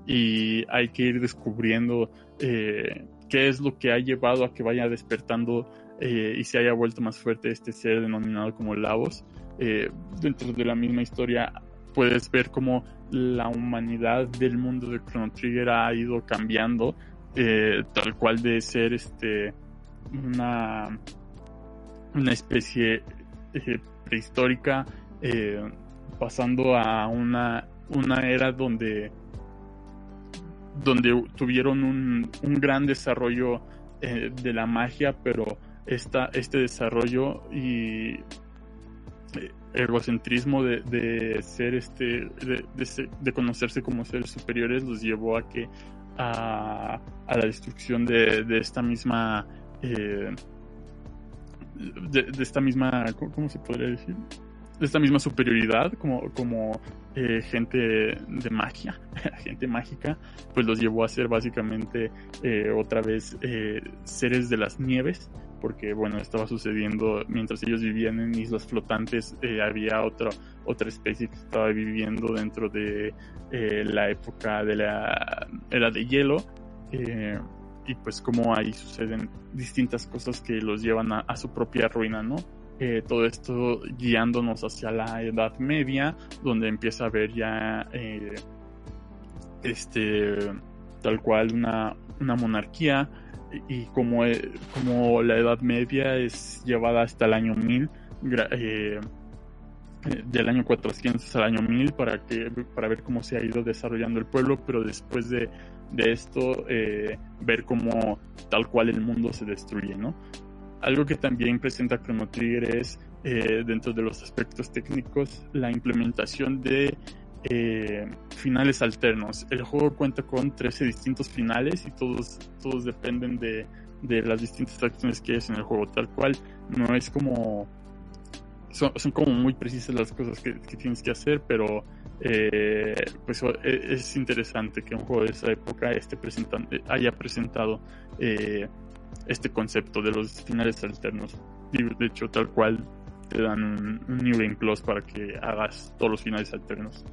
y hay que ir descubriendo eh, qué es lo que ha llevado a que vaya despertando eh, y se haya vuelto más fuerte este ser denominado como Lavos. Eh, dentro de la misma historia puedes ver cómo la humanidad del mundo de Chrono Trigger ha ido cambiando, tal cual de ser este una, una especie eh, prehistórica, eh, pasando a una, una era donde donde tuvieron un, un gran desarrollo eh, de la magia, pero esta, este desarrollo y eh, egocentrismo de, de ser este de, de conocerse como seres superiores los llevó a que a, a la destrucción de, esta misma de, esta misma ¿cómo cómo se podría decir? Esta misma superioridad como, como eh, gente de magia, gente mágica, pues los llevó a ser básicamente eh, otra vez eh, seres de las nieves, porque bueno, estaba sucediendo mientras ellos vivían en islas flotantes, había otra, otra especie que estaba viviendo dentro de la época de la era de hielo. y pues como ahí suceden distintas cosas que los llevan a su propia ruina, ¿no? Eh, todo esto guiándonos hacia la Edad Media, donde empieza a haber ya eh, este tal cual una, una monarquía y, y como, eh, como la Edad Media es llevada hasta el año 1000 gra- eh, eh, del año 400 al año 1000 para que para ver cómo se ha ido desarrollando el pueblo pero después de, de esto eh, ver cómo tal cual el mundo se destruye no algo que también presenta Chrono Trigger es, eh, dentro de los aspectos técnicos, la implementación de eh, finales alternos. El juego cuenta con 13 distintos finales y todos, todos dependen de, de las distintas acciones que hayas en el juego. Tal cual, no es como. Son, son como muy precisas las cosas que, que tienes que hacer, pero eh, pues e, es interesante que un juego de esa época esté presentando, haya presentado eh, este concepto de los finales alternos. De hecho, tal cual te dan un, New Game Plus para que hagas todos los finales alternos.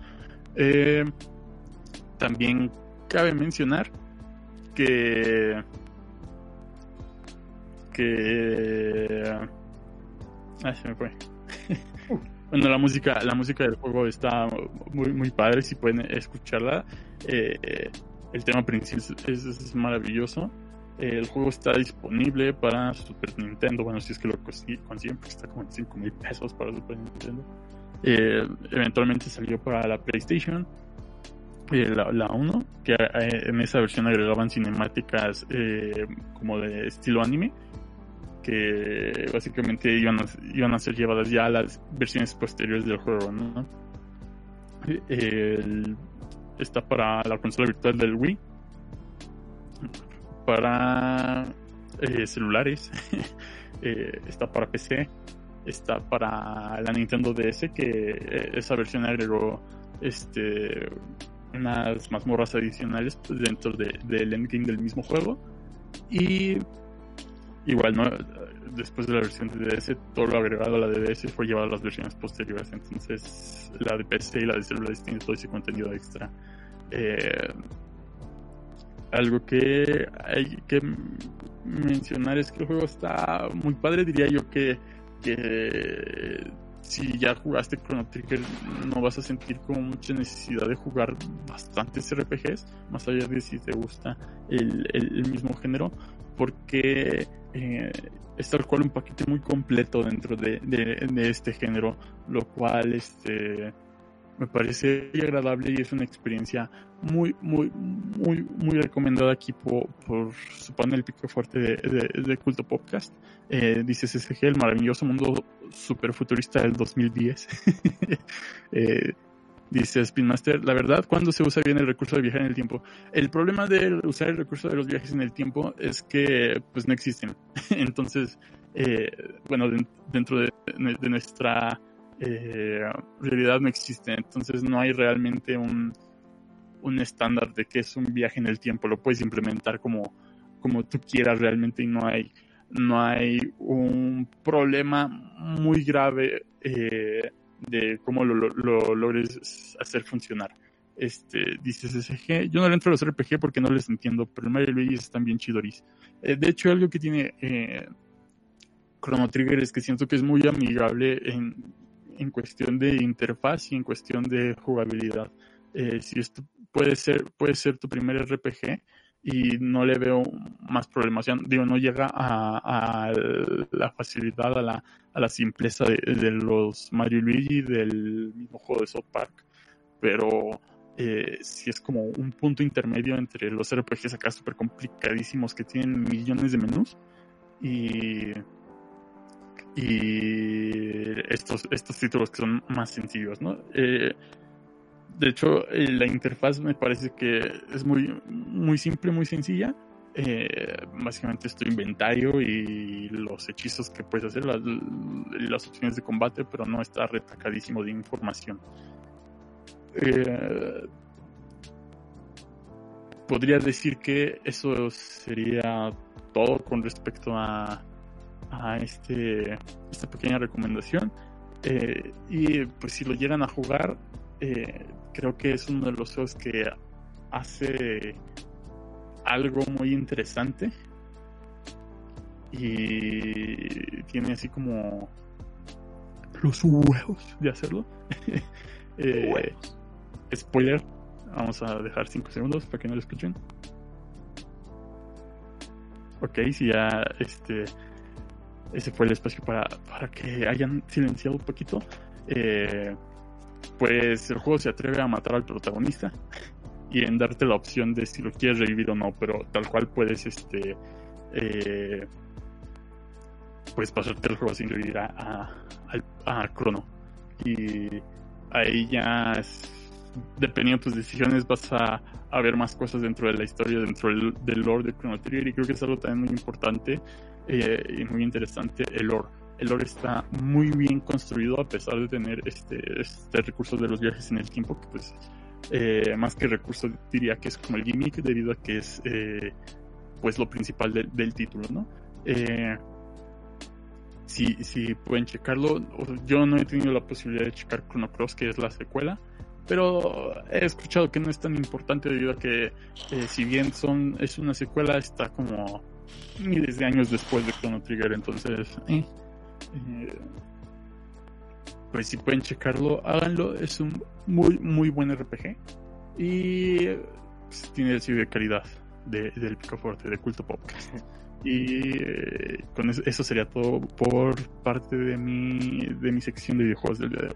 Eh, también cabe mencionar que que ah, se me fue bueno la música la música del juego está muy muy padre si pueden escucharla eh, el tema principal es, maravilloso el juego está disponible para Super Nintendo. Bueno si es que lo consiguen porque está como en 5 mil pesos para Super Nintendo. Eh, eventualmente salió para la PlayStation eh, la, 1, que en esa versión agregaban cinemáticas como de estilo anime que básicamente iban a, iban a ser llevadas ya a las versiones posteriores del juego, ¿no? está para la consola virtual del Wii, para eh, celulares, eh, está para PC, está para la Nintendo DS, que eh, esa versión agregó este unas mazmorras adicionales dentro del endgame del mismo juego y igual, ¿no? Después de la versión de DS, todo lo agregado a la de DS fue llevado a las versiones posteriores. Entonces, la de PC y la de celulares tiene todo ese contenido extra. Eh, algo que hay que mencionar es que el juego está muy padre. Diría yo que, que si ya jugaste Chrono Trigger no vas a sentir como mucha necesidad de jugar bastantes RPGs, más allá de si te gusta el, el mismo género, porque eh, es tal cual un paquete muy completo dentro de, este género, lo cual este, me parece agradable y es una experiencia muy, muy, muy, muy recomendada aquí por, su panel pico fuerte de, Culto Podcast. Eh, dice SSG, el maravilloso mundo super futurista del 2010. eh, Dice Spinmaster, la verdad, ¿cuándo se usa bien el recurso de viajar en el tiempo? El problema de usar el recurso de los viajes en el tiempo es que pues no existen. Entonces, eh, bueno, dentro de, nuestra eh, realidad no existe. Entonces no hay realmente un, un estándar de qué es un viaje en el tiempo. Lo puedes implementar como, como tú quieras realmente y no hay, no hay un problema muy grave. Eh, de cómo lo, logres hacer funcionar. Este, dice SSG, yo no le entro a los RPG porque no les entiendo, pero Mario y Luigi están bien chidoris. Eh, de hecho, algo que tiene Chrono Trigger es que siento que es muy amigable en, en cuestión de interfaz y en cuestión de jugabilidad. Eh, si esto puede ser, puede ser tu primer RPG, y no le veo más problemas. digo, no llega a, la facilidad, a la, a la simpleza de, los Mario y Luigi del mismo juego de South Park, pero eh, si es como un punto intermedio entre los RPGs acá súper complicadísimos que tienen millones de menús y, y estos, estos títulos que son más sencillos, ¿no? Eh, de hecho, eh, la interfaz me parece que es muy, muy simple, muy sencilla. Eh, básicamente es tu inventario y los hechizos que puedes hacer, las, las opciones de combate, pero no está retacadísimo de información. Podría decir que eso sería todo con respecto a, a este, esta pequeña recomendación. y pues si lo llegan a jugar, eh, creo que es uno de los juegos que hace algo muy interesante y tiene así como los huevos de hacerlo. eh, spoiler, vamos a dejar 5 segundos para que no lo escuchen. Ok, si ya este ese fue el espacio para, para que hayan silenciado un poquito. Eh, pues el juego se atreve a matar al protagonista y en darte la opción de si lo quieres revivir o no, pero tal cual puedes este eh, pues pasarte el juego sin revivir a, a, Crono y ahí ya dependiendo de tus decisiones vas a, a, ver más cosas dentro de la historia, dentro del, del lore de Chrono Trigger y creo que es algo también muy importante eh, y muy interesante el lore el lore está muy bien construido a pesar de tener este, este recurso de los viajes en el tiempo, que pues eh, más que recurso diría que es como el gimmick debido a que es eh, pues lo principal de- del título, ¿no? Eh, si, si pueden checarlo, yo no he tenido la posibilidad de checar Chrono Cross, que es la secuela, pero he escuchado que no es tan importante debido a que si bien son es una secuela, está como miles de años después de Chrono Trigger, entonces... eh, eh, pues si pueden checarlo, háganlo. Es un muy, muy buen RPG. Y pues, tiene el sello de calidad de, del Picaforte, de Culto Podcast. Y eh, con eso, eso sería todo por parte de mi, de mi sección de videojuegos del día de hoy.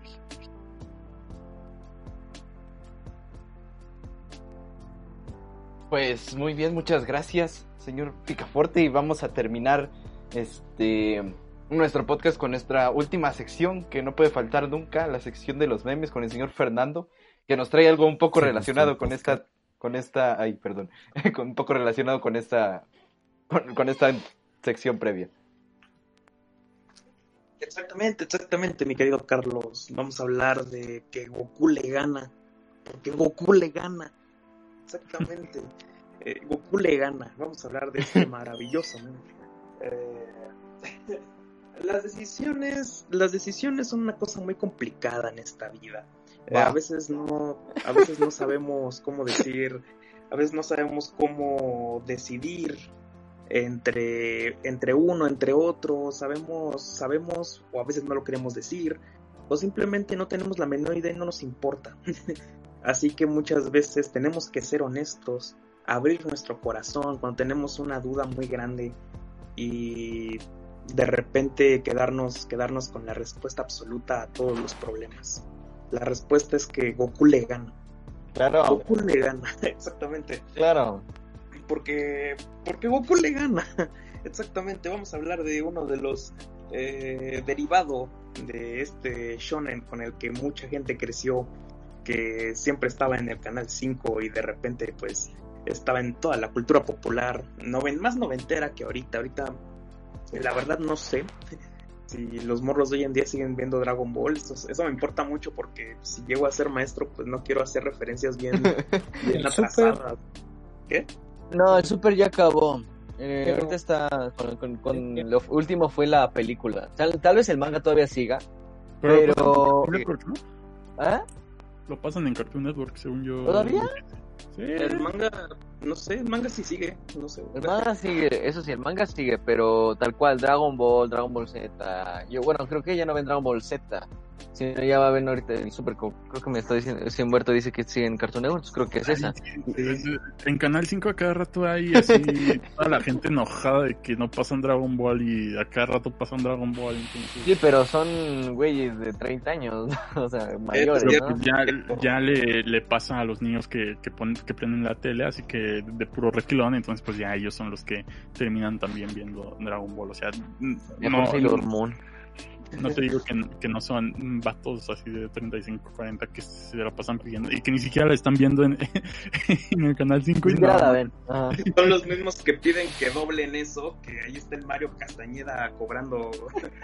Pues muy bien, muchas gracias, señor Picaforte, y vamos a terminar este nuestro podcast con nuestra última sección que no puede faltar nunca, la sección de los memes con el señor Fernando, que nos trae algo un poco Sí, relacionado sí, con esta con esta, ay, perdón, con un poco relacionado con esta con, con esta sección previa. Exactamente, exactamente, mi querido Carlos. Vamos a hablar de que Goku le gana. Porque Goku le gana. Exactamente. Eh, Goku le gana. Vamos a hablar de este maravilloso. Eh, las decisiones, las decisiones son una cosa muy complicada en esta vida. Eh, a veces no, a veces no sabemos cómo decir, a veces no sabemos cómo decidir entre, entre uno, entre otro, sabemos, sabemos, o a veces no lo queremos decir, o simplemente no tenemos la menor idea y no nos importa. Así que muchas veces tenemos que ser honestos, abrir nuestro corazón cuando tenemos una duda muy grande y de repente quedarnos, quedarnos con la respuesta absoluta a todos los problemas. La respuesta es que Goku le gana. Claro, Goku le gana, exactamente claro. porque porque Goku le gana. Exactamente, vamos a hablar de uno de los eh, derivado de este shonen con el que mucha gente creció, que siempre estaba en el canal 5 y de repente pues estaba en toda la cultura popular, noven, más noventera que ahorita. Ahorita la verdad no sé si los morros de hoy en día siguen viendo Dragon Ball. Eso, eso me importa mucho porque si llego a ser maestro pues no quiero hacer referencias bien, atrasadas. No, el Super ya acabó. Eh, Pero- ahorita está con, con- con- lo último fue la película. Tal, tal vez el manga todavía siga. Pero- lo pasan en Cartoon Network, ¿no? ¿Ah? Lo pasan en Cartoon Network, según yo. ¿Todavía? Sí. El manga, no sé, el manga sí sigue, no sé. El manga sigue, eso sí, el manga sigue, pero tal cual, Dragon Ball, Dragon Ball Z. Yo, bueno, creo que ya no ven Dragon Ball Z. Sino ya va a ver ahorita el Super. Co- Creo que me está diciendo, si Humberto dice que sigue en Cartoon Network, pues creo que es esa. En Canal 5 a cada rato hay así toda la gente enojada de que no pasan Dragon Ball y a cada rato pasan Dragon Ball. Entonces, Sí, pero son güeyes de 30 años, o sea, mayores, ¿no? pues ya, ya le, le pasa a los niños que, que, ponen, que prenden la tele, así que de puro requilón, entonces pues ya ellos son los que terminan también viendo Dragon Ball. O sea, no, te digo que, que no son vatos así de 35, 40 que se la pasan pidiendo y que ni siquiera la están viendo en, en el canal 5 y no. la ven. Ajá. Son los mismos que piden que doblen eso, que ahí está el Mario Castañeda cobrando,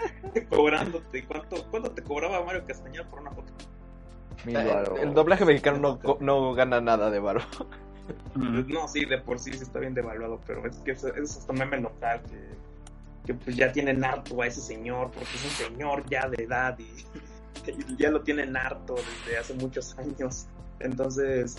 cobrándote. ¿Cuánto, ¿Cuánto te cobraba Mario Castañeda por una foto? El doblaje mexicano no, co- no gana nada de varo. No, sí, de por sí sí está bien devaluado, pero es que es, es hasta meme local que, que pues ya tienen harto a ese señor, porque es un señor ya de edad y, y ya lo tienen harto desde hace muchos años. Entonces,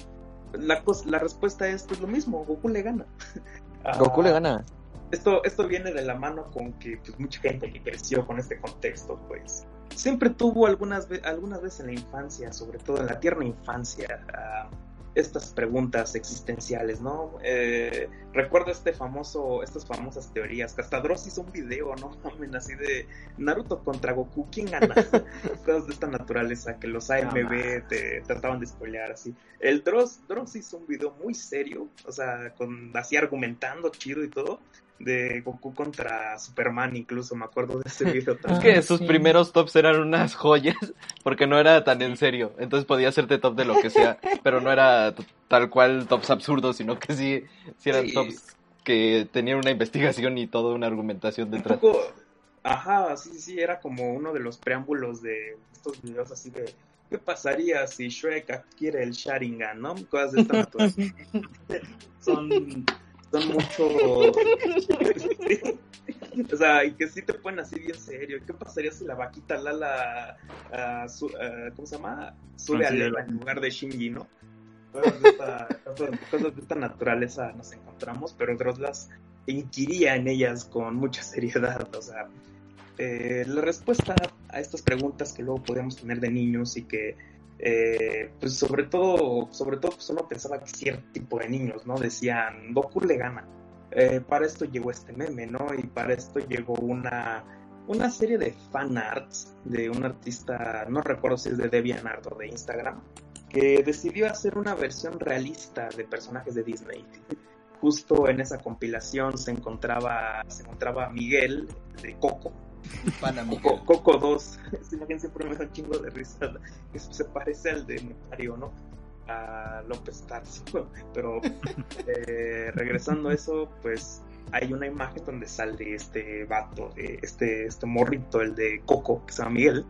la, cos- la respuesta es pues lo mismo, Goku le gana. Goku le Ah, gana. esto, esto viene de la mano con que pues, mucha gente que creció con este contexto, pues siempre tuvo algunas, algunas veces en la infancia, sobre todo en la tierna infancia, ah, estas preguntas existenciales, ¿no? Eh, recuerdo este famoso, estas famosas teorías, que hasta Dross hizo un video, ¿no? Mamen, así de Naruto contra Goku, ¿quién gana? Cosas de esta naturaleza que los AMB te trataban de spoilear así. El Dross, Dross hizo un video muy serio, o sea, con así argumentando chido y todo, de Goku contra Superman, incluso me acuerdo de ese video Es también. que Ah, sus sí. primeros tops eran unas joyas, porque no era tan en serio. Entonces podía hacerte top de lo que sea, pero no era tal cual tops absurdos, sino que sí, sí eran Sí. tops que tenían una investigación y toda una argumentación un detrás. poco, Ajá, sí, sí, era como uno de los preámbulos de estos videos así de ¿qué pasaría si Shrek adquiere el Sharingan, no? Cosas de esta naturaleza. son, son mucho... o sea, y que sí te ponen así bien serio. ¿Qué pasaría si la vaquita Lala, uh, su, uh, ¿cómo se llama? Sube a Lela en lugar de Shinji, ¿no? Cosas de, esta, cosas, cosas de esta naturaleza nos encontramos, pero las inquiría en ellas con mucha seriedad, o sea eh, la respuesta a estas preguntas que luego podíamos tener de niños y que eh, pues sobre todo sobre todo pues uno pensaba que cierto tipo de niños no decían Goku le gana eh, para esto llegó este meme no y para esto llegó una una serie de fan arts de un artista no recuerdo si es de DeviantArt o de Instagram que decidió hacer una versión realista de personajes de Disney. Justo en esa compilación se encontraba se encontraba Miguel de Coco Coco, Coco 2. Esa imagen siempre me da un chingo de risa. Se parece al de Mario, ¿no? A López Tarso. Pero eh, regresando a eso, pues hay una imagen donde sale este vato, este, este morrito, el de Coco, que se llama Miguel.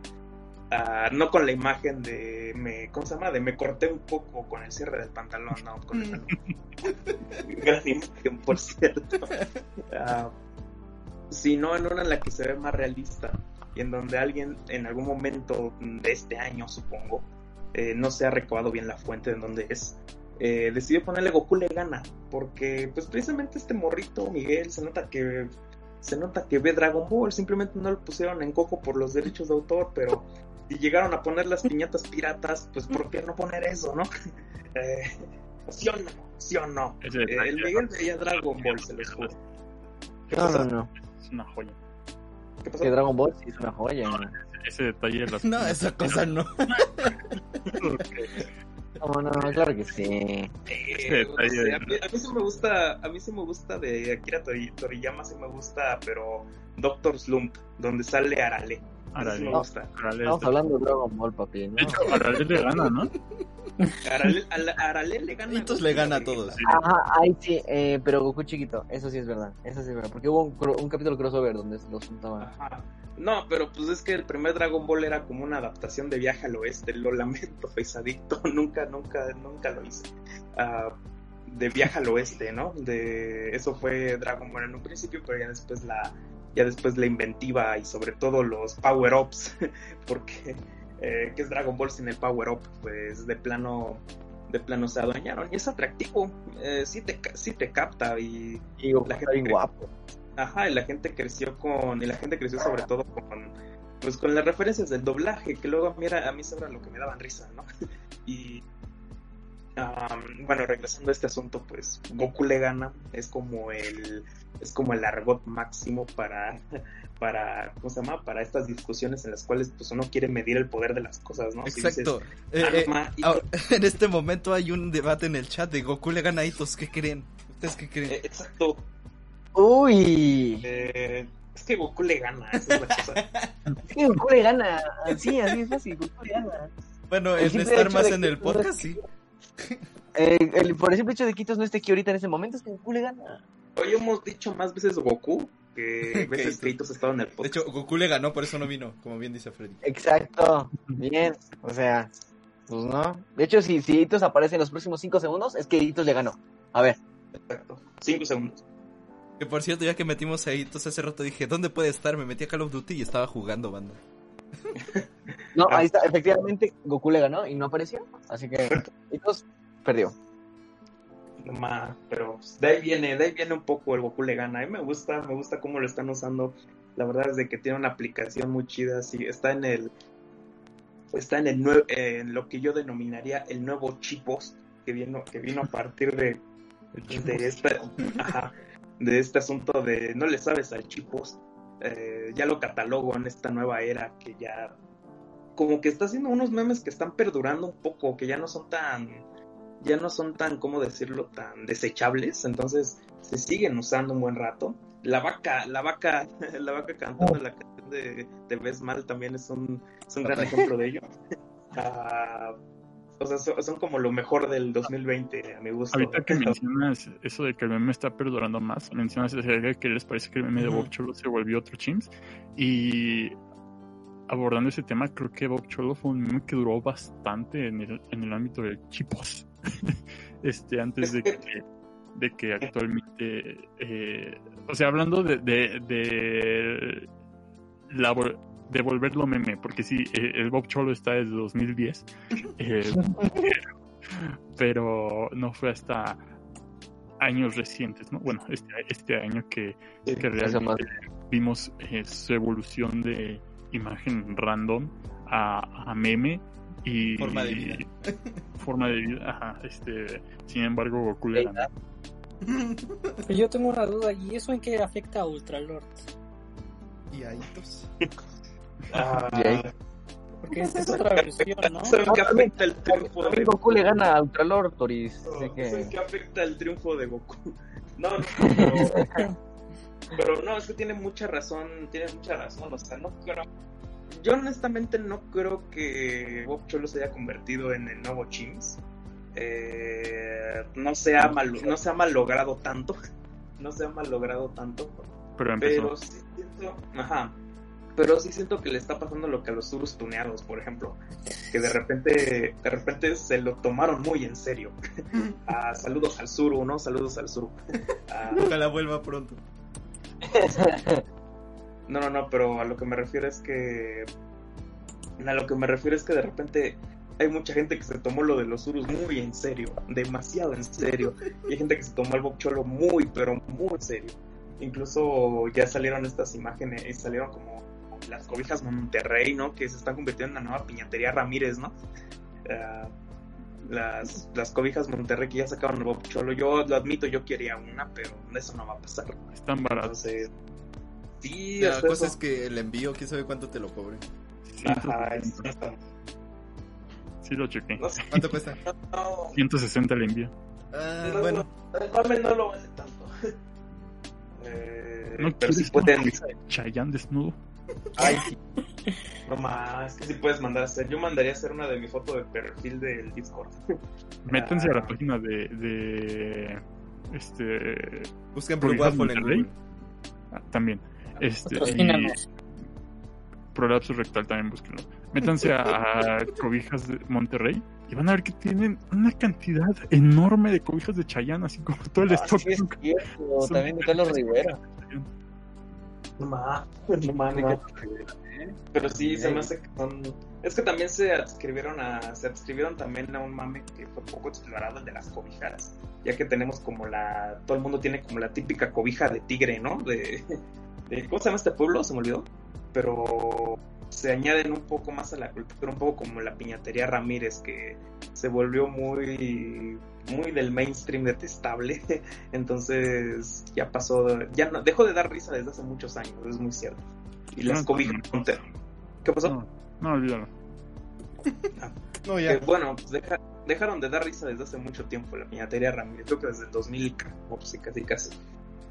Uh, no con la imagen de me, ¿cómo se llama? De me corté un poco con el cierre del pantalón, no, con esa gran imagen, por cierto. Uh, sino en una en la que se ve más realista y en donde alguien en algún momento de este año, supongo, eh, no se ha recabado bien la fuente de donde es, eh, decidió ponerle Goku le gana, porque pues precisamente este morrito, Miguel, se nota que se nota que ve Dragon Ball, simplemente no lo pusieron en Coco por los derechos de autor, pero si llegaron a poner las piñatas piratas, pues ¿por qué no poner eso, no? eh, ¿Sí o no? ¿Sí o no? Eh, el Miguel veía Dragon Ball, se los juro. No, no, no es una joya. ¿Qué pasó? Que Dragon Ball sí es una joya. No, ese, ese, detalle de las No, esa cosa no. No, no, claro que sí. Eh, a, mí, a, mí, sí me gusta, a mí sí me gusta de Akira Toriyama, sí me gusta, pero Doctor Slump, donde sale Arale. Sí me gusta. Arale Estamos hablando de Dragon Ball, papi. ¿no? De hecho, Arale le gana, ¿no? Arale, Arale le gana. Entonces le gana a todos. Ajá, ahí sí, eh, pero Goku chiquito, eso sí es verdad, eso sí es verdad, porque hubo un, un capítulo crossover donde los juntaban. Ajá. No, pero pues es que el primer Dragon Ball era como una adaptación de Viaje al Oeste, lo lamento, Feisadicto, nunca, nunca, nunca lo hice. Uh, de Viaje al Oeste, ¿no? De eso fue Dragon Ball en un principio, pero ya después la ya después la inventiva y sobre todo los power ups, porque eh, que es Dragon Ball sin el power up, pues de plano de plano se adueñaron y es atractivo, eh, sí te sí te capta y, y la gente guapo. Ajá, y la gente creció con y la gente creció sobre todo con pues con las referencias del doblaje, que luego mira, a mí se lo que me daban risa, ¿no? y um, bueno, regresando a este asunto, pues Goku le gana, es como el es como el argot máximo para para ¿cómo se llama? para estas discusiones en las cuales pues uno quiere medir el poder de las cosas, ¿no? Exacto. Si dices, eh, eh, ahora, en este momento hay un debate en el chat de Goku le gana a Itos, ¿qué creen? ¿Ustedes qué creen? Eh, exacto. Uy. Eh, es que Goku le gana, esa es la cosa. es que Goku le gana, sí, así es fácil, Goku le gana. Bueno, en estar más en el podcast, sí. Eh, el, por el simple hecho de que Itos no esté aquí ahorita en ese momento, es que Goku le gana. Hoy hemos dicho más veces Goku que veces que Itos estado en el podcast. De hecho, Goku le ganó, por eso no vino, como bien dice Freddy. Exacto, bien, o sea, pues no. De hecho, si, si Itos aparece en los próximos 5 segundos, es que Itos le ganó. A ver. Exacto, 5 segundos. Que por cierto, ya que metimos ahí, entonces hace rato dije, ¿dónde puede estar? Me metí a Call of Duty y estaba jugando, banda. no, ahí está, efectivamente, Goku le ganó y no apareció. Así que, Itos perdió. Ma, pero de ahí viene, de ahí viene un poco el Goku le gana. A mí me gusta, me gusta cómo lo están usando. La verdad es de que tiene una aplicación muy chida, sí, está en el está en el nuevo, en lo que yo denominaría el nuevo chipos que vino que vino a partir de de este, ajá, de este asunto de no le sabes al chipos. Eh, ya lo catalogo en esta nueva era que ya como que está haciendo unos memes que están perdurando un poco, que ya no son tan ya no son tan, ¿cómo decirlo?, tan desechables, entonces se siguen usando un buen rato. La vaca, la vaca, la vaca cantando la canción de Te ves mal también es un, es un gran ejemplo de ello. Uh, O sea, son, son como lo mejor del 2020, a mi gusto. Ahorita que mencionas eso de que el meme está perdurando más, mencionas de que les parece que el meme de. Bob Cholo se volvió otro chimps. Y abordando ese tema, creo que Bob Cholo fue un meme que duró bastante en el, en el ámbito de chipos. este, antes de que, de que actualmente. eh, o sea, hablando de, de, de la vol- de volverlo meme, porque sí, eh, el Bob Cholo está desde 2010. eh, pero no fue hasta años recientes, ¿no? Bueno, este, este año que, que realmente vimos eh, su evolución de imagen random a, a meme y Forma de vida. forma de vida, ajá, este, sin embargo Goku le yo tengo una duda, ¿y eso en qué afecta a Ultralord? y ahí tos. Ah, Porque esa es otra versión, ¿no? ¿Saben qué afecta el triunfo de También Goku le gana a Ultralord, Toris. Así ¿Saben que... qué afecta el triunfo de Goku? No, no, pero, pero no, es que tiene mucha razón, tiene mucha razón, o sea, no creo... Yo honestamente no creo que Bob Cholo se haya convertido en el nuevo Chimps. Eh, no se ha mal, no se ha malogrado tanto, no se ha malogrado tanto, Pero empezó. pero sí siento, ajá, pero sí siento que le está pasando lo que a los surus tuneados, por ejemplo, que de repente, de repente se lo tomaron muy en serio. Ah, saludos al suru, ¿no? Saludos al suru. Ah, Ojalá vuelva pronto. no, no, no, pero a lo que me refiero es que, a lo que me refiero es que de repente hay mucha gente que se tomó lo de los surus muy en serio, demasiado en serio, y hay gente que se tomó el Bob Cholo muy, pero muy en serio. Incluso ya salieron estas imágenes, y salieron como las cobijas Monterrey, ¿no? Que se están convirtiendo en la nueva piñatería Ramírez, ¿no? Ah, las, las cobijas Monterrey que ya sacaron el Bob Cholo. Yo lo admito, yo quería una, pero eso no va a pasar. Están baratos. Entonces, sí, La cosa eso. es que el envío, quién sabe cuánto te lo cobre. Ajá, 160. es- Sí lo chequé. no sé, ¿Cuánto cuesta? no, 160 el envío. Ah, no, bueno, el no lo vale tanto. Eh, ¿No pero si pueden. Chayanne desnudo? Ay, sí. No más, que si puedes mandar a hacer. Yo mandaría a hacer una de mi foto de perfil del Discord. Métanse a la página de, de este busquen Blue Waffle en Monterrey. Google. ah, también este y prolapso rectal también búsquenlo. Métanse a, a cobijas de Monterrey y van a ver que tienen una cantidad enorme de cobijas de Chayanne, así como todo el Ah, stock. sí, es cierto, también de Carlos Rivera. No más, no más, no más. Pero sí, se me hace que son. Es que también se adscribieron a. Se adscribieron también a un mame que fue poco explorado, el de las cobijadas. Ya que tenemos como la. Todo el mundo tiene como la típica cobija de tigre, ¿no? De. de ¿Cómo se llama este pueblo? Se me olvidó. Pero se añaden un poco más a la cultura, un poco como la piñatería Ramírez, que se volvió muy. Muy del mainstream detestable. Entonces ya pasó. Ya no, dejó de dar risa desde hace muchos años, es muy cierto. Y las No, cobijas. no, no. ¿Qué pasó? No, no, olvídalo. No, ya. bueno, pues deja- dejaron de dar risa desde hace mucho tiempo la piñatería Ramírez, creo que desde el 2000, o sí, casi casi.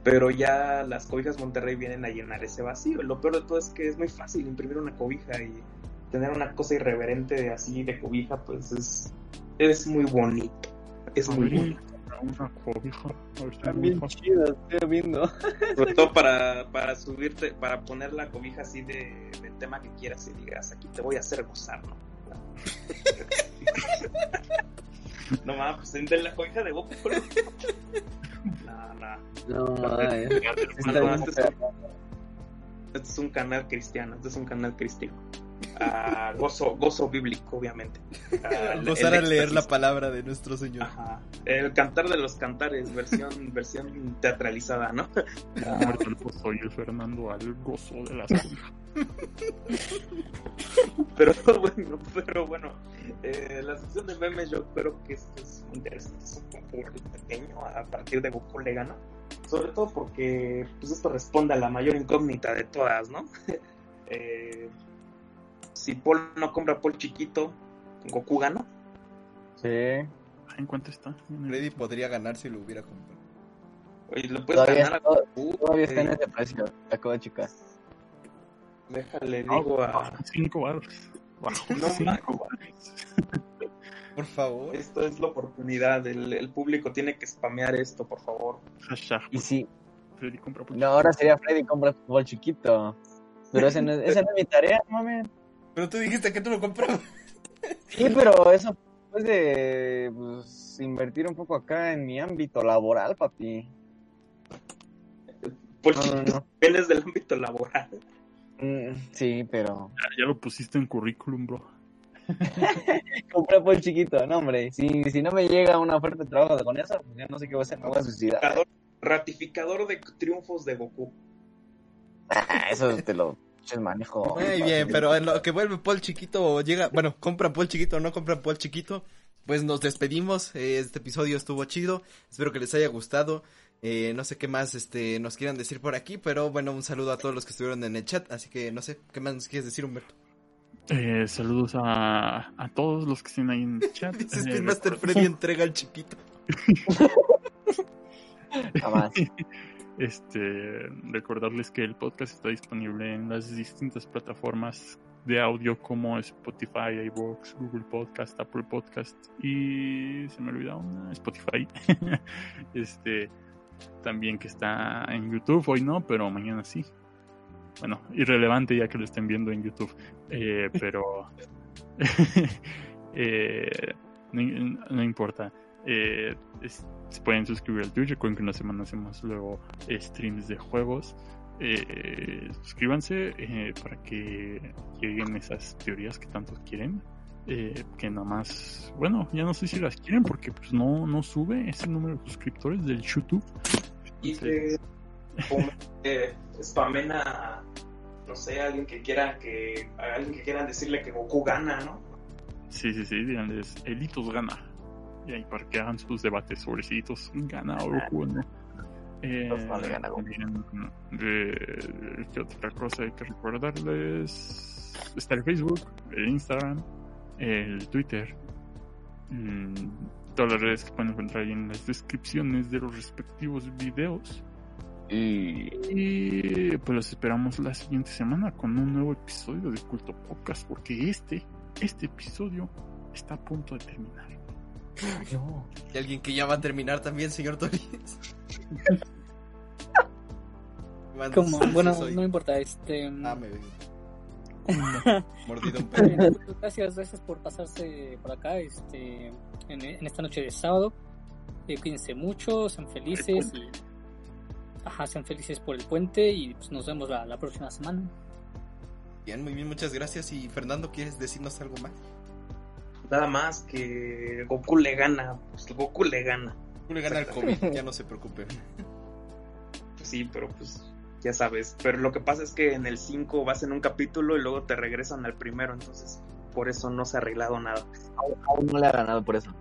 Pero ya las cobijas Monterrey vienen a llenar ese vacío. Lo peor de todo es que es muy fácil imprimir una cobija y tener una cosa irreverente así de cobija, pues es, es muy bonito. Es muy Abrí bonito. Una cobija. A ver si Están es bien muy fácil. chidas, estoy viendo. Sobre todo para, para subirte, para poner la cobija así de, del tema que quieras y digas, aquí te voy a hacer gozar, ¿no? no mames, pues de la cobija de Goku. No, no. No, este, es, este es un canal cristiano, este es un canal cristiano. Ah, gozo, gozo bíblico, obviamente. Ah, el- Gozar el al leer la palabra de nuestro Señor. Ajá. El cantar de los cantares, versión, versión teatralizada, ¿no? Muerto el gozo y el Fernando al gozo de cobijas. Pero bueno, pero bueno, eh, la sección de memes yo creo que esto es interesante, es un concurso pequeño a partir de Goku le gana, sobre todo porque pues esto responde a la mayor incógnita de todas, ¿no? Eh, si Paul no compra Paul chiquito, Goku gana. Sí. Ah, ¿En cuánto está? Freddy podría ganar si lo hubiera comprado. Oye, lo puedes Todavía, ganar a Goku. todavía está en ese precio. Acabo de checar. Déjale, digo a. Cinco baros. Bajo No cinco baros. Por favor. Esto es la oportunidad. El, el público tiene que spamear esto, por favor. Y sí, Freddy compra no, ahora sería Freddy compra fútbol chiquito. Pero ese no, es- esa no es mi tarea, mames. Pero tú dijiste que tú lo comprabas. Sí, pero eso después de pues, invertir un poco acá en mi ámbito laboral, papi. Por No, no, no. vienes del ámbito laboral. Mm, sí, pero Ya, ya lo pusiste en currículum, bro. compré por chiquito, no, hombre. Si, si no me llega una oferta de trabajo con eso, pues ya no sé qué voy a hacer, me voy a suicidar. Ratificador, ratificador de triunfos de Goku. Ah, eso te lo manejo. Muy bien, pero en lo que vuelve Paul chiquito o llega, bueno, compran Paul chiquito o no compran Paul chiquito, pues nos despedimos. Eh, Este episodio estuvo chido, espero que les haya gustado. Eh, no sé qué más este nos quieran decir por aquí, pero bueno, un saludo a todos los que estuvieron en el chat, así que no sé, ¿qué más nos quieres decir, Humberto? Eh, saludos a, a todos los que estén ahí en el chat. Dice Eh, Master Freddy entrega al chiquito. Jamás. Este, recordarles que el podcast está disponible en las distintas plataformas de audio como Spotify, iVoox, Google Podcast, Apple Podcast y se me olvidó una Spotify. este, también que está en YouTube hoy no, pero mañana sí. Bueno, irrelevante ya que lo estén viendo en YouTube, Eh, pero eh, no, no importa. Eh, es- se pueden suscribir al Twitch. Recuerden que en la semana hacemos luego eh, streams de juegos. Eh, suscríbanse eh, para que lleguen esas teorías que tanto quieren. Eh, que nada más, bueno, ya no sé si las quieren porque pues no, no sube ese número de suscriptores del YouTube. Y que spamen a, no sé, a alguien que quiera que, a alguien que quieran decirle que Goku gana, ¿no? Sí, sí, sí, díganles, Elitos gana. Y ahí para que hagan sus debates sobre si Elitos gana o Goku o no. Eh, Pues también, eh, ¿Qué otra cosa hay que recordarles? Está el Facebook, el Instagram, el Twitter. mm, todas las redes que pueden encontrar ahí en las descripciones de los respectivos videos. Y Y pues los esperamos la siguiente semana con un nuevo episodio de Culto Podcast, porque este, este episodio está a punto de terminar. Y alguien que ya va a terminar también, señor Como, sus- bueno, soy- no importa, este... Ah, me mordido un perro. gracias, gracias por pasarse por acá, este, en, en esta noche de sábado. Eh, cuídense mucho, sean felices y... Ajá, sean felices por el puente y pues nos vemos la, la próxima semana. Bien, muy bien, muchas gracias. Y Fernando, ¿quieres decirnos algo más? Nada más que Goku le gana, pues Goku le gana. Tú le gana el COVID, ya no se preocupe. Sí, pero pues ya sabes. Pero lo que pasa es que en el 5 vas en un capítulo y luego te regresan al primero, entonces por eso no se ha arreglado nada. aún no le ha ganado por eso.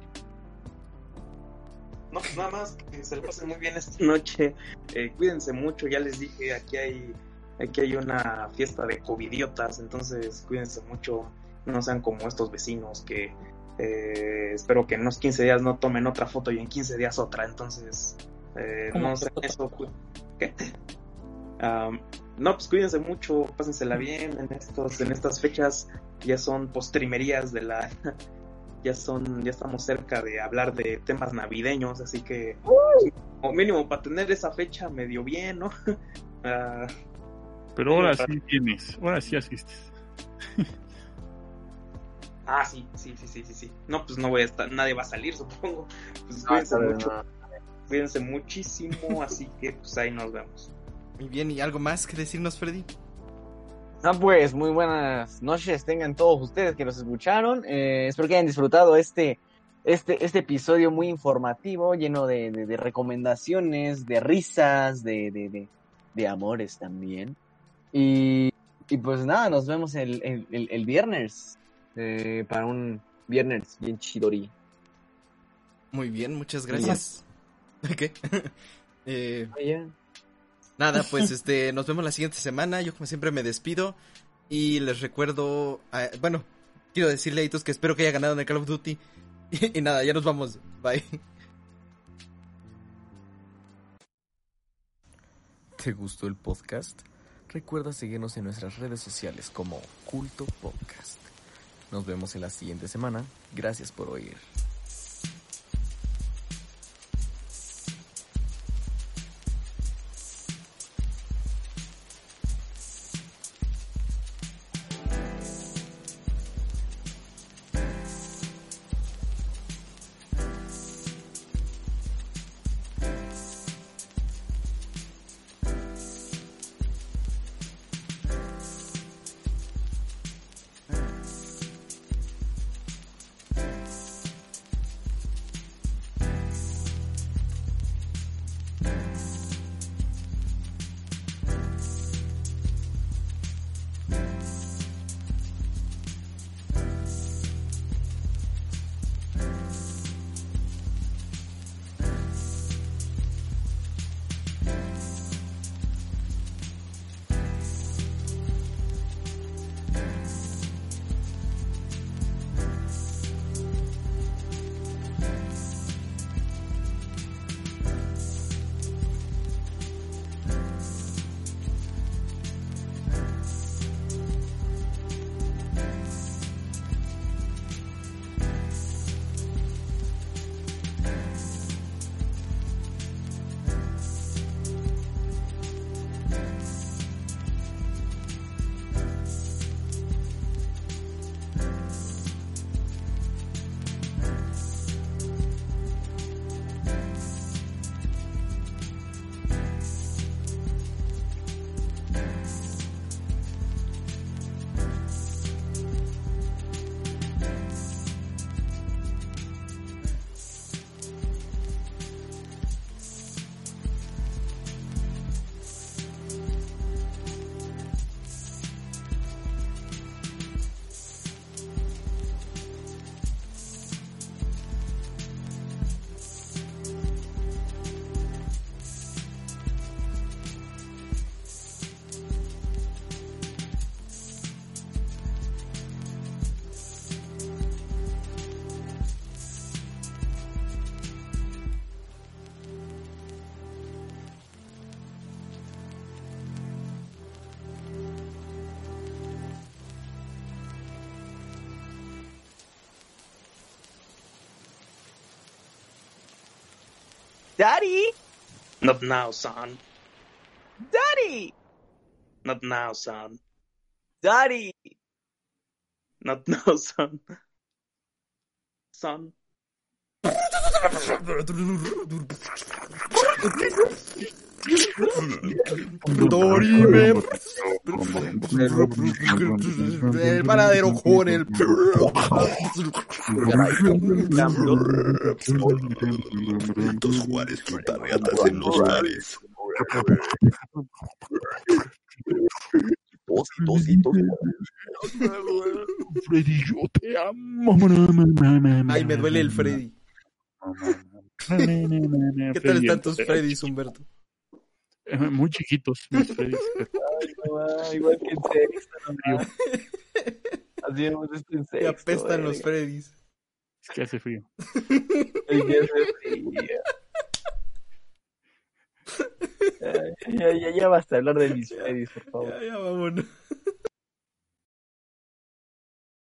No, pues nada más que se lo pasen muy bien esta noche. Eh, cuídense mucho, ya les dije, aquí hay, aquí hay una fiesta de covidiotas, entonces cuídense mucho, no sean como estos vecinos que eh, espero que en unos 15 días no tomen otra foto y en 15 días otra, entonces eh, ¿Cómo no sean eso. ¿Qué? No, pues cuídense mucho, pásensela bien en estos, en estas fechas, ya son postrimerías de la ya son, ya estamos cerca de hablar de temas navideños, así que o mínimo para tener esa fecha medio bien, ¿no? Ah, Pero ahora Sí, sí tienes, ahora sí asistes. ah, sí, sí, sí, sí, sí, sí. No, pues no voy a estar, nadie va a salir, supongo. Pues No, cuídense mucho, no. cuídense muchísimo, así que pues ahí nos vemos. Muy bien, ¿y algo más que decirnos, Freddy? Ah, pues muy buenas noches tengan todos ustedes que nos escucharon. Eh, espero que hayan disfrutado este, este, este episodio muy informativo, lleno de, de- de recomendaciones, de risas, de, de, de- de amores también. Y, y pues nada, nos vemos el, el, el- el viernes eh, para un viernes bien chidori. Muy bien, muchas gracias. ¿Qué? eh, Nada, pues este, nos vemos la siguiente semana. Yo como siempre me despido y les recuerdo, ah, bueno, quiero decirle a Itos que espero que haya ganado en el Call of Duty. Y, nada, ya nos vamos. Bye. ¿Te gustó el podcast? Recuerda seguirnos en nuestras redes sociales como Culto Podcast. Nos vemos en la siguiente semana. Gracias por oír. Not now, son. Daddy, Not now, son. Daddy. Not now, son. Son. Dorime. El paradero con el. Tus Juárez chutarreatas en los bares. Tos, tos y tos. Freddy, yo te amo. Ay, me duele el Freddy. ¿Qué tal están tus Freddys, Humberto? Eh, Muy chiquitos, mis Freddys. igual que en sexto, mames. Hacíamos esto en Que sexto. apestan los verga. Freddys. Es que hace frío. Día se fría. Ay, Ya, ya, ya basta de hablar de mis Freddys, por favor. Ya, ya, vámonos.